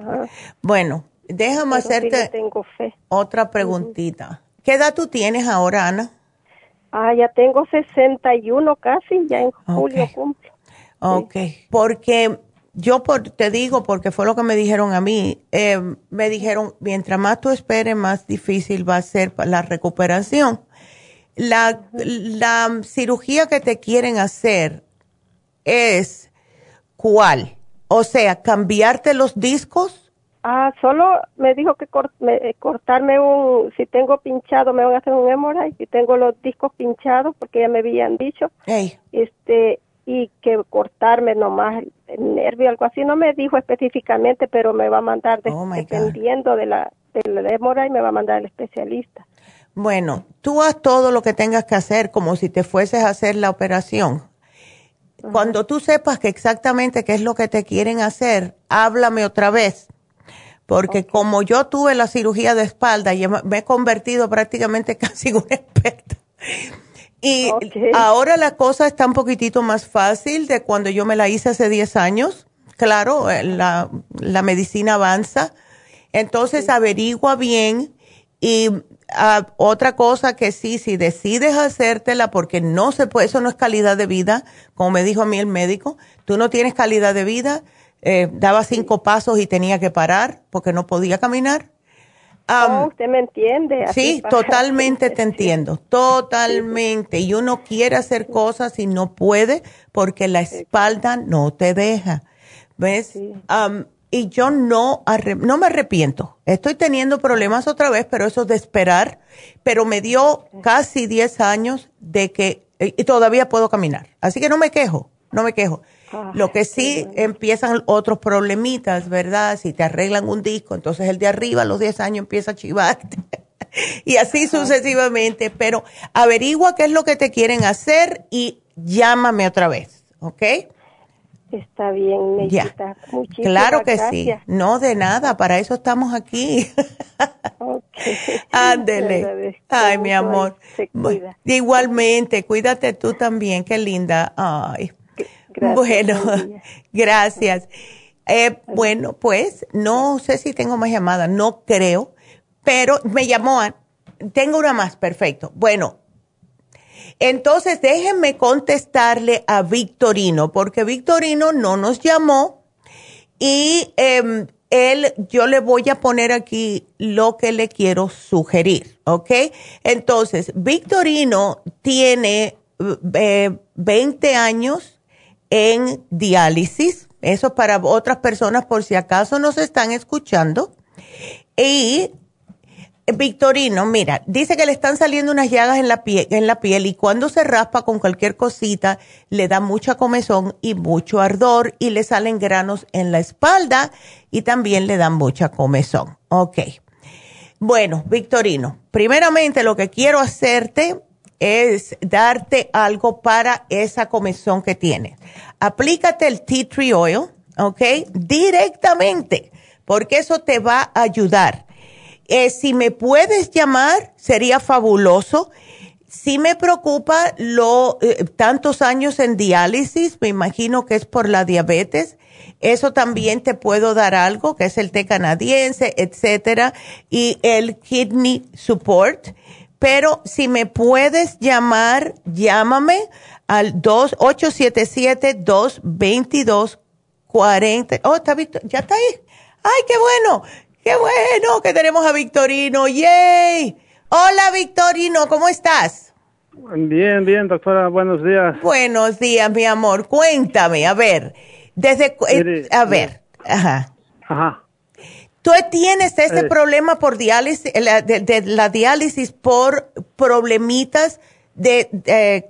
Bueno, déjame hacerte tengo fe. otra preguntita. ¿Qué edad tú tienes ahora, Ana? Ah, ya tengo 61 casi, ya en julio cumplo. Ok, porque yo por, te digo, porque fue lo que me dijeron a mí, eh, me dijeron, mientras más tú esperes, más difícil va a ser la recuperación. La, la cirugía que te quieren hacer es cuál? O sea, cambiarte los discos. Ah, solo me dijo que cortarme un, si tengo pinchado me van a hacer un hemorroide, si tengo los discos pinchados, porque ya me habían dicho. Este, y que cortarme nomás el nervio, algo así. No me dijo específicamente, pero me va a mandar, oh dependiendo de la, del hemorroide, me va a mandar el especialista. Bueno, tú haz todo lo que tengas que hacer como si te fueses a hacer la operación. Cuando tú sepas que exactamente qué es lo que te quieren hacer, háblame otra vez. Porque como yo tuve la cirugía de espalda y me he convertido prácticamente [LAUGHS] casi en una experta. Y ahora la cosa está un poquitito más fácil de cuando yo me la hice hace 10 años. Claro, eh, la, la medicina avanza. Entonces averigua bien y Ah, otra cosa que sí, si decides hacértela porque no se puede, eso no es calidad de vida, como me dijo a mí el médico, tú no tienes calidad de vida, eh, daba cinco pasos y tenía que parar porque no podía caminar. Um, usted me entiende. sí, totalmente [LAUGHS] te entiendo, totalmente. Y uno quiere hacer cosas y no puede porque la espalda no te deja. ¿Ves? Um, y yo no, no me arrepiento. Estoy teniendo problemas otra vez, pero eso de esperar, pero me dio casi 10 años de que y todavía puedo caminar. Así que no me quejo, no me quejo. Ah, Lo que sí empiezan otros problemitas, ¿verdad? Si te arreglan un disco, entonces el de arriba a los 10 años empieza a chivarte. [LAUGHS] y así sucesivamente, pero averigua qué es lo que te quieren hacer y llámame otra vez, ¿ok? Está bien, necesita. Claro que sí. No, de nada, para eso estamos aquí. [LAUGHS] Ándele. Ay, mi amor. Igualmente, cuídate tú también, qué linda. Ay. Bueno, [LAUGHS] gracias. Eh, bueno, pues no sé si tengo más llamadas, no creo, pero me llamó. tengo una más, perfecto. Bueno, entonces, déjenme contestarle a Victorino, porque Victorino no nos llamó y em, él, yo le voy a poner aquí lo que le quiero sugerir, ¿ok? Entonces, Victorino tiene 20 eh, años en diálisis, eso para otras personas por si acaso nos están escuchando, y Victorino, mira, dice que le están saliendo unas llagas en la, piel, en la piel y cuando se raspa con cualquier cosita le da mucha comezón y mucho ardor y le salen granos en la espalda y también le dan mucha comezón. Ok. Bueno, Victorino, primeramente lo que quiero hacerte es darte algo para esa comezón que tienes. Aplícate el tea tree oil, ok, directamente, porque eso te va a ayudar eh, si me puedes llamar, sería fabuloso. Si me preocupa lo eh, tantos años en diálisis, me imagino que es por la diabetes. Eso también te puedo dar algo, que es el té canadiense, etcétera, y el kidney support. Pero si me puedes llamar, llámame al 2877-222-40. Oh, está visto, ya está ahí. Ay, qué bueno. Qué bueno que tenemos a Victorino. ¡Yay! Hola, Victorino, ¿cómo estás? Bien, bien, doctora, buenos días. Buenos días, mi amor. Cuéntame, a ver, desde, eh, a ver, ajá. Ajá. ¿Tú tienes ese eh. problema por diálisis, de, la diálisis por problemitas de,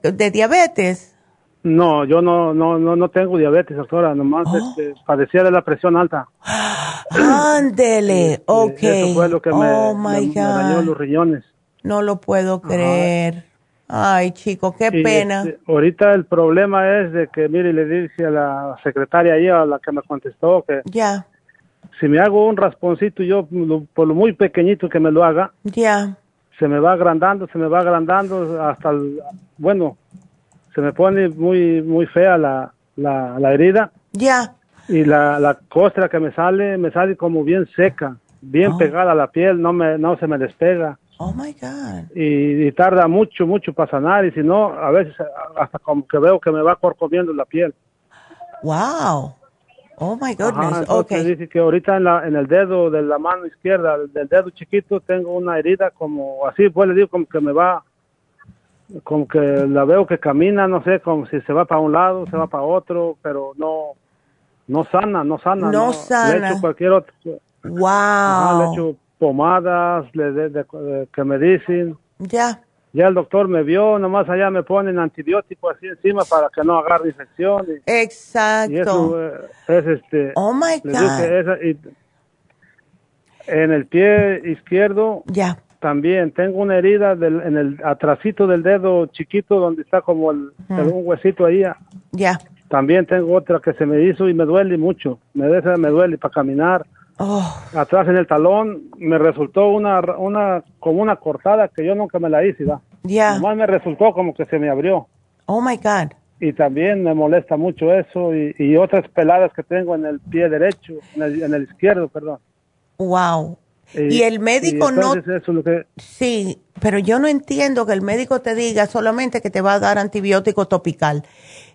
de diabetes? No, yo no, no, no, no tengo diabetes, doctora, nomás oh. este, padecía de la presión alta. Ándele, ok. Eso fue lo que me, oh, dañó los riñones. No lo puedo creer. Ay, chico, qué pena. Este, ahorita el problema es de que, mire, le dije a la secretaria ahí, a la que me contestó, que ya. Si me hago un rasponcito yo, por lo muy pequeñito que me lo haga, ya. se me va agrandando, se me va agrandando hasta el, bueno, se me pone muy muy fea la, la, herida. Ya. Y la, la costra que me sale, me sale como bien seca, bien oh. pegada a la piel, no me no se me despega. Oh my God. Y, tarda mucho, mucho para sanar, y si no, a veces hasta como que veo que me va corcomiendo la piel. Wow. Oh my goodness, ok. Dice que ahorita en, la, en el dedo de la mano izquierda, del dedo chiquito, tengo una herida como así, pues le digo como que me va, como que la veo que camina, no sé, como si se va para un lado, se va para otro, pero no, no sana, no sana. No, sana. Le he hecho cualquier otro. Wow. le he hecho pomadas, le de, que me dicen. Ya ya el doctor me vio, nomás allá me ponen antibiótico así encima para que no agarre infección. Exacto. Y eso eh, es este. Oh my God. en el pie izquierdo. Ya. También tengo una herida del, en el atrasito del dedo chiquito donde está como el, mm. un huesito ahí. Ya. También tengo otra que se me hizo y me duele mucho. Me, me duele para caminar. Oh. Atrás en el talón me resultó una, una, como una cortada que yo nunca me la hice, ¿va? Ya. Nomás me resultó como que se me abrió. Oh my God. Y también me molesta mucho eso y, y otras peladas que tengo en el pie derecho, en el, en el izquierdo, perdón. Wow. Y, el médico no. Eso lo que... Sí, pero yo no entiendo que el médico te diga solamente que te va a dar antibiótico topical.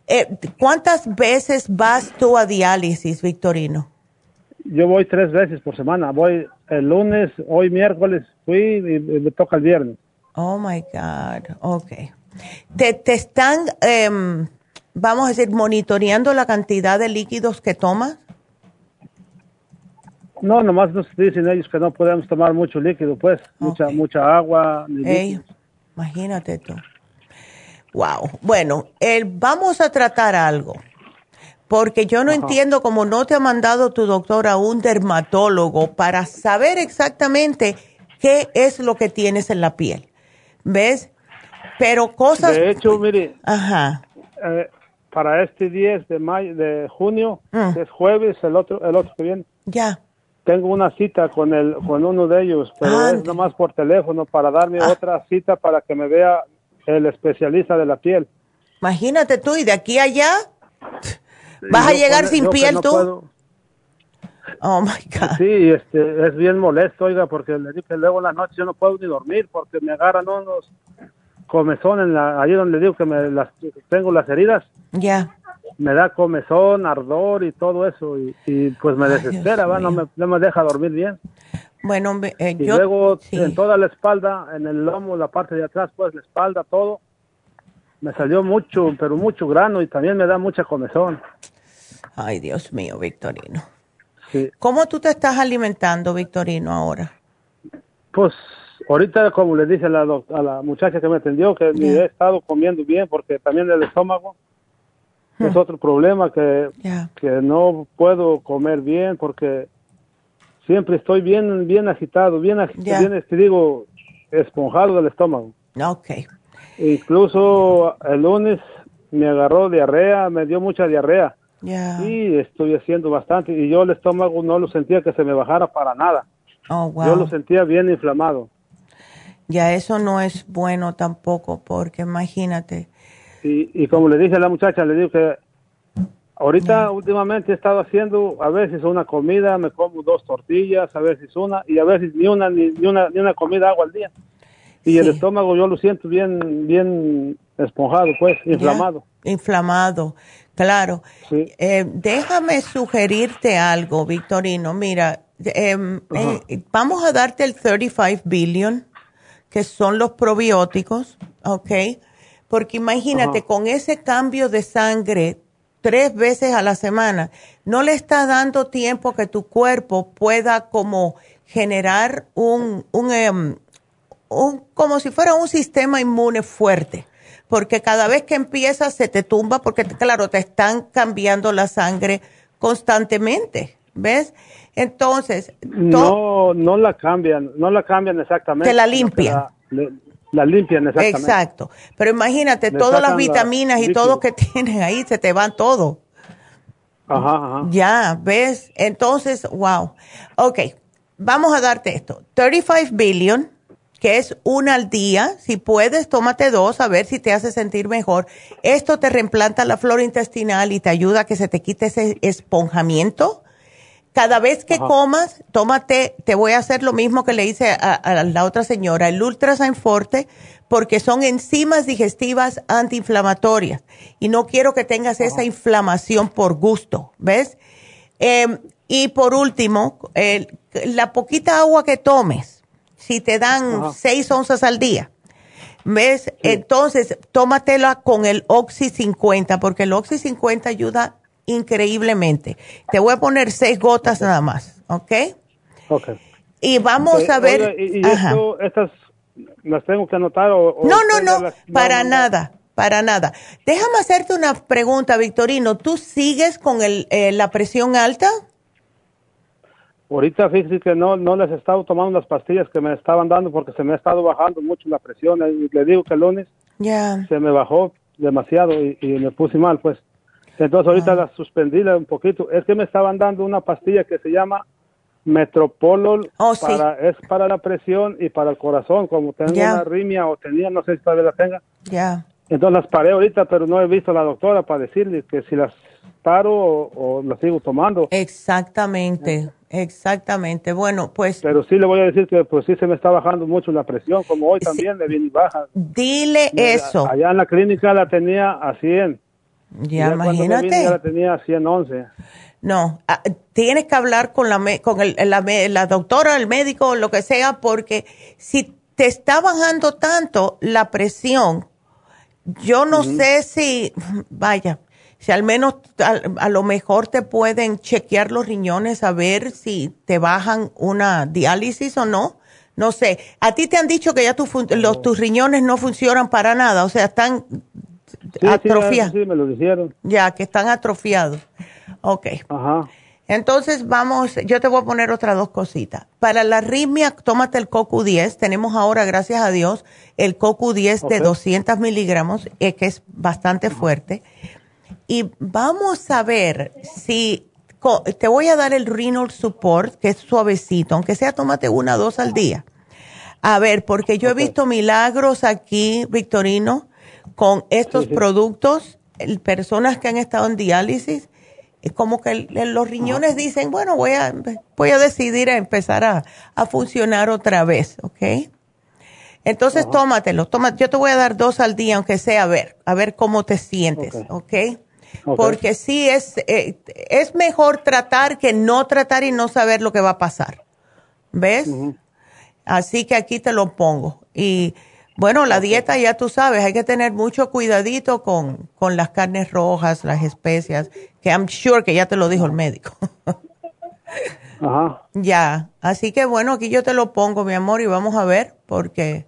Eh, ¿Cuántas veces vas tú a diálisis, Victorino? yo voy tres veces por semana. Voy el lunes, hoy miércoles fui y, me toca el viernes. Oh my God, ok. ¿Te, te están, em, vamos a decir, monitoreando la cantidad de líquidos que tomas? No, nomás nos dicen ellos que no podemos tomar mucho líquido, pues, mucha mucha agua. imagínate tú. Wow. Bueno, el, vamos a tratar algo porque yo no entiendo cómo no te ha mandado tu doctor a un dermatólogo para saber exactamente qué es lo que tienes en la piel. ¿Ves? Pero cosas... De hecho, mire, Ajá. Eh, para este 10 de mayo, de junio, mm. es jueves, el otro, el otro que viene. Ya. Tengo una cita con el, con uno de ellos, pero es nomás por teléfono para darme ah. otra cita para que me vea el especialista de la piel. Imagínate tú, y de aquí a allá, ¿Vas a llegar sin piel tú? Oh my God. Sí, este, es bien molesto, oiga, porque le que luego en la noche yo no puedo ni dormir porque me agarran unos comezón en la, ahí donde digo que me las, tengo las heridas. Ya. Me da comezón, ardor y todo eso, y, pues me desespera, ¿va? No, me, no me deja dormir bien. Bueno, eh, y luego en toda la espalda, en el lomo, la parte de atrás, pues la espalda, todo, me salió mucho, pero mucho grano y también me da mucha comezón. Ay, Dios mío, Victorino. ¿Cómo tú te estás alimentando, Victorino, ahora? Pues ahorita, como le dije a la, a la muchacha que me atendió, que he estado comiendo bien porque también el estómago es hmm. otro problema que, que no puedo comer bien porque siempre estoy bien bien agitado, bien, agitado, bien te digo, esponjado del estómago. Ok. Incluso el lunes me agarró diarrea, me dio mucha diarrea. Y estoy haciendo bastante. Y yo el estómago no lo sentía que se me bajara para nada. Oh, yo lo sentía bien inflamado. Ya eso no es bueno tampoco, porque imagínate. Y, y como le dije a la muchacha, le digo que ahorita últimamente he estado haciendo a veces una comida, me como dos tortillas, a veces una, y a veces ni una, ni, una, ni una comida agua al día. Y el estómago yo lo siento bien, bien esponjado, pues, inflamado. inflamado. Claro. Eh, déjame sugerirte algo, Victorino. Mira, em, eh, vamos a darte el 35 billion, que son los probióticos, ¿ok? Porque imagínate, con ese cambio de sangre tres veces a la semana, no le está dando tiempo que tu cuerpo pueda como generar un, un, em, un como si fuera un sistema inmune fuerte porque cada vez que empiezas se te tumba porque, claro, te están cambiando la sangre constantemente, ¿ves? Entonces... No, no la cambian, no la cambian exactamente. Te la limpian. La, limpian exactamente. Exacto. Pero imagínate, todas las vitaminas y todo que [LAUGHS] tienes ahí, se te van todo. Ajá, ajá. Ya, ¿ves? Entonces, wow. Ok, vamos a darte esto. 35 billion que es una al día. Si puedes, tómate dos a ver si te hace sentir mejor. Esto te reemplanta la flora intestinal y te ayuda a que se te quite ese esponjamiento. Cada vez que comas, tómate, te voy a hacer lo mismo que le hice a, la otra señora, el Ultrasign Forte, porque son enzimas digestivas antiinflamatorias y no quiero que tengas esa inflamación por gusto, ¿ves? Em, y por último, la poquita agua que tomes, si te dan seis onzas al día, ¿ves? Entonces, tómatela con el Oxy 50, porque el Oxy 50 ayuda increíblemente. Te voy a poner seis gotas nada más, ¿ok? Ok. Y vamos a ver. ¿Y, estas las tengo que anotar o.? no, no, no, para nada, para nada. Déjame hacerte una pregunta, Victorino. ¿Tú sigues con el, eh, la presión alta? Ahorita fíjese que no, no les he estado tomando las pastillas que me estaban dando porque se me ha estado bajando mucho la presión. Y le digo que el lunes se me bajó demasiado y, me puse mal, pues. Entonces ahorita la suspendí un poquito. Es que me estaban dando una pastilla que se llama Metropolol oh, para, es para la presión y para el corazón, como tengo una arritmia o tenía, no sé si todavía la tenga. Ya. Entonces las paré ahorita, pero no he visto a la doctora para decirle que si las paro o, las sigo tomando. Exactamente, exactamente. Bueno, pues... Pero sí le voy a decir que pues sí se me está bajando mucho la presión, como hoy también me viene baja. Dile eso. Allá en la clínica la tenía a 100. Ya, imagínate. ya la tenía a 111. No, ah, tienes que hablar con la, con el, la, la doctora, el médico, lo que sea, porque si te está bajando tanto la presión, yo no sé si, vaya, si al menos a, lo mejor te pueden chequear los riñones a ver si te bajan una diálisis o no. No sé, a ti te han dicho que ya los, tus riñones no funcionan para nada, o sea, están atrofiados. Sí, me lo dijeron. Ya, que están atrofiados. Ok. Ajá. Entonces vamos, yo te voy a poner otras dos cositas. Para la arritmia, tómate el CoQ10. Tenemos ahora, gracias a Dios, el CoQ10 de 200 miligramos, eh, que es bastante fuerte. Y vamos a ver si, te voy a dar el Renal Support, que es suavecito, aunque sea tómate una o dos al día. A ver, porque yo he visto milagros aquí, Victorino, con estos productos, personas que han estado en diálisis es como que los riñones dicen, bueno, voy a, voy a decidir a empezar a, funcionar otra vez, ¿ok? Entonces tómatelo, toma, yo te voy a dar dos al día, aunque sea a ver, a ver cómo te sientes, ¿ok? Porque sí es, eh, es mejor tratar que no tratar y no saber lo que va a pasar, ¿ves? Así que aquí te lo pongo. Y bueno, la dieta ya tú sabes, hay que tener mucho cuidadito con, con las carnes rojas, las especias, que I'm sure que ya te lo dijo el médico. Ajá. [LAUGHS] Ya, así que bueno, aquí yo te lo pongo, mi amor, y vamos a ver, porque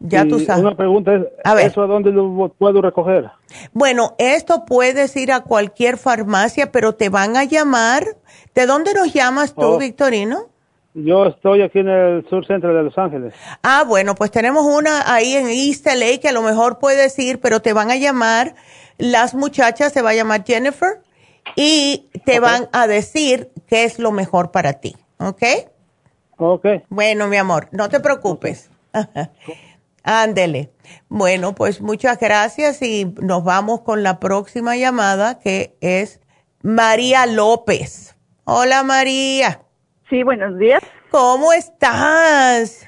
ya tú sabes. Una pregunta es, ¿eso a dónde lo puedo recoger? Bueno, esto puedes ir a cualquier farmacia, pero te van a llamar. ¿De dónde nos llamas tú, oh. Victorino? Yo estoy aquí en el sur centro de Los Ángeles. Ah, bueno, pues tenemos una ahí en East LA que a lo mejor puedes ir, pero te van a llamar, las muchachas se va a llamar Jennifer y te van a decir qué es lo mejor para ti, ¿ok? Ok. Bueno, mi amor, no te preocupes. [LAUGHS] Ándele. Bueno, pues muchas gracias y nos vamos con la próxima llamada que es María López. Hola María. Sí, buenos días. ¿Cómo estás?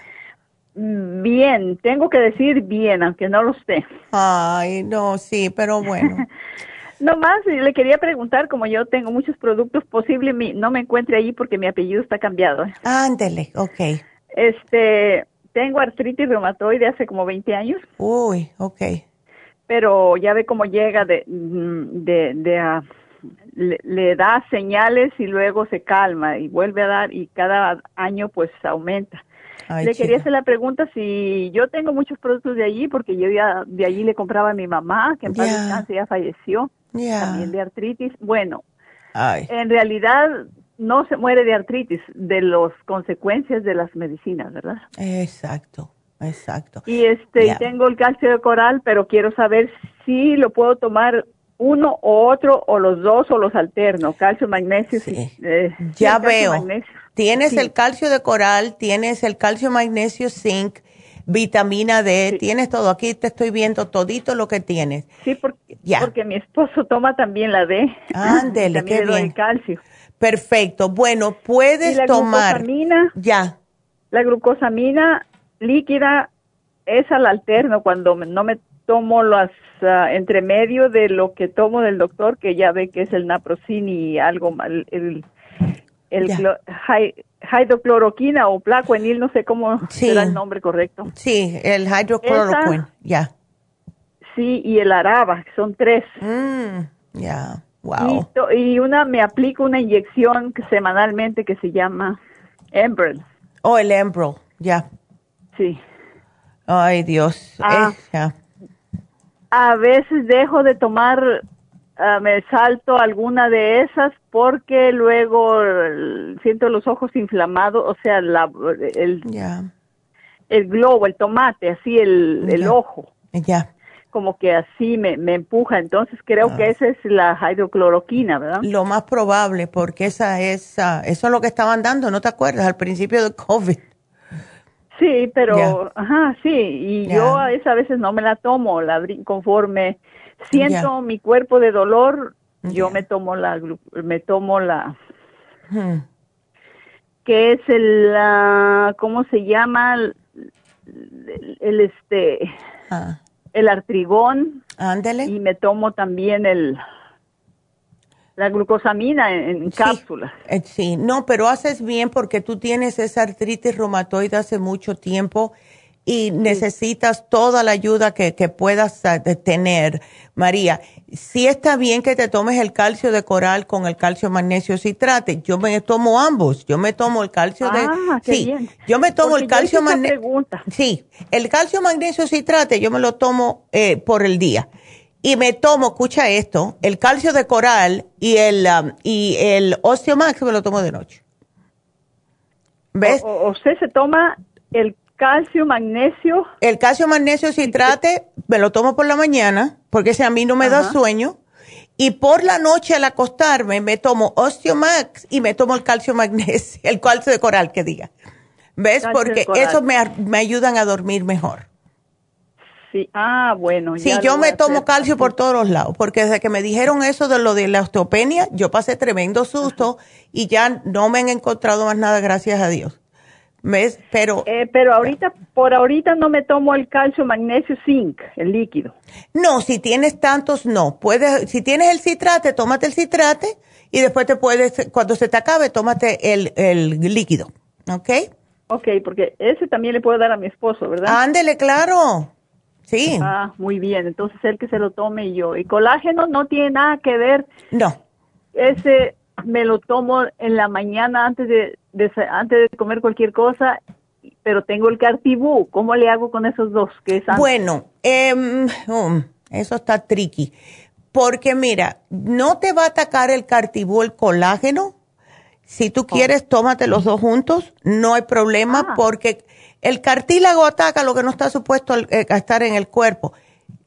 Bien, tengo que decir bien, aunque no lo sé. Ay, no, sí, pero bueno. [LAUGHS] no más, le quería preguntar, como yo tengo muchos productos, posible no me encuentre ahí porque mi apellido está cambiado. Ándele, ok. Este, tengo artritis reumatoide hace como 20 años. Uy, ok. Pero ya ve cómo llega de, mm, de, de, a le, da señales y luego se calma y vuelve a dar y cada año pues aumenta. le quería hacer la pregunta si yo tengo muchos productos de allí porque yo ya de allí le compraba a mi mamá que en paz ya falleció también de artritis. Bueno, en realidad no se muere de artritis, de las consecuencias de las medicinas, ¿verdad? Exacto. Exacto. Y este, tengo el calcio de coral, pero quiero saber si lo puedo tomar uno o otro o los dos o los alterno, calcio, magnesio. Eh, ya veo. Tienes el calcio de coral, tienes el calcio, magnesio, zinc, vitamina D, tienes todo. Aquí te estoy viendo todito lo que tienes. Sí, porque, porque mi esposo toma también la D. Ándele, [LAUGHS] qué bien. el calcio. Perfecto. Bueno, puedes la tomar. Glucosamina, ya. La glucosamina líquida, esa la alterno cuando no me tomo las uh, entre medio de lo que tomo del doctor, que ya ve que es el naproxen y algo mal, el, el hidrocloroquina o plaquenil, no sé cómo será el nombre correcto. Sí, el hidrocloroquina, ya. Sí, y el araba, son tres. Mm, ya, wow. Y, una, me aplico una inyección semanalmente que se llama Embrel. Oh, el Embrel, ya. Sí. Ay, Dios. Ah, A veces dejo de tomar, ah, me salto alguna de esas porque luego siento los ojos inflamados, o sea, la, el, el globo, el tomate, así el, el ojo. Ya como que así me, me empuja. Entonces creo que ah. esa es la hidrocloroquina, ¿verdad? Lo más probable, porque esa es, eso es lo que estaban dando, ¿no te acuerdas? Al principio del COVID. Sí, pero, ajá, sí, y yo a esa veces no me la tomo, la conforme siento mi cuerpo de dolor, yo me tomo la, me tomo la, hmm. que es el, la, ¿cómo se llama? El, este, ah el artrigón. Ándele. Y me tomo también el la glucosamina en, cápsulas. Eh, sí, no, pero haces bien porque tú tienes esa artritis reumatoide hace mucho tiempo y necesitas toda la ayuda que, puedas ah, tener, María. Sí está bien que te tomes el calcio de coral con el calcio magnesio citrate. Yo me tomo ambos. Yo me tomo el calcio de... Ah, sí, yo me tomo el calcio magnesio... Sí, el calcio magnesio citrate yo me lo tomo eh, por el día. Y me tomo, escucha esto, el calcio de coral y el, um, y el osteomax me lo tomo de noche. ¿Ves? O, usted se toma el calcio, magnesio. El calcio, magnesio, citrate, me lo tomo por la mañana, porque si a mí no me da sueño. Y por la noche al acostarme me tomo Osteomax y me tomo el calcio [LAUGHS] magnesio, el calcio de coral que diga. ¿Ves? porque eso me, me, ayudan a dormir mejor. Sí, ah, bueno. Sí, yo me tomo calcio por todos los lados, porque desde que me dijeron eso de lo de la osteopenia, yo pasé tremendo susto y ya no me han encontrado más nada, gracias a Dios. ¿Ves? Pero, eh, pero ahorita, por ahorita no me tomo el calcio, magnesio, zinc, el líquido. No, si tienes tantos, no. Puedes, si tienes el citrate, tómate el citrate y después te puedes, cuando se te acabe, tómate el, el líquido. ¿Ok? Ok, porque ese también le puedo dar a mi esposo, ¿verdad? Ándele, claro. Sí. Ah, muy bien. Entonces él que se lo tome y yo. Y colágeno no tiene nada que ver. No. Ese me lo tomo en la mañana antes de, antes de comer cualquier cosa, pero tengo el cartibú. ¿Cómo le hago con esos dos? Que bueno, em, um, eso está tricky. Porque mira, no te va a atacar el cartibú el colágeno. Si tú quieres, tómate los dos juntos. No hay problema ah. porque el cartílago ataca lo que no está supuesto eh, a estar en el cuerpo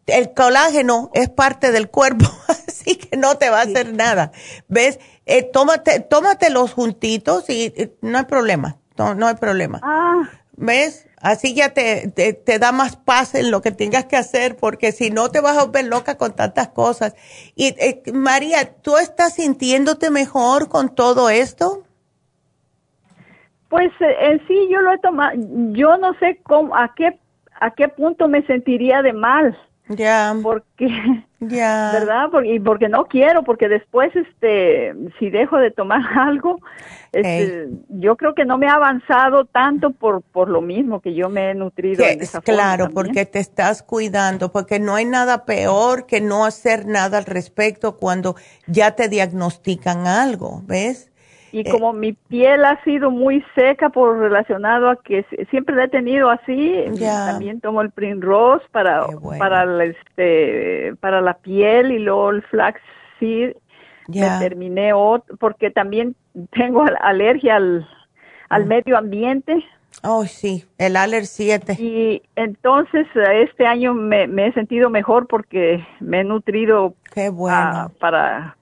el colágeno es parte del cuerpo, [LAUGHS] así que no te va a hacer nada. ¿Ves? Eh, tómate, tómate los juntitos y, no hay problema, no, hay problema. Ah. ¿Ves? Así ya te, te, da más paz en lo que tengas que hacer, porque si no te vas a volver loca con tantas cosas. Y eh, María, ¿tú estás sintiéndote mejor con todo esto? Pues eh, en sí yo lo he tomado, yo no sé cómo, a qué, a qué punto me sentiría de mal. Ya. Porque, ya. [LAUGHS] ¿verdad? Porque, y porque no quiero, porque después, este, si dejo de tomar [LAUGHS] algo, este, yo creo que no me ha avanzado tanto por, por lo mismo que yo me he nutrido. claro, porque te estás cuidando, porque no hay nada peor que no hacer nada al respecto cuando ya te diagnostican algo, ¿ves? Y eh, como mi piel ha sido muy seca por relacionado a que siempre la he tenido así, también tomo el Primrose para para este para la piel y luego el flaxseed me terminé otro, porque también tengo alergia al, al mm. medio ambiente. Oh, sí, el Aller 7. Y entonces este año me, he sentido mejor porque me he nutrido Qué bueno. para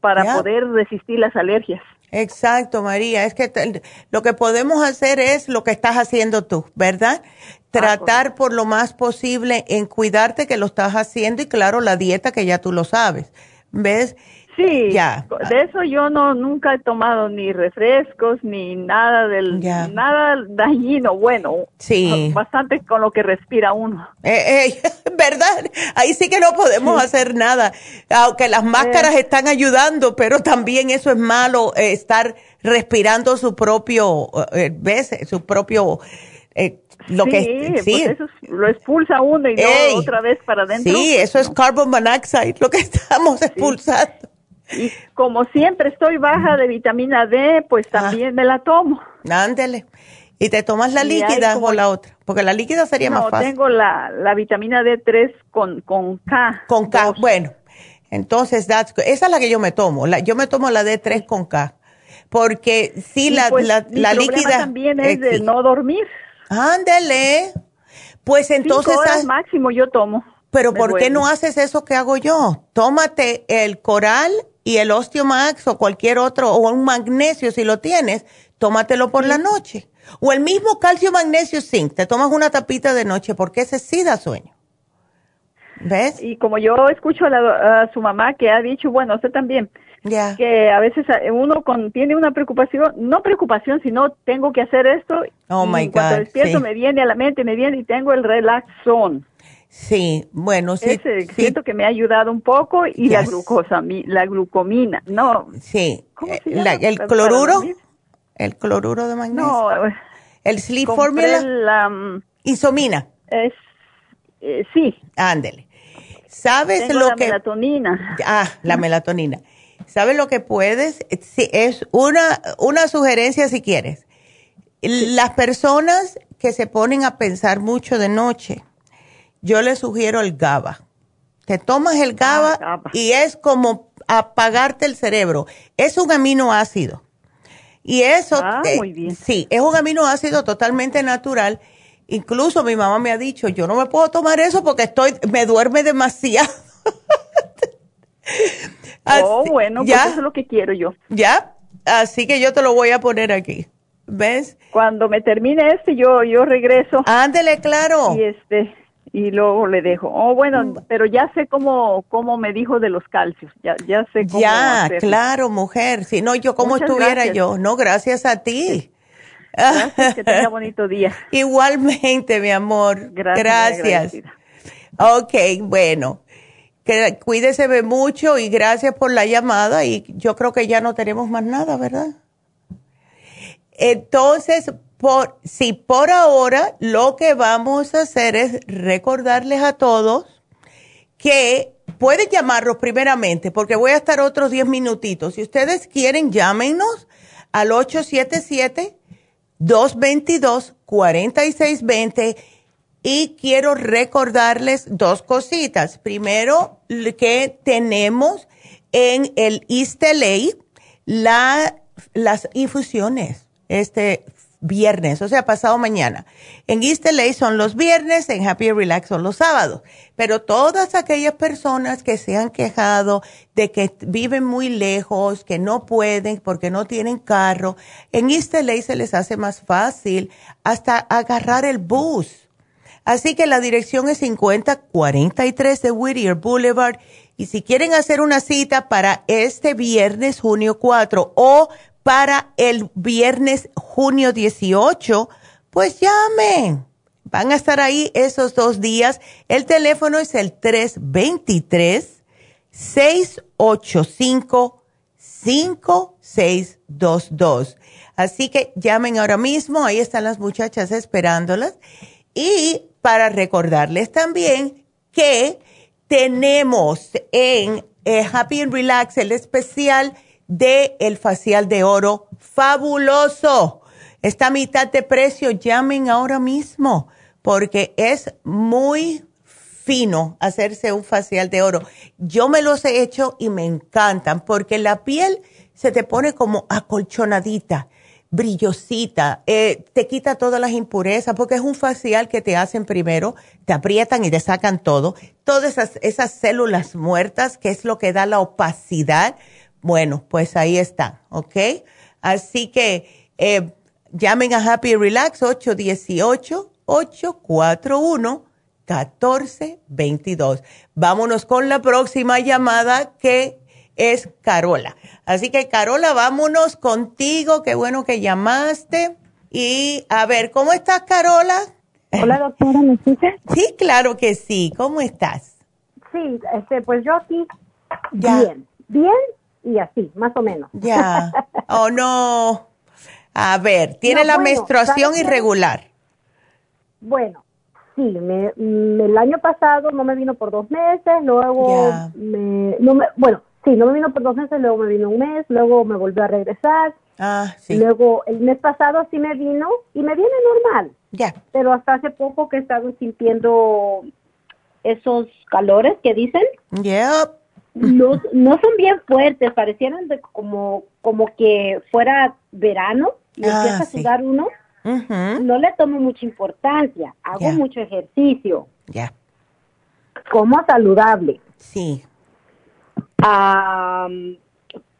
para poder resistir las alergias. Exacto, María. Es que lo que podemos hacer es lo que estás haciendo tú, ¿verdad? Tratar por lo más posible en cuidarte que lo estás haciendo y claro, la dieta que ya tú lo sabes, ¿ves? Sí, de eso yo no nunca he tomado ni refrescos ni nada del nada dañino, bueno, sí. bastante con lo que respira uno. Eh, eh, [LAUGHS] ¿Verdad? Ahí sí que no podemos hacer nada, aunque las máscaras eh. están ayudando, pero también eso es malo estar respirando su propio, ¿ves? Su propio lo sí, que sí. Pues eso lo expulsa uno y no otra vez para adentro. Sí, eso es carbon monoxide, lo que [LAUGHS] estamos expulsando. Y como siempre estoy baja de vitamina D, pues ah. también me la tomo. Ándele. ¿Y te tomas la líquida o la otra? Porque la líquida sería más fácil. No, tengo la, la vitamina D3 con, con K. Con K, bueno. Entonces, esa es la que yo me tomo. La, yo me tomo la D3 con K. Porque sí, la, pues, la, la líquida... también es de no dormir. Ándele. Pues entonces... Cinco máximo yo tomo. Pero ¿por qué no haces eso que hago yo? Tómate el coral y el Osteomax o cualquier otro, o un magnesio si lo tienes, tómatelo por la noche. O el mismo calcio magnesio zinc, te tomas una tapita de noche porque ese sí da sueño. ¿Ves? Y como yo escucho a, su mamá que ha dicho, bueno, usted también, que a veces uno con, tiene una preocupación, no preocupación, sino tengo que hacer esto. Oh y cuando despierto me viene a la mente, me viene y tengo el relaxón. Sí, bueno, sí. siento que me ha ayudado un poco y la glucosa, la glucomina, no. Sí, eh, el cloruro, el cloruro de magnesio. No, eh, el sleep formula. La, isomina. Es, eh, sí. Ándele. ¿Sabes lo la que? melatonina. Ah, la melatonina. ¿Sabes lo que puedes? Sí, es una, una sugerencia si quieres. Las personas que se ponen a pensar mucho de noche, yo le sugiero el GABA. Te tomas el GABA, ah, y es como apagarte el cerebro. Es un aminoácido. Y eso, ah, eh, sí, es un aminoácido totalmente natural. Incluso mi mamá me ha dicho, yo no me puedo tomar eso porque estoy, me duerme demasiado. [LAUGHS] oh, bueno, pues ¿ya? eso es lo que quiero yo. ¿Ya? Así que yo te lo voy a poner aquí. ¿Ves? Cuando me termine este, yo, yo regreso. Ándele, claro. Y este, y luego le dejo. Oh, bueno, mm. pero ya sé cómo, cómo me dijo de los calcios, ya, ya sé cómo. Ya, claro, mujer. Si no, yo como estuviera yo. No, gracias a ti. Gracias, que tenga [LAUGHS] bonito día. Igualmente, mi amor. Gracias. Ok, bueno. Que, cuídese mucho y gracias por la llamada y yo creo que ya no tenemos más nada, ¿verdad? Entonces, por, si por ahora lo que vamos a hacer es recordarles a todos que pueden llamarlos primeramente, porque voy a estar otros 10 minutitos. Si ustedes quieren, llámenos al 877-222-4620 y quiero recordarles dos cositas. Primero, que tenemos en el East la, las infusiones. Este viernes, o sea, pasado mañana. En East LA son los viernes, en Happy Relax son los sábados. Pero todas aquellas personas que se han quejado de que viven muy lejos, que no pueden porque no tienen carro, en East LA se les hace más fácil hasta agarrar el bus. Así que la dirección es 5043 de Whittier Boulevard. Y si quieren hacer una cita para este viernes, junio 4, o para el viernes junio 18, pues llamen. Van a estar ahí esos dos días. El teléfono es el 323-685-5622. Así que llamen ahora mismo, ahí están las muchachas esperándolas. Y para recordarles también que tenemos en eh, Happy and Relax el especial de el facial de oro. Fabuloso. Esta mitad de precio, llamen ahora mismo porque es muy fino hacerse un facial de oro. Yo me los he hecho y me encantan porque la piel se te pone como acolchonadita, brillosita, eh, te quita todas las impurezas porque es un facial que te hacen primero, te aprietan y te sacan todo, todas esas, esas células muertas que es lo que da la opacidad bueno, pues ahí está, ¿ok? Así que eh, llamen a Happy Relax 818-841-1422. Vámonos con la próxima llamada que es Carola. Así que Carola, vámonos contigo, qué bueno que llamaste. Y a ver, ¿cómo estás Carola? Hola doctora, ¿me escuchas? Sí, claro que sí, ¿cómo estás? Sí, este, pues yo aquí bien, bien y así, más o menos. Ya, oh no. A ver, tiene la menstruación irregular. Bueno, sí, me, el año pasado no me vino por dos meses, luego me, no me, bueno, sí, no me vino por dos meses, luego me vino un mes, luego me volvió a regresar. Ah, sí. Luego el mes pasado sí me vino y me viene normal. Ya. Pero hasta hace poco que he estado sintiendo esos calores que dicen. Yep. No, no son bien fuertes, parecieran de como, como que fuera verano y Ah, empieza a sudar uno. No le tomo mucha importancia, hago mucho ejercicio, Ya. como saludable. Sí.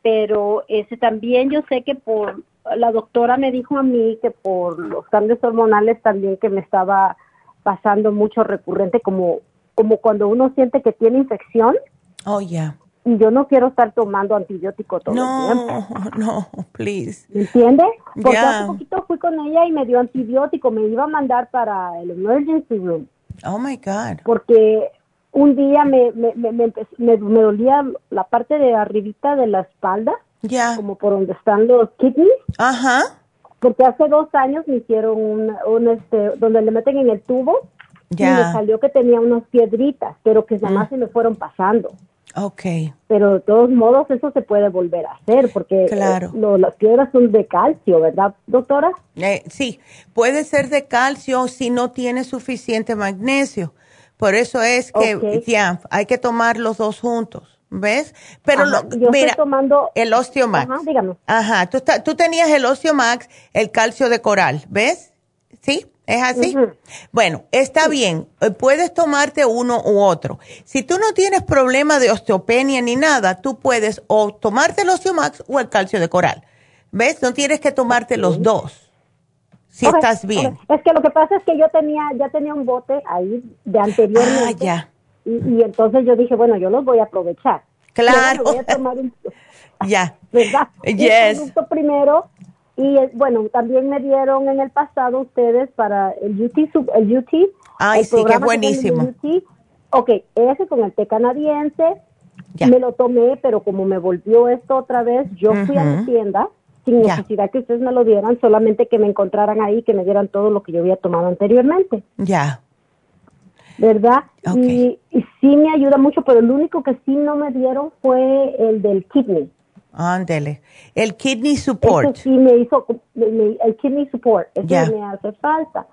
Pero ese también yo sé que por la doctora me dijo a mí que por los cambios hormonales también que me estaba pasando mucho recurrente como como cuando uno siente que tiene infección Oh, ya. y yo no quiero estar tomando antibiótico todo el tiempo. No, [LAUGHS] no, please. ¿Me entiende? Porque Ya. hace poquito fui con ella y me dio antibiótico, me iba a mandar para el emergency room. Oh, my God. Porque un día me, me, me, me, me- dolía la parte de arribita de la espalda, Ya. como por donde están los kidneys. Ajá. Porque hace dos años me hicieron un, un, este, donde le meten en el tubo Ya. y me salió que tenía unas piedritas, pero que nada más se me fueron pasando. Ok. Pero de todos modos eso se puede volver a hacer porque Claro. eh, lo- las piedras son de calcio, ¿verdad, doctora? Eh, sí, puede ser de calcio si no tiene suficiente magnesio. Por eso es que ya hay que tomar los dos juntos, ¿ves? Pero Ajá, lo- yo mira, estoy tomando el Osteomax. Ajá, dígame. Ajá, tú, está- tú tenías el Osteomax, el calcio de coral, ¿ves? ¿Sí? ¿Es así? Bueno, está bien. eh, Puedes tomarte uno u otro. Si tú no tienes problema de osteopenia ni nada, tú puedes o tomarte el Osteomax o el calcio de coral. ¿Ves? No tienes que tomarte los dos. Si estás bien. Es que lo que pasa es que yo tenía, ya tenía un bote ahí de anteriormente. Ah, ya. Y, y entonces yo dije, bueno, yo los voy a aprovechar. Claro. Yo voy a tomar un, [LAUGHS] Ya. [LAUGHS] ¿verdad? Yes. Primero. Y eh, bueno, también me dieron en el pasado ustedes para el UT. El UT Ay, el sí, tienen buenísimo. UT. Ok, ese con el té canadiense. Ya. Me lo tomé, pero como me volvió esto otra vez, yo fui a la tienda sin Ya. necesidad que ustedes me lo dieran, solamente que me encontraran ahí, que me dieran todo lo que yo había tomado anteriormente, Ya. ¿verdad? Y, y sí me ayuda mucho, pero el único que sí no me dieron fue el del kidney. Ándele. El kidney support. Ese sí me hizo, me- me- el kidney support, eso Ya. me hace falta.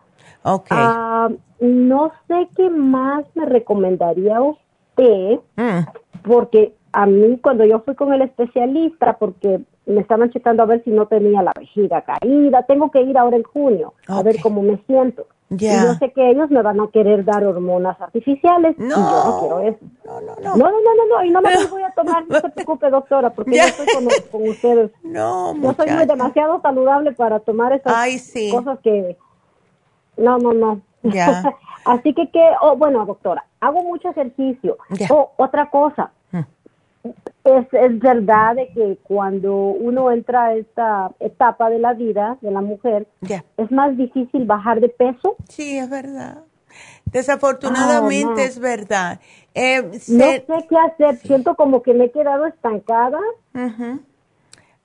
Ok. Ah, no sé qué más me recomendaría usted, Mm. porque a mí cuando yo fui con el especialista, porque me estaban checando a ver si no tenía la vejiga caída, tengo que ir ahora en junio a ver cómo me siento. Ya. Y yo sé que ellos me van a querer dar hormonas artificiales y yo no quiero eso. No, no, No, no, no, no, no, y no me las voy a tomar, no se [LAUGHS] preocupe, doctora, porque Ya. yo estoy con, con ustedes. No, Yo soy muy demasiado saludable para tomar esas Ay, sí. cosas que... No, no, no. Ya. [LAUGHS] Así que, que oh, bueno, doctora, hago mucho ejercicio. Oh, otra cosa. Es, es verdad de que cuando uno entra a esta etapa de la vida de la mujer, es más difícil bajar de peso. Sí, es verdad. Desafortunadamente Oh, no. es verdad. Eh, No sé qué hacer, siento como que me he quedado estancada.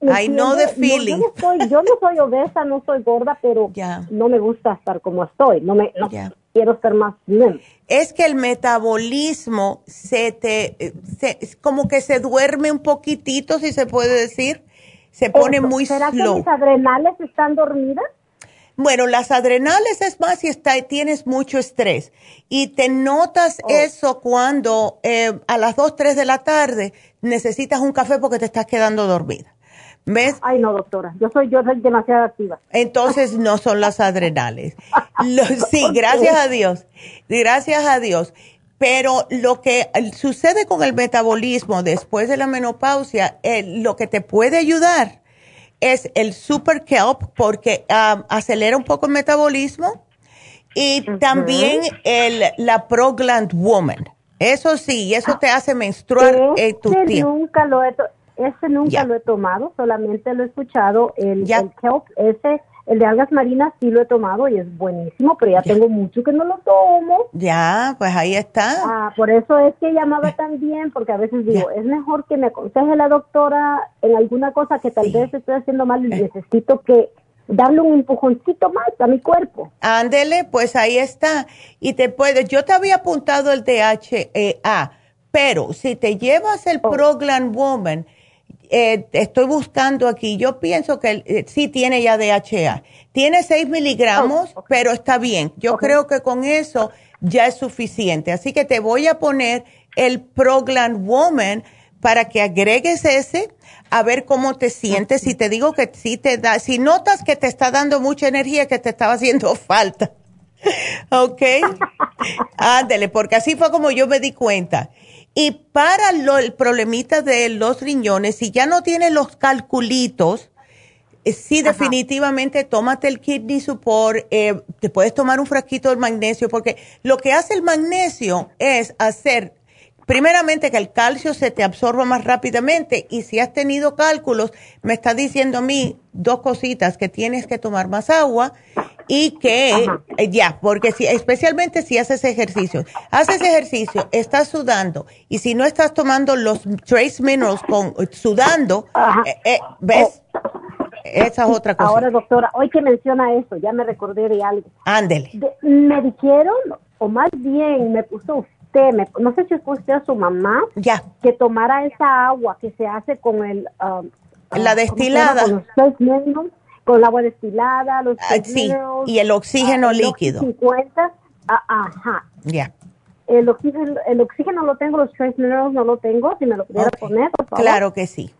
¿Me I know the? No, feeling. yo, no soy, yo no soy obesa, no soy gorda, pero [LAUGHS] no me gusta estar como estoy. No me no. Quiero estar más slim. es que el metabolismo se te, eh, se, como que se duerme un poquitito, si se puede decir. Se pone Eso, muy ¿Será que slow. mis adrenales están dormidas? Bueno, las adrenales es más si está, tienes mucho estrés. Y te notas Oh. eso cuando eh, a las 2, 3 de la tarde necesitas un café porque te estás quedando dormida. ¿Ves? Ay, no, doctora. Yo soy yo soy demasiado activa. Entonces no son las adrenales. Lo- [LAUGHS] sí, gracias a Dios. Gracias a Dios. Pero lo que sucede con el metabolismo después de la menopausia, eh, lo que te puede ayudar es el Super Kelp porque ah, acelera un poco el metabolismo y también el, la Progland Woman. Eso sí, eso te hace menstruar en tu tiempo. Nunca lo he ese nunca lo he tomado, solamente lo he escuchado. El, el kelp, ese el de algas marinas sí lo he tomado y es buenísimo, pero ya, tengo mucho que no lo tomo. Ya, pues ahí está. Ah, por eso es que llamaba también, porque a veces digo, es mejor que me aconseje la doctora en alguna cosa que tal vez estoy haciendo mal y necesito que darle un empujoncito más a mi cuerpo. Ándele, pues ahí está. Y te puedes, yo te había apuntado el DHEA, pero si te llevas el oh. Proglan Woman, eh, estoy buscando aquí, yo pienso que eh, sí tiene ya DHA. Tiene 6 miligramos, oh, pero está bien. Yo creo que con eso ya es suficiente. Así que te voy a poner el Progland Woman para que agregues ese, a ver cómo te sientes. Si te digo que sí te da, si notas que te está dando mucha energía, que te estaba haciendo [LAUGHS] falta. ¿Ok? [LAUGHS] Ándele, porque así fue como yo me di cuenta. Y para lo, el problemita de los riñones, si ya no tienes los calculitos, eh, sí, definitivamente tómate el kidney support, eh, te puedes tomar un frasquito de magnesio, porque lo que hace el magnesio es hacer primeramente que el calcio se te absorba más rápidamente. Y si has tenido cálculos, me está diciendo a mí dos cositas, que tienes que tomar más agua y que eh, ya, porque si, especialmente si haces ejercicio, haces ejercicio, estás sudando y si no estás tomando los trace minerals con sudando, eh, eh, ¿ves? Esa es otra cosa. Ahora, doctora, hoy que menciona eso, ya me recordé de algo. Ándele. me dijeron, o más bien me puso no sé si fue usted o su mamá, ya. que tomara esa agua que se hace con el... Um, la uh, destilada. Con los con el agua destilada, los ah, sí, y el oxígeno uh, líquido. 50, ah, ajá. Ya. El oxígeno, el oxígeno lo tengo, los trace minerals no lo tengo, si me lo pudiera poner, por favor. Claro que sí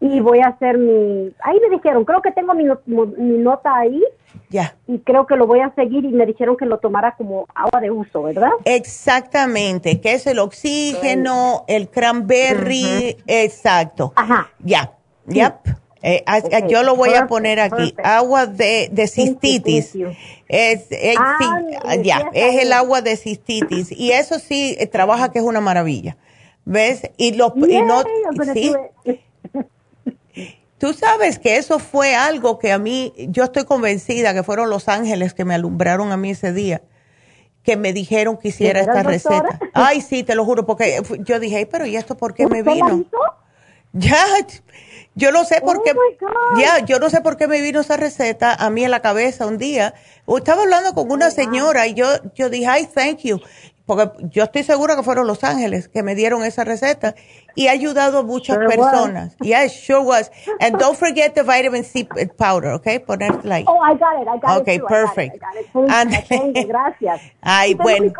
y voy a hacer mi, ahí me dijeron, creo que tengo mi, mi nota ahí. Ya. Y creo que lo voy a seguir y me dijeron que lo tomara como agua de uso, ¿verdad? Exactamente, que es el oxígeno, el cranberry, exacto. Ajá. Ya, ya. Eh, yo lo voy a poner aquí, agua de, de cistitis. Es, ah, ya, es el agua de cistitis. Y eso sí, eh, trabaja que es una maravilla. ¿Ves? Y, los, y no, sí, Tú sabes que eso fue algo que a mí, yo estoy convencida que fueron los ángeles que me alumbraron a mí ese día, que me dijeron que hiciera esta receta. Ay, sí, te lo juro, porque yo dije, pero ¿y esto por qué me vino? [LAUGHS] Ya, yo no sé por oh qué, ya, yo no sé por qué me vino esa receta a mí en la cabeza un día. Estaba hablando con una señora y yo, yo dije, ay, thank you porque yo estoy segura que fueron Los Ángeles que me dieron esa receta y ha ayudado a muchas personas. [LAUGHS] Yes, sure was. And don't forget the vitamin C powder, okay? Poner like. Oh, I got it, I got okay, it. Okay, perfect. And, gracias. Ay, bueno.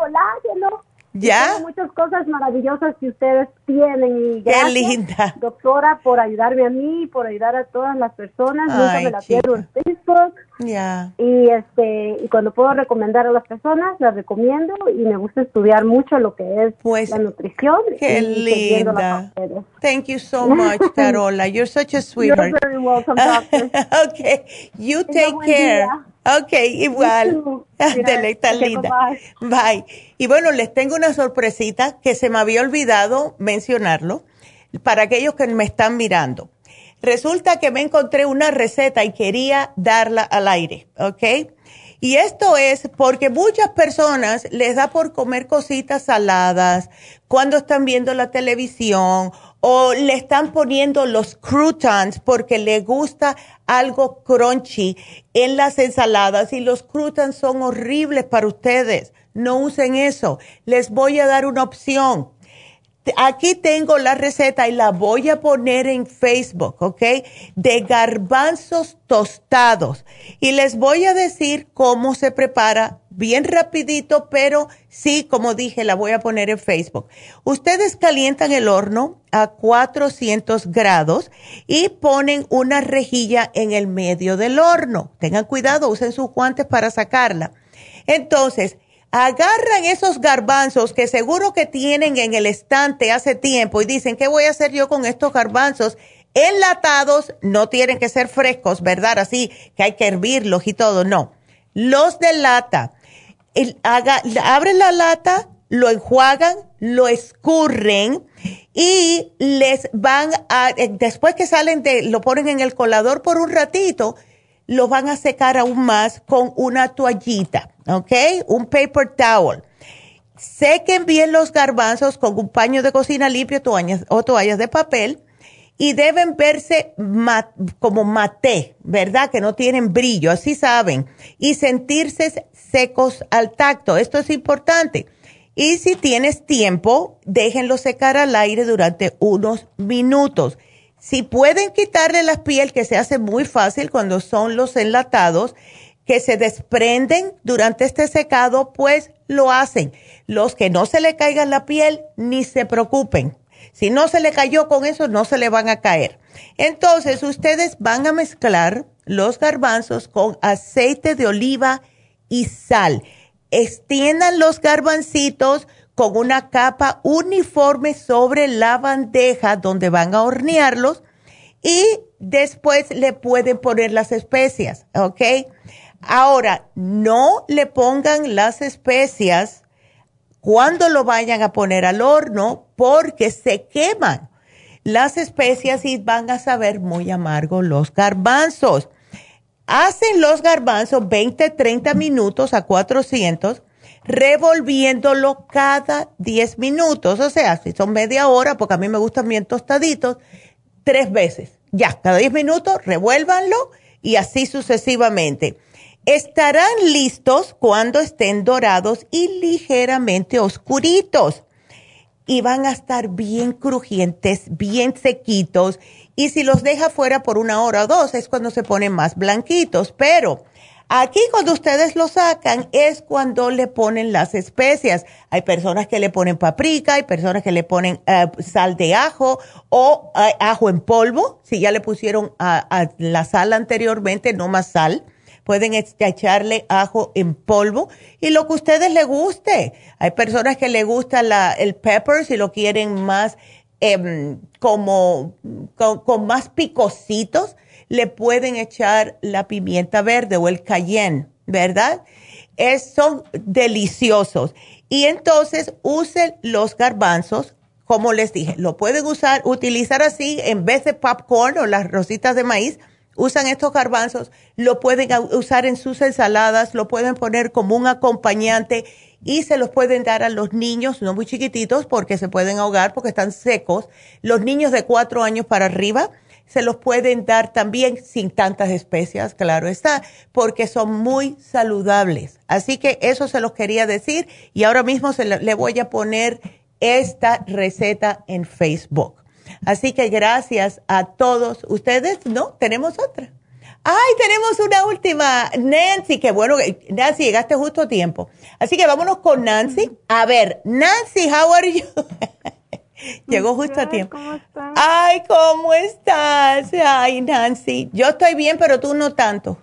¿Ya? muchas cosas maravillosas que ustedes tienen. Y gracias, Qué linda. Doctora, por ayudarme a mí, por ayudar a todas las personas. Nunca me la pierdo en Facebook. Ya. Y, este, y cuando puedo recomendar a las personas, las recomiendo y me gusta estudiar mucho lo que es pues, la nutrición. Qué linda. Thank you so much, [LAUGHS] Carola. You're such a sweetheart. You're very welcome, doctor. [LAUGHS] okay. You take care. Ok, igual. Ándale, está linda. Bye. Y bueno, les tengo una sorpresita que se me había olvidado mencionarlo para aquellos que me están mirando. Resulta que me encontré una receta y quería darla al aire, ¿ok? Y esto es porque muchas personas les da por comer cositas saladas cuando están viendo la televisión o le están poniendo los croutons porque le gusta algo crunchy en las ensaladas y los croutons son horribles para ustedes. No usen eso. Les voy a dar una opción. Aquí tengo la receta y la voy a poner en Facebook, ¿ok? De garbanzos tostados. Y les voy a decir cómo se prepara bien rapidito, pero sí, como dije, la voy a poner en Facebook. Ustedes calientan el horno a 400 grados y ponen una rejilla en el medio del horno. Tengan cuidado, usen sus guantes para sacarla. Entonces, agarran esos garbanzos que seguro que tienen en el estante hace tiempo y dicen, ¿qué voy a hacer yo con estos garbanzos? Enlatados, no tienen que ser frescos, ¿verdad? Así que hay que hervirlos y todo, no. Los de lata el, haga, abre la lata, lo enjuagan, lo escurren y les van a, eh, después que salen de, lo ponen en el colador por un ratito, lo van a secar aún más con una toallita, ¿ok? Un paper towel. Sequen bien los garbanzos con un paño de cocina limpio o toallas de papel y deben verse como maté, ¿verdad? Que no tienen brillo, así saben. Y sentirse secos al tacto. Esto es importante. Y si tienes tiempo, déjenlo secar al aire durante unos minutos. Si pueden quitarle la piel, que se hace muy fácil cuando son los enlatados, que se desprenden durante este secado, pues lo hacen. Los que no se le caiga la piel, ni se preocupen. Si no se le cayó con eso, no se le van a caer. Entonces, ustedes van a mezclar los garbanzos con aceite de oliva y sal extiendan los garbancitos con una capa uniforme sobre la bandeja donde van a hornearlos y después le pueden poner las especias, ¿ok? Ahora, no le pongan las especias cuando lo vayan a poner al horno porque se queman las especias y van a saber muy amargo los garbanzos. Hacen los garbanzos 20, 30 minutos a 400, revolviéndolo cada 10 minutos. O sea, si son media hora, porque a mí me gustan bien tostaditos, tres veces. Ya, cada 10 minutos, revuélvanlo y así sucesivamente. Estarán listos cuando estén dorados y ligeramente oscuritos. Y van a estar bien crujientes, bien sequitos y si los deja fuera por una hora o dos es cuando se ponen más blanquitos. Pero aquí cuando ustedes lo sacan es cuando le ponen las especias. Hay personas que le ponen paprika, hay personas que le ponen eh, sal de ajo o eh, ajo en polvo. Si ya le pusieron a, la sal anteriormente, no más sal pueden echarle ajo en polvo y lo que a ustedes les guste. Hay personas que le gusta el pepper si lo quieren más Em, como con, más picositos, le pueden echar la pimienta verde o el cayenne, ¿verdad? Es, son deliciosos. Y entonces usen los garbanzos, como les dije, lo pueden usar, utilizar así en vez de popcorn o las rositas de maíz, usan estos garbanzos, lo pueden usar en sus ensaladas, lo pueden poner como un acompañante y se los pueden dar a los niños, no muy chiquititos, porque se pueden ahogar porque están secos. Los niños de cuatro años para arriba se los pueden dar también sin tantas especias, claro está, porque son muy saludables. Así que eso se los quería decir y ahora mismo se le voy a poner esta receta en Facebook. Así que gracias a todos ustedes. No, tenemos otra. Ay, tenemos una última. Nancy, qué bueno. Nancy, llegaste justo a tiempo. Así que vámonos con Nancy. A ver, Nancy, how are you? [LAUGHS] Llegó justo a tiempo. ¿Cómo estás? Ay, ¿cómo estás? Ay, Nancy. Yo estoy bien, pero tú no tanto.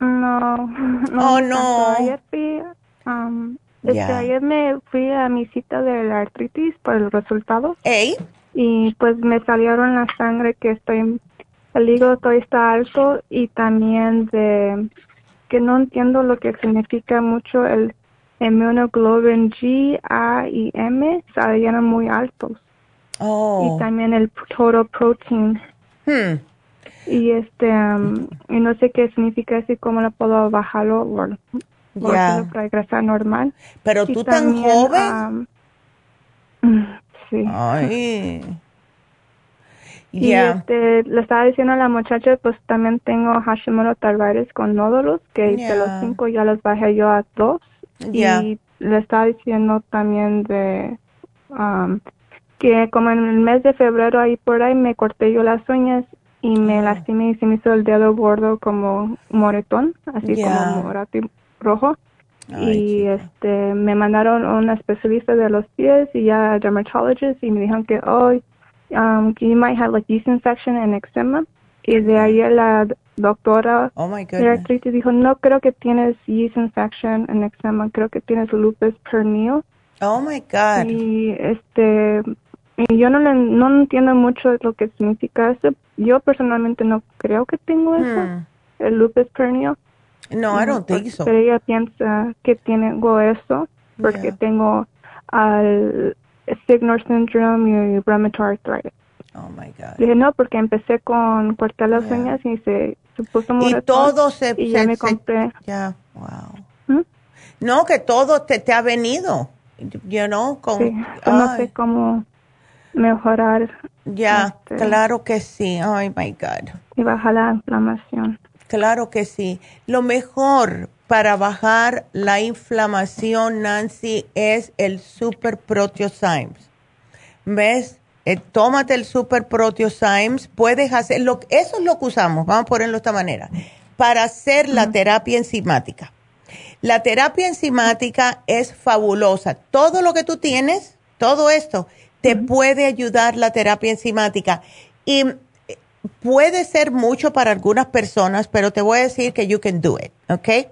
No. [LAUGHS] no oh, no. Ayer fui, um, este, ayer me fui a mi cita de la artritis por el resultado. ¿Ey? Y pues me salieron la sangre que estoy el hígado todavía está alto y también de que no entiendo lo que significa mucho el immunoglobulin G, A y M salieron muy altos. Oh. Y también el total protein. Hmm. Y este, um, y no sé qué significa así, cómo lo puedo bajarlo o yeah. regresar normal. Pero tú tan joven. Um, sí. Ay. Y este, le estaba diciendo a la muchacha, pues también tengo Hashimoto thyroides con nódulos, que de los cinco ya los bajé yo a dos. Y le estaba diciendo también de um, que como en el mes de febrero ahí por ahí me corté yo las uñas y me lastimé y se me hizo el dedo gordo como moretón, así como morato rojo. Y este me mandaron a una especialista de los pies y ya dermatologist y me dijeron que hoy um, you might have like yeast infection and eczema. Y de ahí la doctora oh my artritis dijo, no creo que tienes yeast infection and eczema, creo que tienes lupus pernil. Oh my God. Y este, y yo no, le, no entiendo mucho lo que significa eso. Yo personalmente no creo que tengo eso, hmm. el lupus pernil. No, I don't think so. Pero ella piensa que tengo eso. porque tengo al Signor syndrome y rheumatoid arthritis. Oh my God. Dije no, porque empecé con cortar las uñas y se, se puso Y todo se. Y ya me compré. Ya, wow. ¿Mm? No, que todo te, te ha venido. You know, con. Sí, no sé cómo mejorar. Ya, este, claro que sí. Oh my God. Y bajar la inflamación. Claro que sí. Lo mejor para bajar la inflamación, Nancy, es el Super Proteosymes. ¿Ves? Eh, tómate el Super Proteosymes. Puedes hacerlo. Eso es lo que usamos. Vamos a ponerlo de esta manera. Para hacer la terapia enzimática. La terapia enzimática es fabulosa. Todo lo que tú tienes, todo esto, te puede ayudar la terapia enzimática. Y puede ser mucho para algunas personas, pero te voy a decir que you can do it, ¿ok?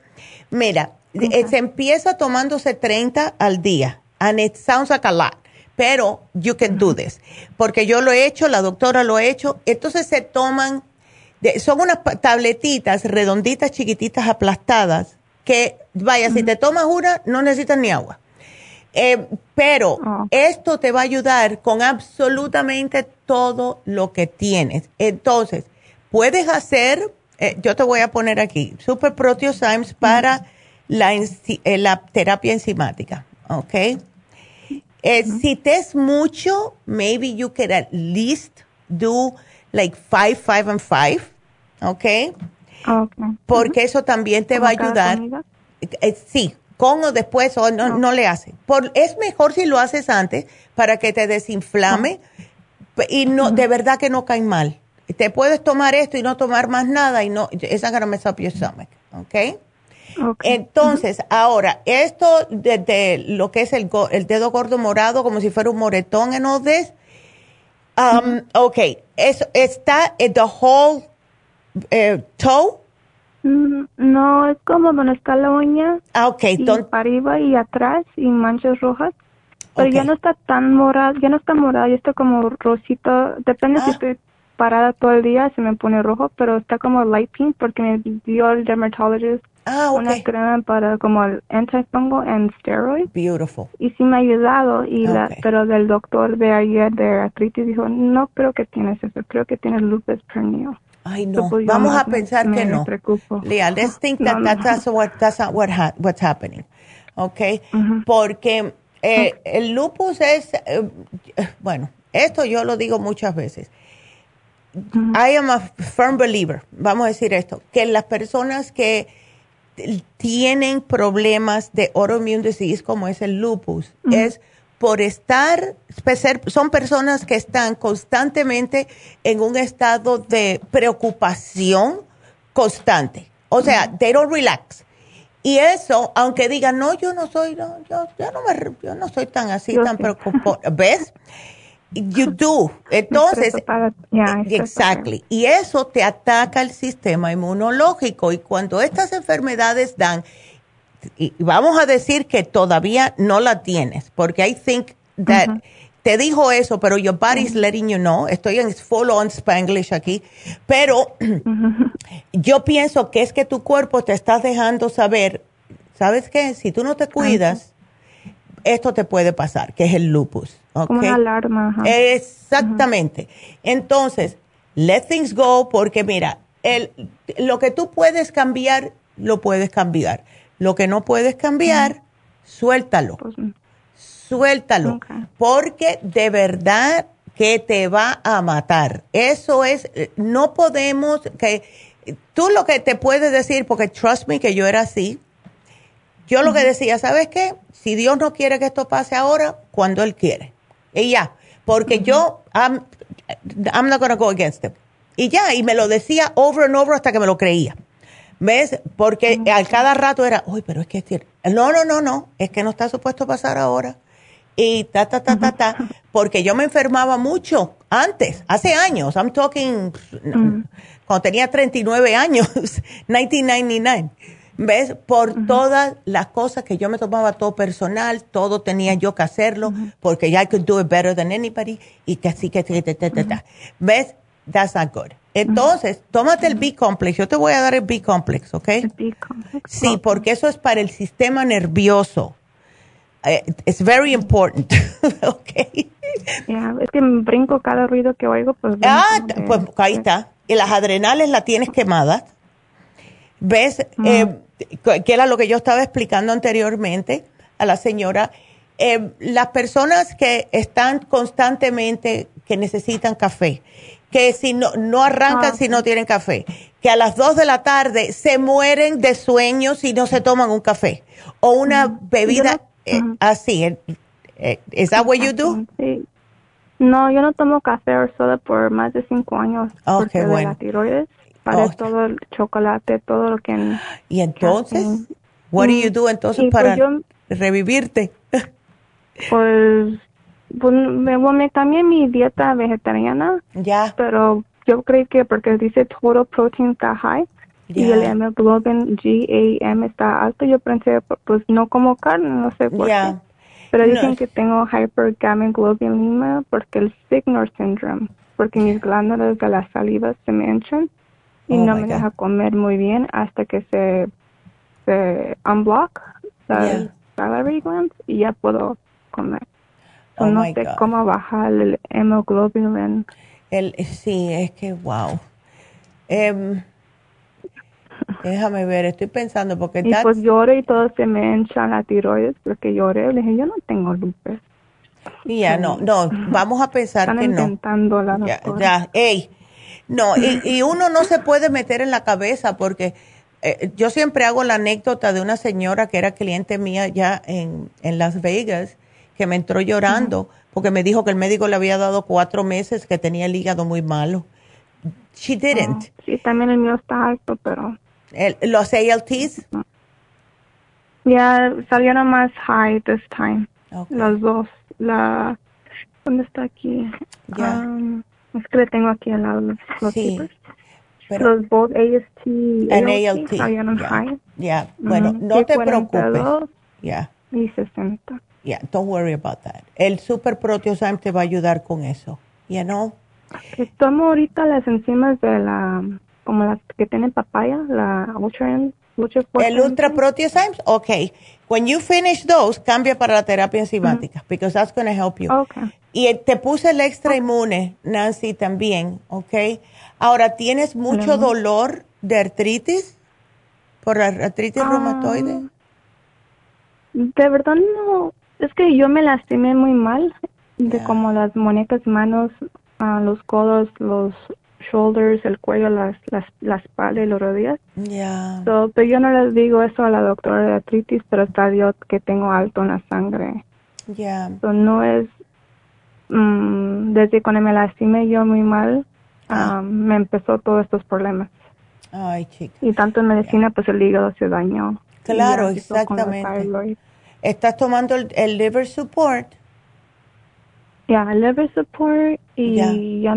Mira, se empieza tomándose 30 al día, and it sounds like a lot, pero you can do this, porque yo lo he hecho, la doctora lo ha hecho, entonces se toman, son unas tabletitas redonditas, chiquititas, aplastadas, que vaya, si te tomas una, no necesitas ni agua. Eh, pero ah. esto te va a ayudar con absolutamente todo lo que tienes. Entonces, puedes hacer, eh, yo te voy a poner aquí, Super Proteosymes para la, eh, la, terapia enzimática, ¿ok? Si te es mucho, maybe you can at least do like five, five and five, ¿ok? Porque eso también te va a ayudar. sí, con o después o no, le hace. Por, es mejor si lo haces antes para que te desinflame y no de verdad que no caen mal. Te puedes tomar esto y no tomar más nada y no esa gonna mess up your stomach, ¿ok? Entonces, ahora, esto de, lo que es el, el, dedo gordo morado, como si fuera un moretón en this, um, ok, eso está the whole eh, toe, no, es como donde está la uña. Ah, ok. Y para arriba y atrás y manchas rojas. Pero ya no está tan morado, ya no está morado, ya está como rosito. Depende si ah. estoy parada todo el día, se me pone rojo, pero está como light pink porque me dio el dermatologist ah, una crema para como el antifungo and steroid. Beautiful. Y sí me ha ayudado, y la, pero del doctor de ayer de artritis dijo, no creo que tienes eso, creo que tienes lupus pernio. Ay, no. Vamos a pensar que no. Lea, let's think that that's, what, that's not what what's happening. ¿Ok? Porque eh, el lupus es, eh, bueno, esto yo lo digo muchas veces. I am a firm believer, vamos a decir esto, que las personas que tienen problemas de autoimmune disease como es el lupus, es por estar, son personas que están constantemente en un estado de preocupación constante. O sea, they don't relax. Y eso, aunque digan, no, yo no soy, no, yo, no me, yo no soy tan así, tan preocupado. [LAUGHS] ¿Ves? You do. Entonces, exactly. Y eso te ataca el sistema inmunológico. Y cuando estas enfermedades dan, y vamos a decir que todavía no la tienes, porque I think that te dijo eso, pero your body's letting you know. Estoy en full on Spanglish aquí, pero yo pienso que es que tu cuerpo te está dejando saber, ¿sabes qué? Si tú no te cuidas, esto te puede pasar, que es el lupus. Como una alarma. Exactamente. Entonces, let things go, porque mira, el, lo que tú puedes cambiar, lo puedes cambiar lo que no puedes cambiar, suéltalo. Pues, suéltalo. Porque de verdad que te va a matar. Eso es, no podemos, que tú lo que te puedes decir, porque trust me que yo era así, yo lo que decía, ¿sabes qué? Si Dios no quiere que esto pase ahora, cuando Él quiere. Y ya, porque yo, I'm, I'm not going to go against him. Y ya, y me lo decía over and over hasta que me lo creía. ¿Ves? Porque al cada rato era, uy, pero es que no, no, no, no, es que no está supuesto pasar ahora. Y ta, ta, ta, ta, ta, porque yo me enfermaba mucho antes, hace años, I'm talking, cuando tenía 39 años, [LAUGHS] 1999. ¿Ves? Por todas las cosas que yo me tomaba todo personal, todo tenía yo que hacerlo, porque ya I could do it better than anybody, y que así que, ta, ¿ves? That's not good. Entonces, tómate el B-complex. Yo te voy a dar el B-complex, ¿ok? El B-complex. Sí, porque eso es para el sistema nervioso. it's very important, [LAUGHS] okay. es que me brinco cada ruido que oigo, pues. Ah, pues ahí está. Y las adrenales las tienes quemadas. ¿Ves? Eh, que era lo que yo estaba explicando anteriormente a la señora. Eh, las personas que están constantemente, que necesitan café, que si no, no arrancan ah, si no tienen café, que a las 2 de la tarde se mueren de sueño si no se toman un café o una bebida eh, así. ¿Es that what you do? Sí. No, yo no tomo café o soda por más de cinco años oh, porque de la tiroides. Para oh. todo el chocolate, todo lo que... ¿Y entonces? What do you do entonces pues para revivirte? [LAUGHS] Pues, pues me, me cambié mi dieta vegetariana. Ya. Pero yo creo que porque dice total protein está high y el hemoglobin GAM está alto, yo pensé, pues no como carne, no sé por qué. Pero dicen que tengo hypergammaglobulinemia porque el Signor syndrome, porque mis glándulas de la saliva se me hinchan y oh no me deja comer muy bien hasta que se, se unblock las salivary glands y ya puedo comer. Oh no sé cómo bajar el hemoglobin. El, sí, es que wow. Um, Déjame ver, estoy pensando porque... Y pues lloré y todo se me hincha la tiroides porque lloré. Le dije, yo no tengo lupus. Ya, no, no, vamos a pensar que no. intentando la ya, ya, ey, no, y, y, uno no se puede meter en la cabeza porque eh, yo siempre hago la anécdota de una señora que era cliente mía ya en, en Las Vegas, que me entró llorando porque me dijo que el médico le había dado cuatro meses, que tenía el hígado muy malo. She didn't. Ah, sí, también el mío está alto, pero los ALTs? Ya salieron más high this time. Los dos. La, ¿Dónde está aquí? Um, es que le tengo aquí al lado los sí. Pero, los both AST y ALT, salieron high. Ya, bueno, no te preocupes. Ya. Y 60. Yeah, don't worry about that. El Super Proteosyme te va a ayudar con eso. Ya no. Tomo ahorita las enzimas de la como las que tienen papaya, la Ultra, ultra El Ultra Proteosymes, ok. When you finish those, cambia para la terapia enzimática, because that's going to help you. Okay. Y te puse el extra inmune, Nancy, también, ok. Ahora, ¿tienes mucho dolor de artritis? ¿Por la artritis ah, reumatoide? De verdad no, es que yo me lastimé muy mal, de como las muñecas, manos, uh, los codos, los shoulders, el cuello, las, las, la espalda y los rodillas. Ya. pero yo no les digo eso a la doctora de artritis, pero está Dios que tengo alto en la sangre. Ya. no es, mm, desde cuando me lastimé yo muy mal, ah. um, me empezó todos estos problemas. Ay, chica. Y tanto en medicina, pues el hígado se dañó. Claro, exactamente. ¿Estás tomando el, liver support? Ya, el liver support y ya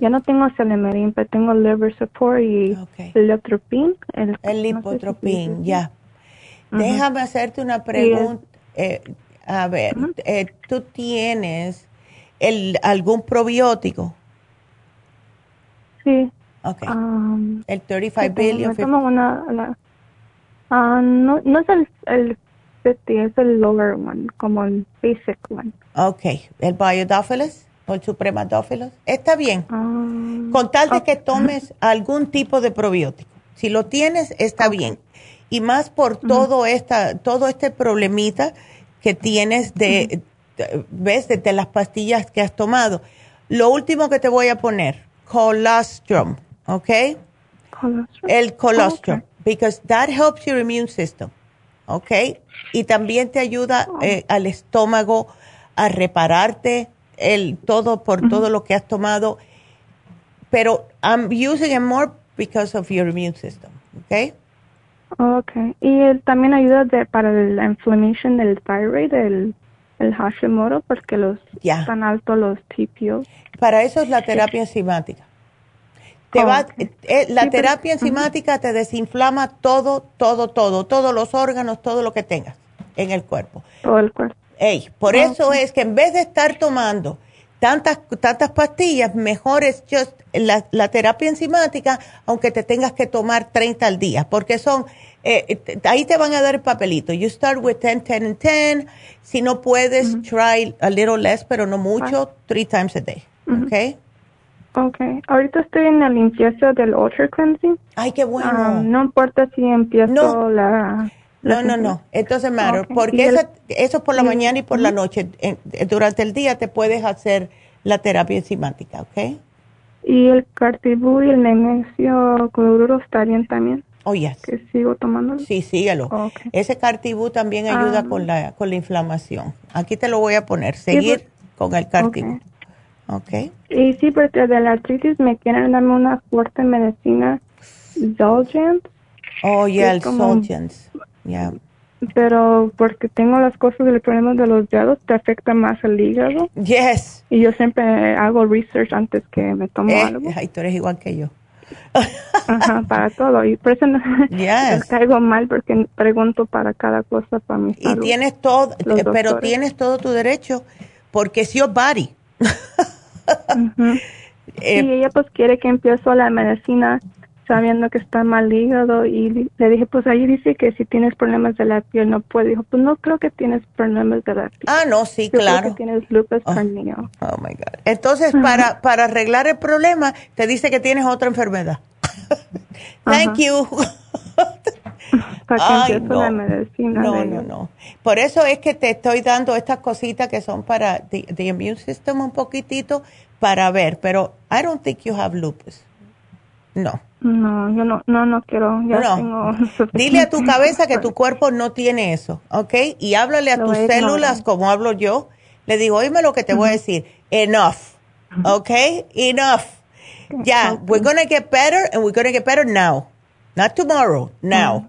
ya no tengo Celemerin, pero tengo liver support y el lipotropin. El, el ya. Déjame hacerte una pregunta. Eh, a ver, eh, ¿tú tienes el, algún probiótico? Sí. Ok. Um, el 35 billion. Una, ah, no, no es el, el 50, es el lower one, como el basic one. Ok. ¿El biodófilos? o el supremadófilos, está bien. Ah, con tal de que tomes [LAUGHS] algún tipo de probiótico. Si lo tienes, está bien. Y más por todo, esta, todo este problemita que tienes de, ¿ves? De, las pastillas que has tomado. Lo último que te voy a poner, colostrum, ¿ok? Colostrum. El colostrum, because that helps your immune system, ¿ok? Y también te ayuda eh, al estómago a repararte, el todo por todo lo que has tomado, pero I'm using it more because of your immune system, ¿ok? Okay. Y también ayuda de, para la inflamación del thyroid, el, el Hashimoto, porque los están altos los TPO. Para eso es la terapia enzimática. Te va, eh, la terapia enzimática te desinflama todo, todo, todo, todos los órganos, todo lo que tengas en el cuerpo. Todo el cuerpo. Ey, por eso es que en vez de estar tomando tantas, tantas pastillas, mejor es just la, terapia enzimática, aunque te tengas que tomar 30 al día, porque son eh, ahí te van a dar el papelito. You start with 10, 10 and 10. Si no puedes, try a little less, pero no mucho, three times a day. ¿Ok? Ok. Ahorita estoy en la limpieza del Ultra Cleansing. Ay, qué bueno. Ah, no importa si empiezo la... No, no, no. Entonces, matter. Porque eso, eso por la mañana y por la noche. durante el día te puedes hacer la terapia enzimática, ¿ok? ¿Y el cartibú y el magnesio cloruro estarían también? Oh, yes. ¿Que sigo tomando? Sí, síguelo. Ese cartibú también ayuda ah. con, la, con la inflamación. Aquí te lo voy a poner. Seguir pues, con el cartibú. Okay. Y sí, porque de la artritis me quieren darme una fuerte medicina, Zolgence. Oh, yeah, el Zolgence. Yeah. Pero porque tengo las cosas del problema de los dedos, te afecta más el hígado. Yes. Y yo siempre hago research antes que me tomo eh, algo. Ay, tú eres igual que yo. Ajá, [LAUGHS] para todo. Y por eso no, yes. caigo mal porque pregunto para cada cosa para mi salud. Y tienes todo, pero tienes todo tu derecho porque es your body. [LAUGHS] Eh, y ella pues quiere que empiezo la medicina sabiendo que está mal hígado y le dije pues ahí dice que si tienes problemas de la piel no puede. Dijo pues no creo que tienes problemas de la piel. Ah no sí claro. tienes lupus oh. oh my god. Entonces para para arreglar el problema te dice que tienes otra enfermedad [LAUGHS] thank you [LAUGHS] para que no. la medicina no no no por eso es que te estoy dando estas cositas que son para the, immune system un poquitito para ver pero I don't think you have lupus no no, yo no, no, no quiero. Ya Tengo [LAUGHS] Dile a tu cabeza que tu cuerpo no tiene eso, ¿ok? Y háblale a tus células como hablo yo. Le digo, oíme lo que te voy a decir. Enough, ¿ok? Enough. Ya, we're gonna get better and we're gonna get better now. Not tomorrow, now.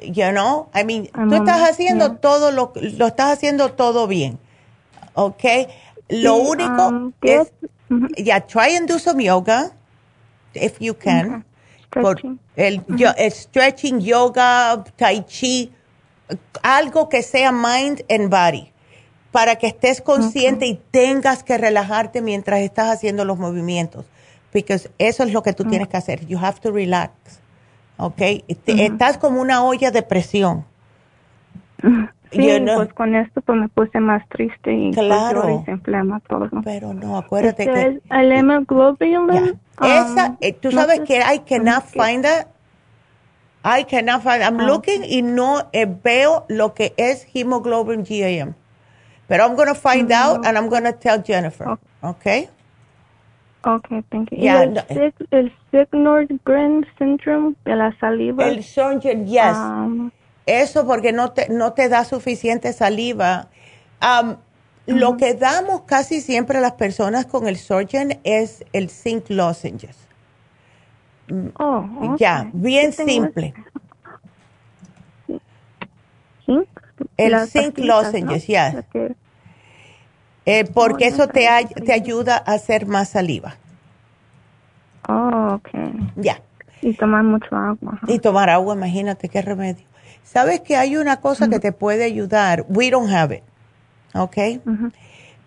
You know, I mean, tú estás haciendo todo lo, lo estás haciendo todo bien, ¿ok? Lo único um, es, ya, try and do some yoga if you can. Por el, stretching, yoga, tai chi, algo que sea mind and body, para que estés consciente y tengas que relajarte mientras estás haciendo los movimientos. Porque eso es lo que tú tienes que hacer. You have to relax. ¿Ok? Estás como una olla de presión. [LAUGHS] Sí, pues con esto pues me puse más triste y pues, claro. se inflama todo. Pero no, acuérdate este que... Es el hemoglobin. Esa, um, eh, tú sabes que I cannot find that. I cannot find I'm ah, looking y no eh, veo lo que es hemoglobin GAM. Pero I'm going to find out and I'm going to tell Jennifer. Okay. Okay, thank you. Yeah, el, no, el Signor-Gren syndrome de la saliva. El Sjögren, yes. Um, eso porque no te, no te da suficiente saliva. Lo que damos casi siempre a las personas con el surgeon es el zinc lozenges. Mm, oh, Ya, bien simple. El zinc lozenges, ya. Eh, porque eso te, te ayuda a hacer más saliva. Oh, ok. Ya. Y tomar mucho agua. Y tomar agua, imagínate qué remedio. ¿Sabes que hay una cosa que te puede ayudar? We don't have it, ¿ok?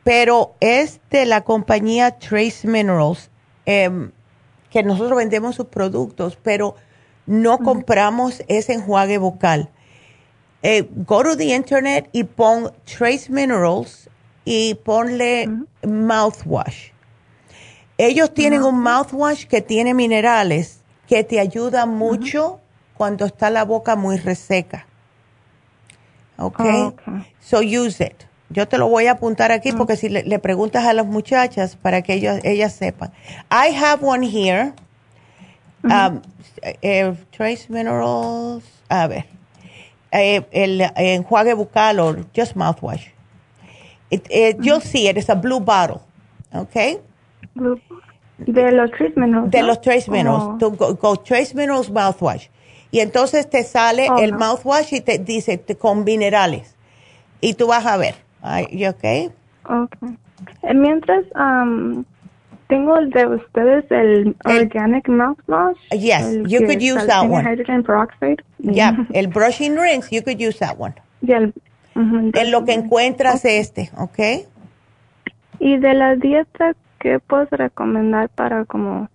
Pero es de la compañía Trace Minerals, em, que nosotros vendemos sus productos, pero no compramos ese enjuague vocal. Eh, go to the internet y pon Trace Minerals y ponle mouthwash. Ellos tienen un mouthwash que tiene minerales que te ayuda mucho cuando está la boca muy reseca. Okay? So use it. Yo te lo voy a apuntar aquí mm. porque si le, preguntas a las muchachas para que ellos, ellas sepan. I have one here. Um, eh, trace minerals. A ver. Eh, el enjuague bucal o just mouthwash. It, it, You'll see it. It's a blue bottle. Okay? De los trace minerals. De los trace minerals. go trace minerals mouthwash y entonces te sale oh, el mouthwash y te dice con minerales. Y tú vas a ver. ¿Y ok? Ok. Eh, mientras um, tengo el de ustedes, el, organic mouthwash. Yes, [LAUGHS] you could use that one. Hydrogen peroxide. Yeah, el brushing rinse, you could use that one. En lo que encuentras este, ¿ok? Y de la dieta, ¿qué puedes recomendar para como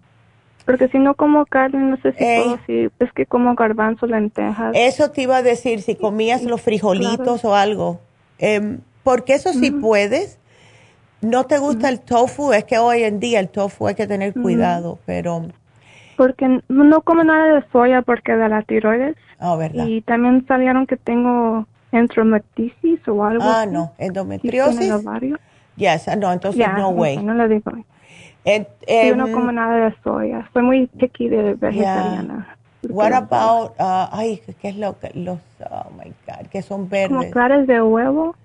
Porque si no como carne, no sé si puedo, si es que como garbanzo, lentejas. Eso te iba a decir, si comías los frijolitos o algo. Eh, porque eso sí puedes. ¿No te gusta el tofu? Es que hoy en día el tofu hay que tener cuidado, pero... Porque no como nada de soya porque de la tiroides. Oh, ¿verdad? Y también sabieron que tengo endometriosis o algo Ah, no, endometriosis. Yes, no, entonces no way. No le digo. Yo no em, como nada de soya. Soy muy picky de vegetariana. What about, uh, ay, ¿qué es lo que, los, oh my God, que son verdes? Como claras de huevo.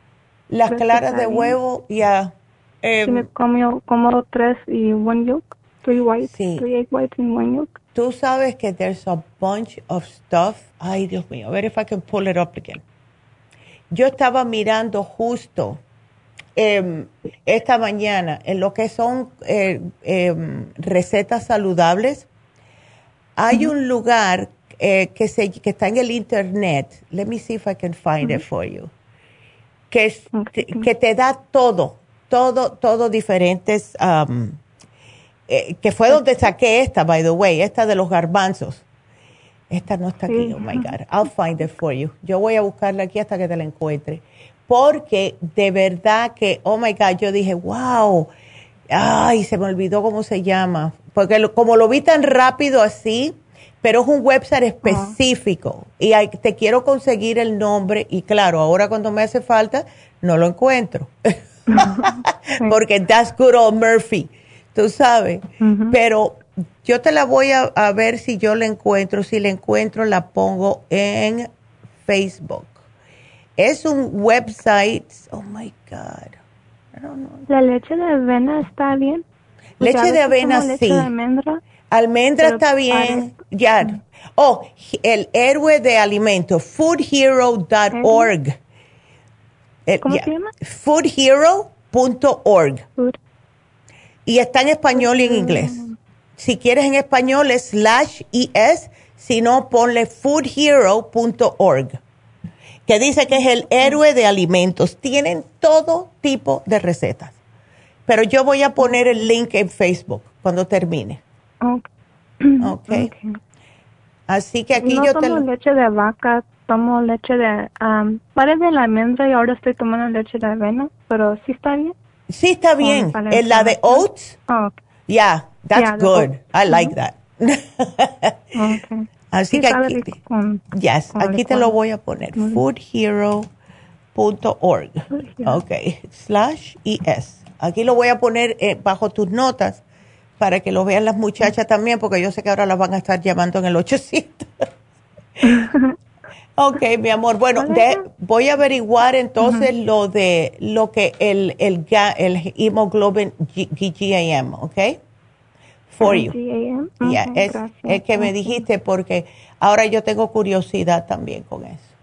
Las claras de huevo, ya. Yeah. me como, como tres y one yolk, three whites, three egg whites and one yolk. Tú sabes que there's a bunch of stuff. Ay, Dios mío, a ver if I can pull it up again. Yo estaba mirando justo Em, esta mañana en lo que son eh, em, recetas saludables. Hay un lugar eh, que, se, que está en el internet. Let me see if I can find it for you. Que, que te da todo, todo, todo diferentes. Um, eh, que fue donde saqué esta, by the way, esta de los garbanzos. Esta no está aquí, oh my God. I'll find it for you. Yo voy a buscarla aquí hasta que te la encuentre. Porque de verdad que, oh my God, yo dije, wow, ay, se me olvidó cómo se llama, porque como lo vi tan rápido así, pero es un website específico. Y te quiero conseguir el nombre y claro, ahora cuando me hace falta, no lo encuentro, [LAUGHS] [LAUGHS] porque that's good old Murphy, tú sabes, pero yo te la voy a, a ver si yo la encuentro, si la encuentro la pongo en Facebook. Es un website. Oh my God. ¿La leche de avena está bien? Leche de avena, sí. De almendra. Almendra está bien. Ya. Oh, el héroe de alimentos, foodhero.org. ¿Cómo se llama? Foodhero.org. Y está en español y en inglés. Si quieres en español es slash es, si no ponle foodhero.org que dice que es el héroe de alimentos. Tienen todo tipo de recetas. Pero yo voy a poner el link en Facebook cuando termine. Okay. [CLEARS THROAT] Así que aquí no yo tomo leche de vaca, tomo leche de... Um, de la almendra y ahora estoy tomando leche de avena, pero sí está bien. Sí está bien. ¿Es la de oats? Oh, yeah, that's good. I like that. okay. [LAUGHS] Así que aquí, yes, aquí te lo voy a poner, foodhero.org, ok, slash es. Aquí lo voy a poner eh, bajo tus notas para que lo vean las muchachas también, porque yo sé que ahora las van a estar llamando en el 800. [LAUGHS] ok, mi amor. Bueno, voy a averiguar entonces lo de lo que el, el, el hemoglobin GGAM, ¿ok? For you. es, que me dijiste porque ahora yo tengo curiosidad también con eso.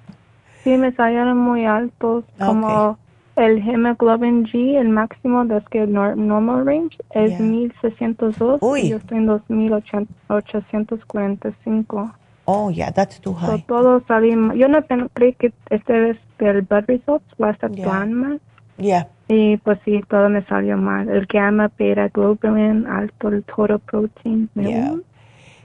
Sí, me salieron muy altos, como el hemoglobin G, el máximo de que normal range es 1602 y yo estoy en 2845. Oh, yeah, that's too high. todo salimos. Yo no creí que este vez el blood results va a estar tan mal. Yeah. Y pues sí, todo me salió mal. El gamma, beta, globulin, alto el total protein.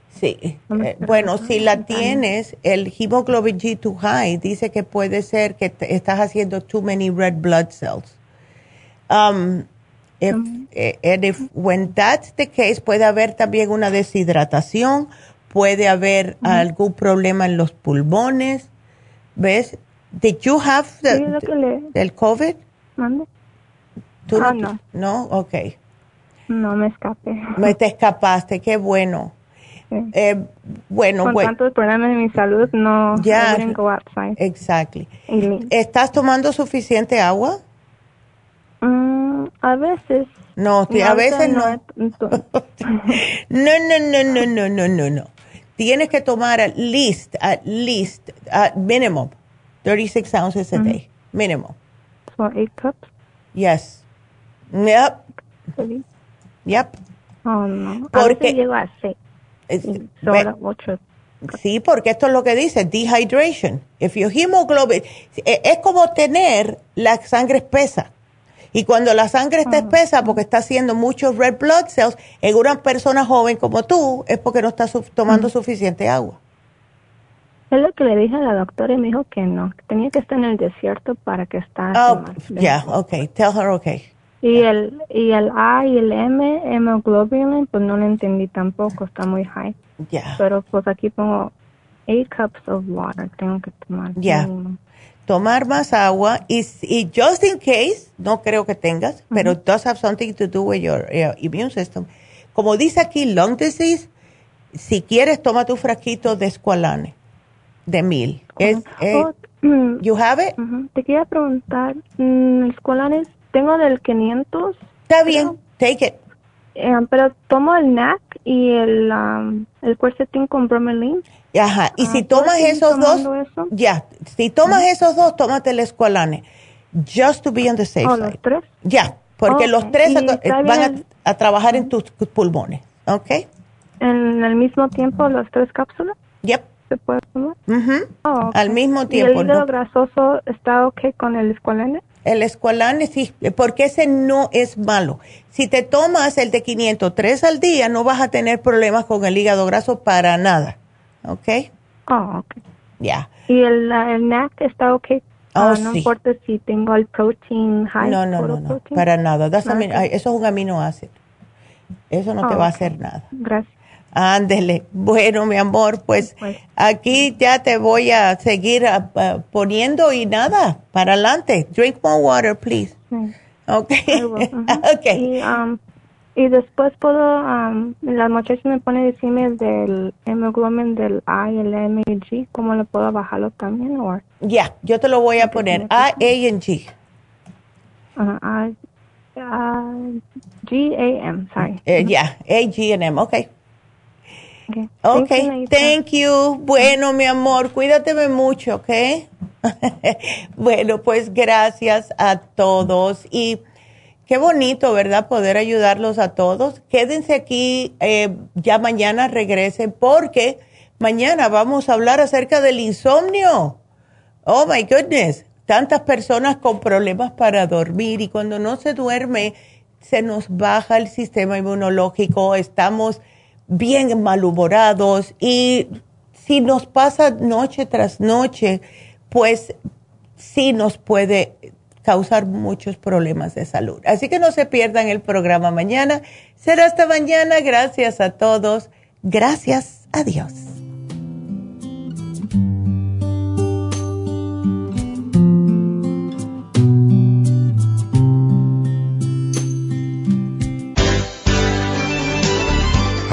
Sí, eh, bueno, si la tienes, el hemoglobin G too high dice que puede ser que estás haciendo too many red blood cells. Um, if, mm. eh, and if, when that's the case, puede haber también una deshidratación, puede haber algún problema en los pulmones. ¿Ves? Did you have the, COVID? ¿Tú ah, no, no. Ok. No me escapé. Me te escapaste, qué bueno. Eh, bueno, Con bueno. tantos problemas de mi salud, no ya, outside. Exactly. ¿Estás tomando suficiente agua? Mm, a veces. No, a veces no. [LAUGHS] No. no, no, no, no, no, no, no, Tienes que tomar at least, at least, at minimum, 36 ounces a day. Minimum. So eight cups? Yes. Yep. Yep. Oh, no. Porque, llego a seis. Sí, porque esto es lo que dice, dehydration. If your hemoglobin, e, es como tener la sangre espesa. Y cuando la sangre está espesa porque está haciendo muchos red blood cells, en una persona joven como tú, es porque no está tomando suficiente agua. Es lo que le dije a la doctora y me dijo que no, que tenía que estar en el desierto para que esté. Oh, ya, okay, tell her okay. Y el y el A y el M, hemoglobin, pues no lo entendí tampoco, está muy high. Pero pues aquí pongo 8 cups of water, tengo que tomar. Ya. Tomar más agua y, y, just in case, no creo que tengas, pero it does have something to do with your, immune system. Como dice aquí, lung disease, si quieres, toma tu frasquito de escualane de mil. Es, oh, mm, [CLEARS THROAT] you have it? Te quería preguntar, mm, escualanes, tengo del 500. Está bien, take it. Eh, pero tomo el NAC y el, um, el quercetin con bromelain. Ajá, y si ah, tomas esos dos, ya, si tomas esos dos, tómate el escualane. Just to be on the safe oh, ¿Los tres? Ya, porque los tres van a, trabajar en tus pulmones, ¿ok? ¿En el mismo tiempo las tres cápsulas? Yep. ¿Se puede tomar? Oh, Al mismo tiempo. ¿Y el hígado grasoso está ok con el escualane? El escualane sí, porque ese no es malo. Si te tomas el de 503 al día, no vas a tener problemas con el hígado graso para nada. ¿Ok? Oh, ok. Ya. ¿Y el, el NAC está ok? Oh, no importa si tengo el protein high. No, no, no, no, para nada. eso es un aminoácido. Eso no te va a hacer nada. Gracias. Ándele. Bueno, mi amor, pues, pues aquí ya te voy a seguir ah, poniendo y nada, para adelante. Drink more water, please. Ok. [LAUGHS] okay. Um, y, después puedo, um, las muchachas me pone decirme del hemoglobin del A y el M y G, ¿cómo le puedo bajarlo también? Ya, yo te lo voy a poner, A, A y G. A, G, A, M, sorry. Eh, ya, A, G, M, ok. Ok, thank you, Bueno, mi amor, cuídateme mucho, ¿ok? [LAUGHS] bueno, pues gracias a todos y qué bonito, ¿verdad? Poder ayudarlos a todos. Quédense aquí, eh, ya mañana regresen porque mañana vamos a hablar acerca del insomnio. Oh, my goodness, tantas personas con problemas para dormir y cuando no se duerme se nos baja el sistema inmunológico, estamos bien malhumorados y si nos pasa noche tras noche, pues sí nos puede causar muchos problemas de salud. Así que no se pierdan el programa mañana. Será hasta mañana. Gracias a todos. Gracias a Dios.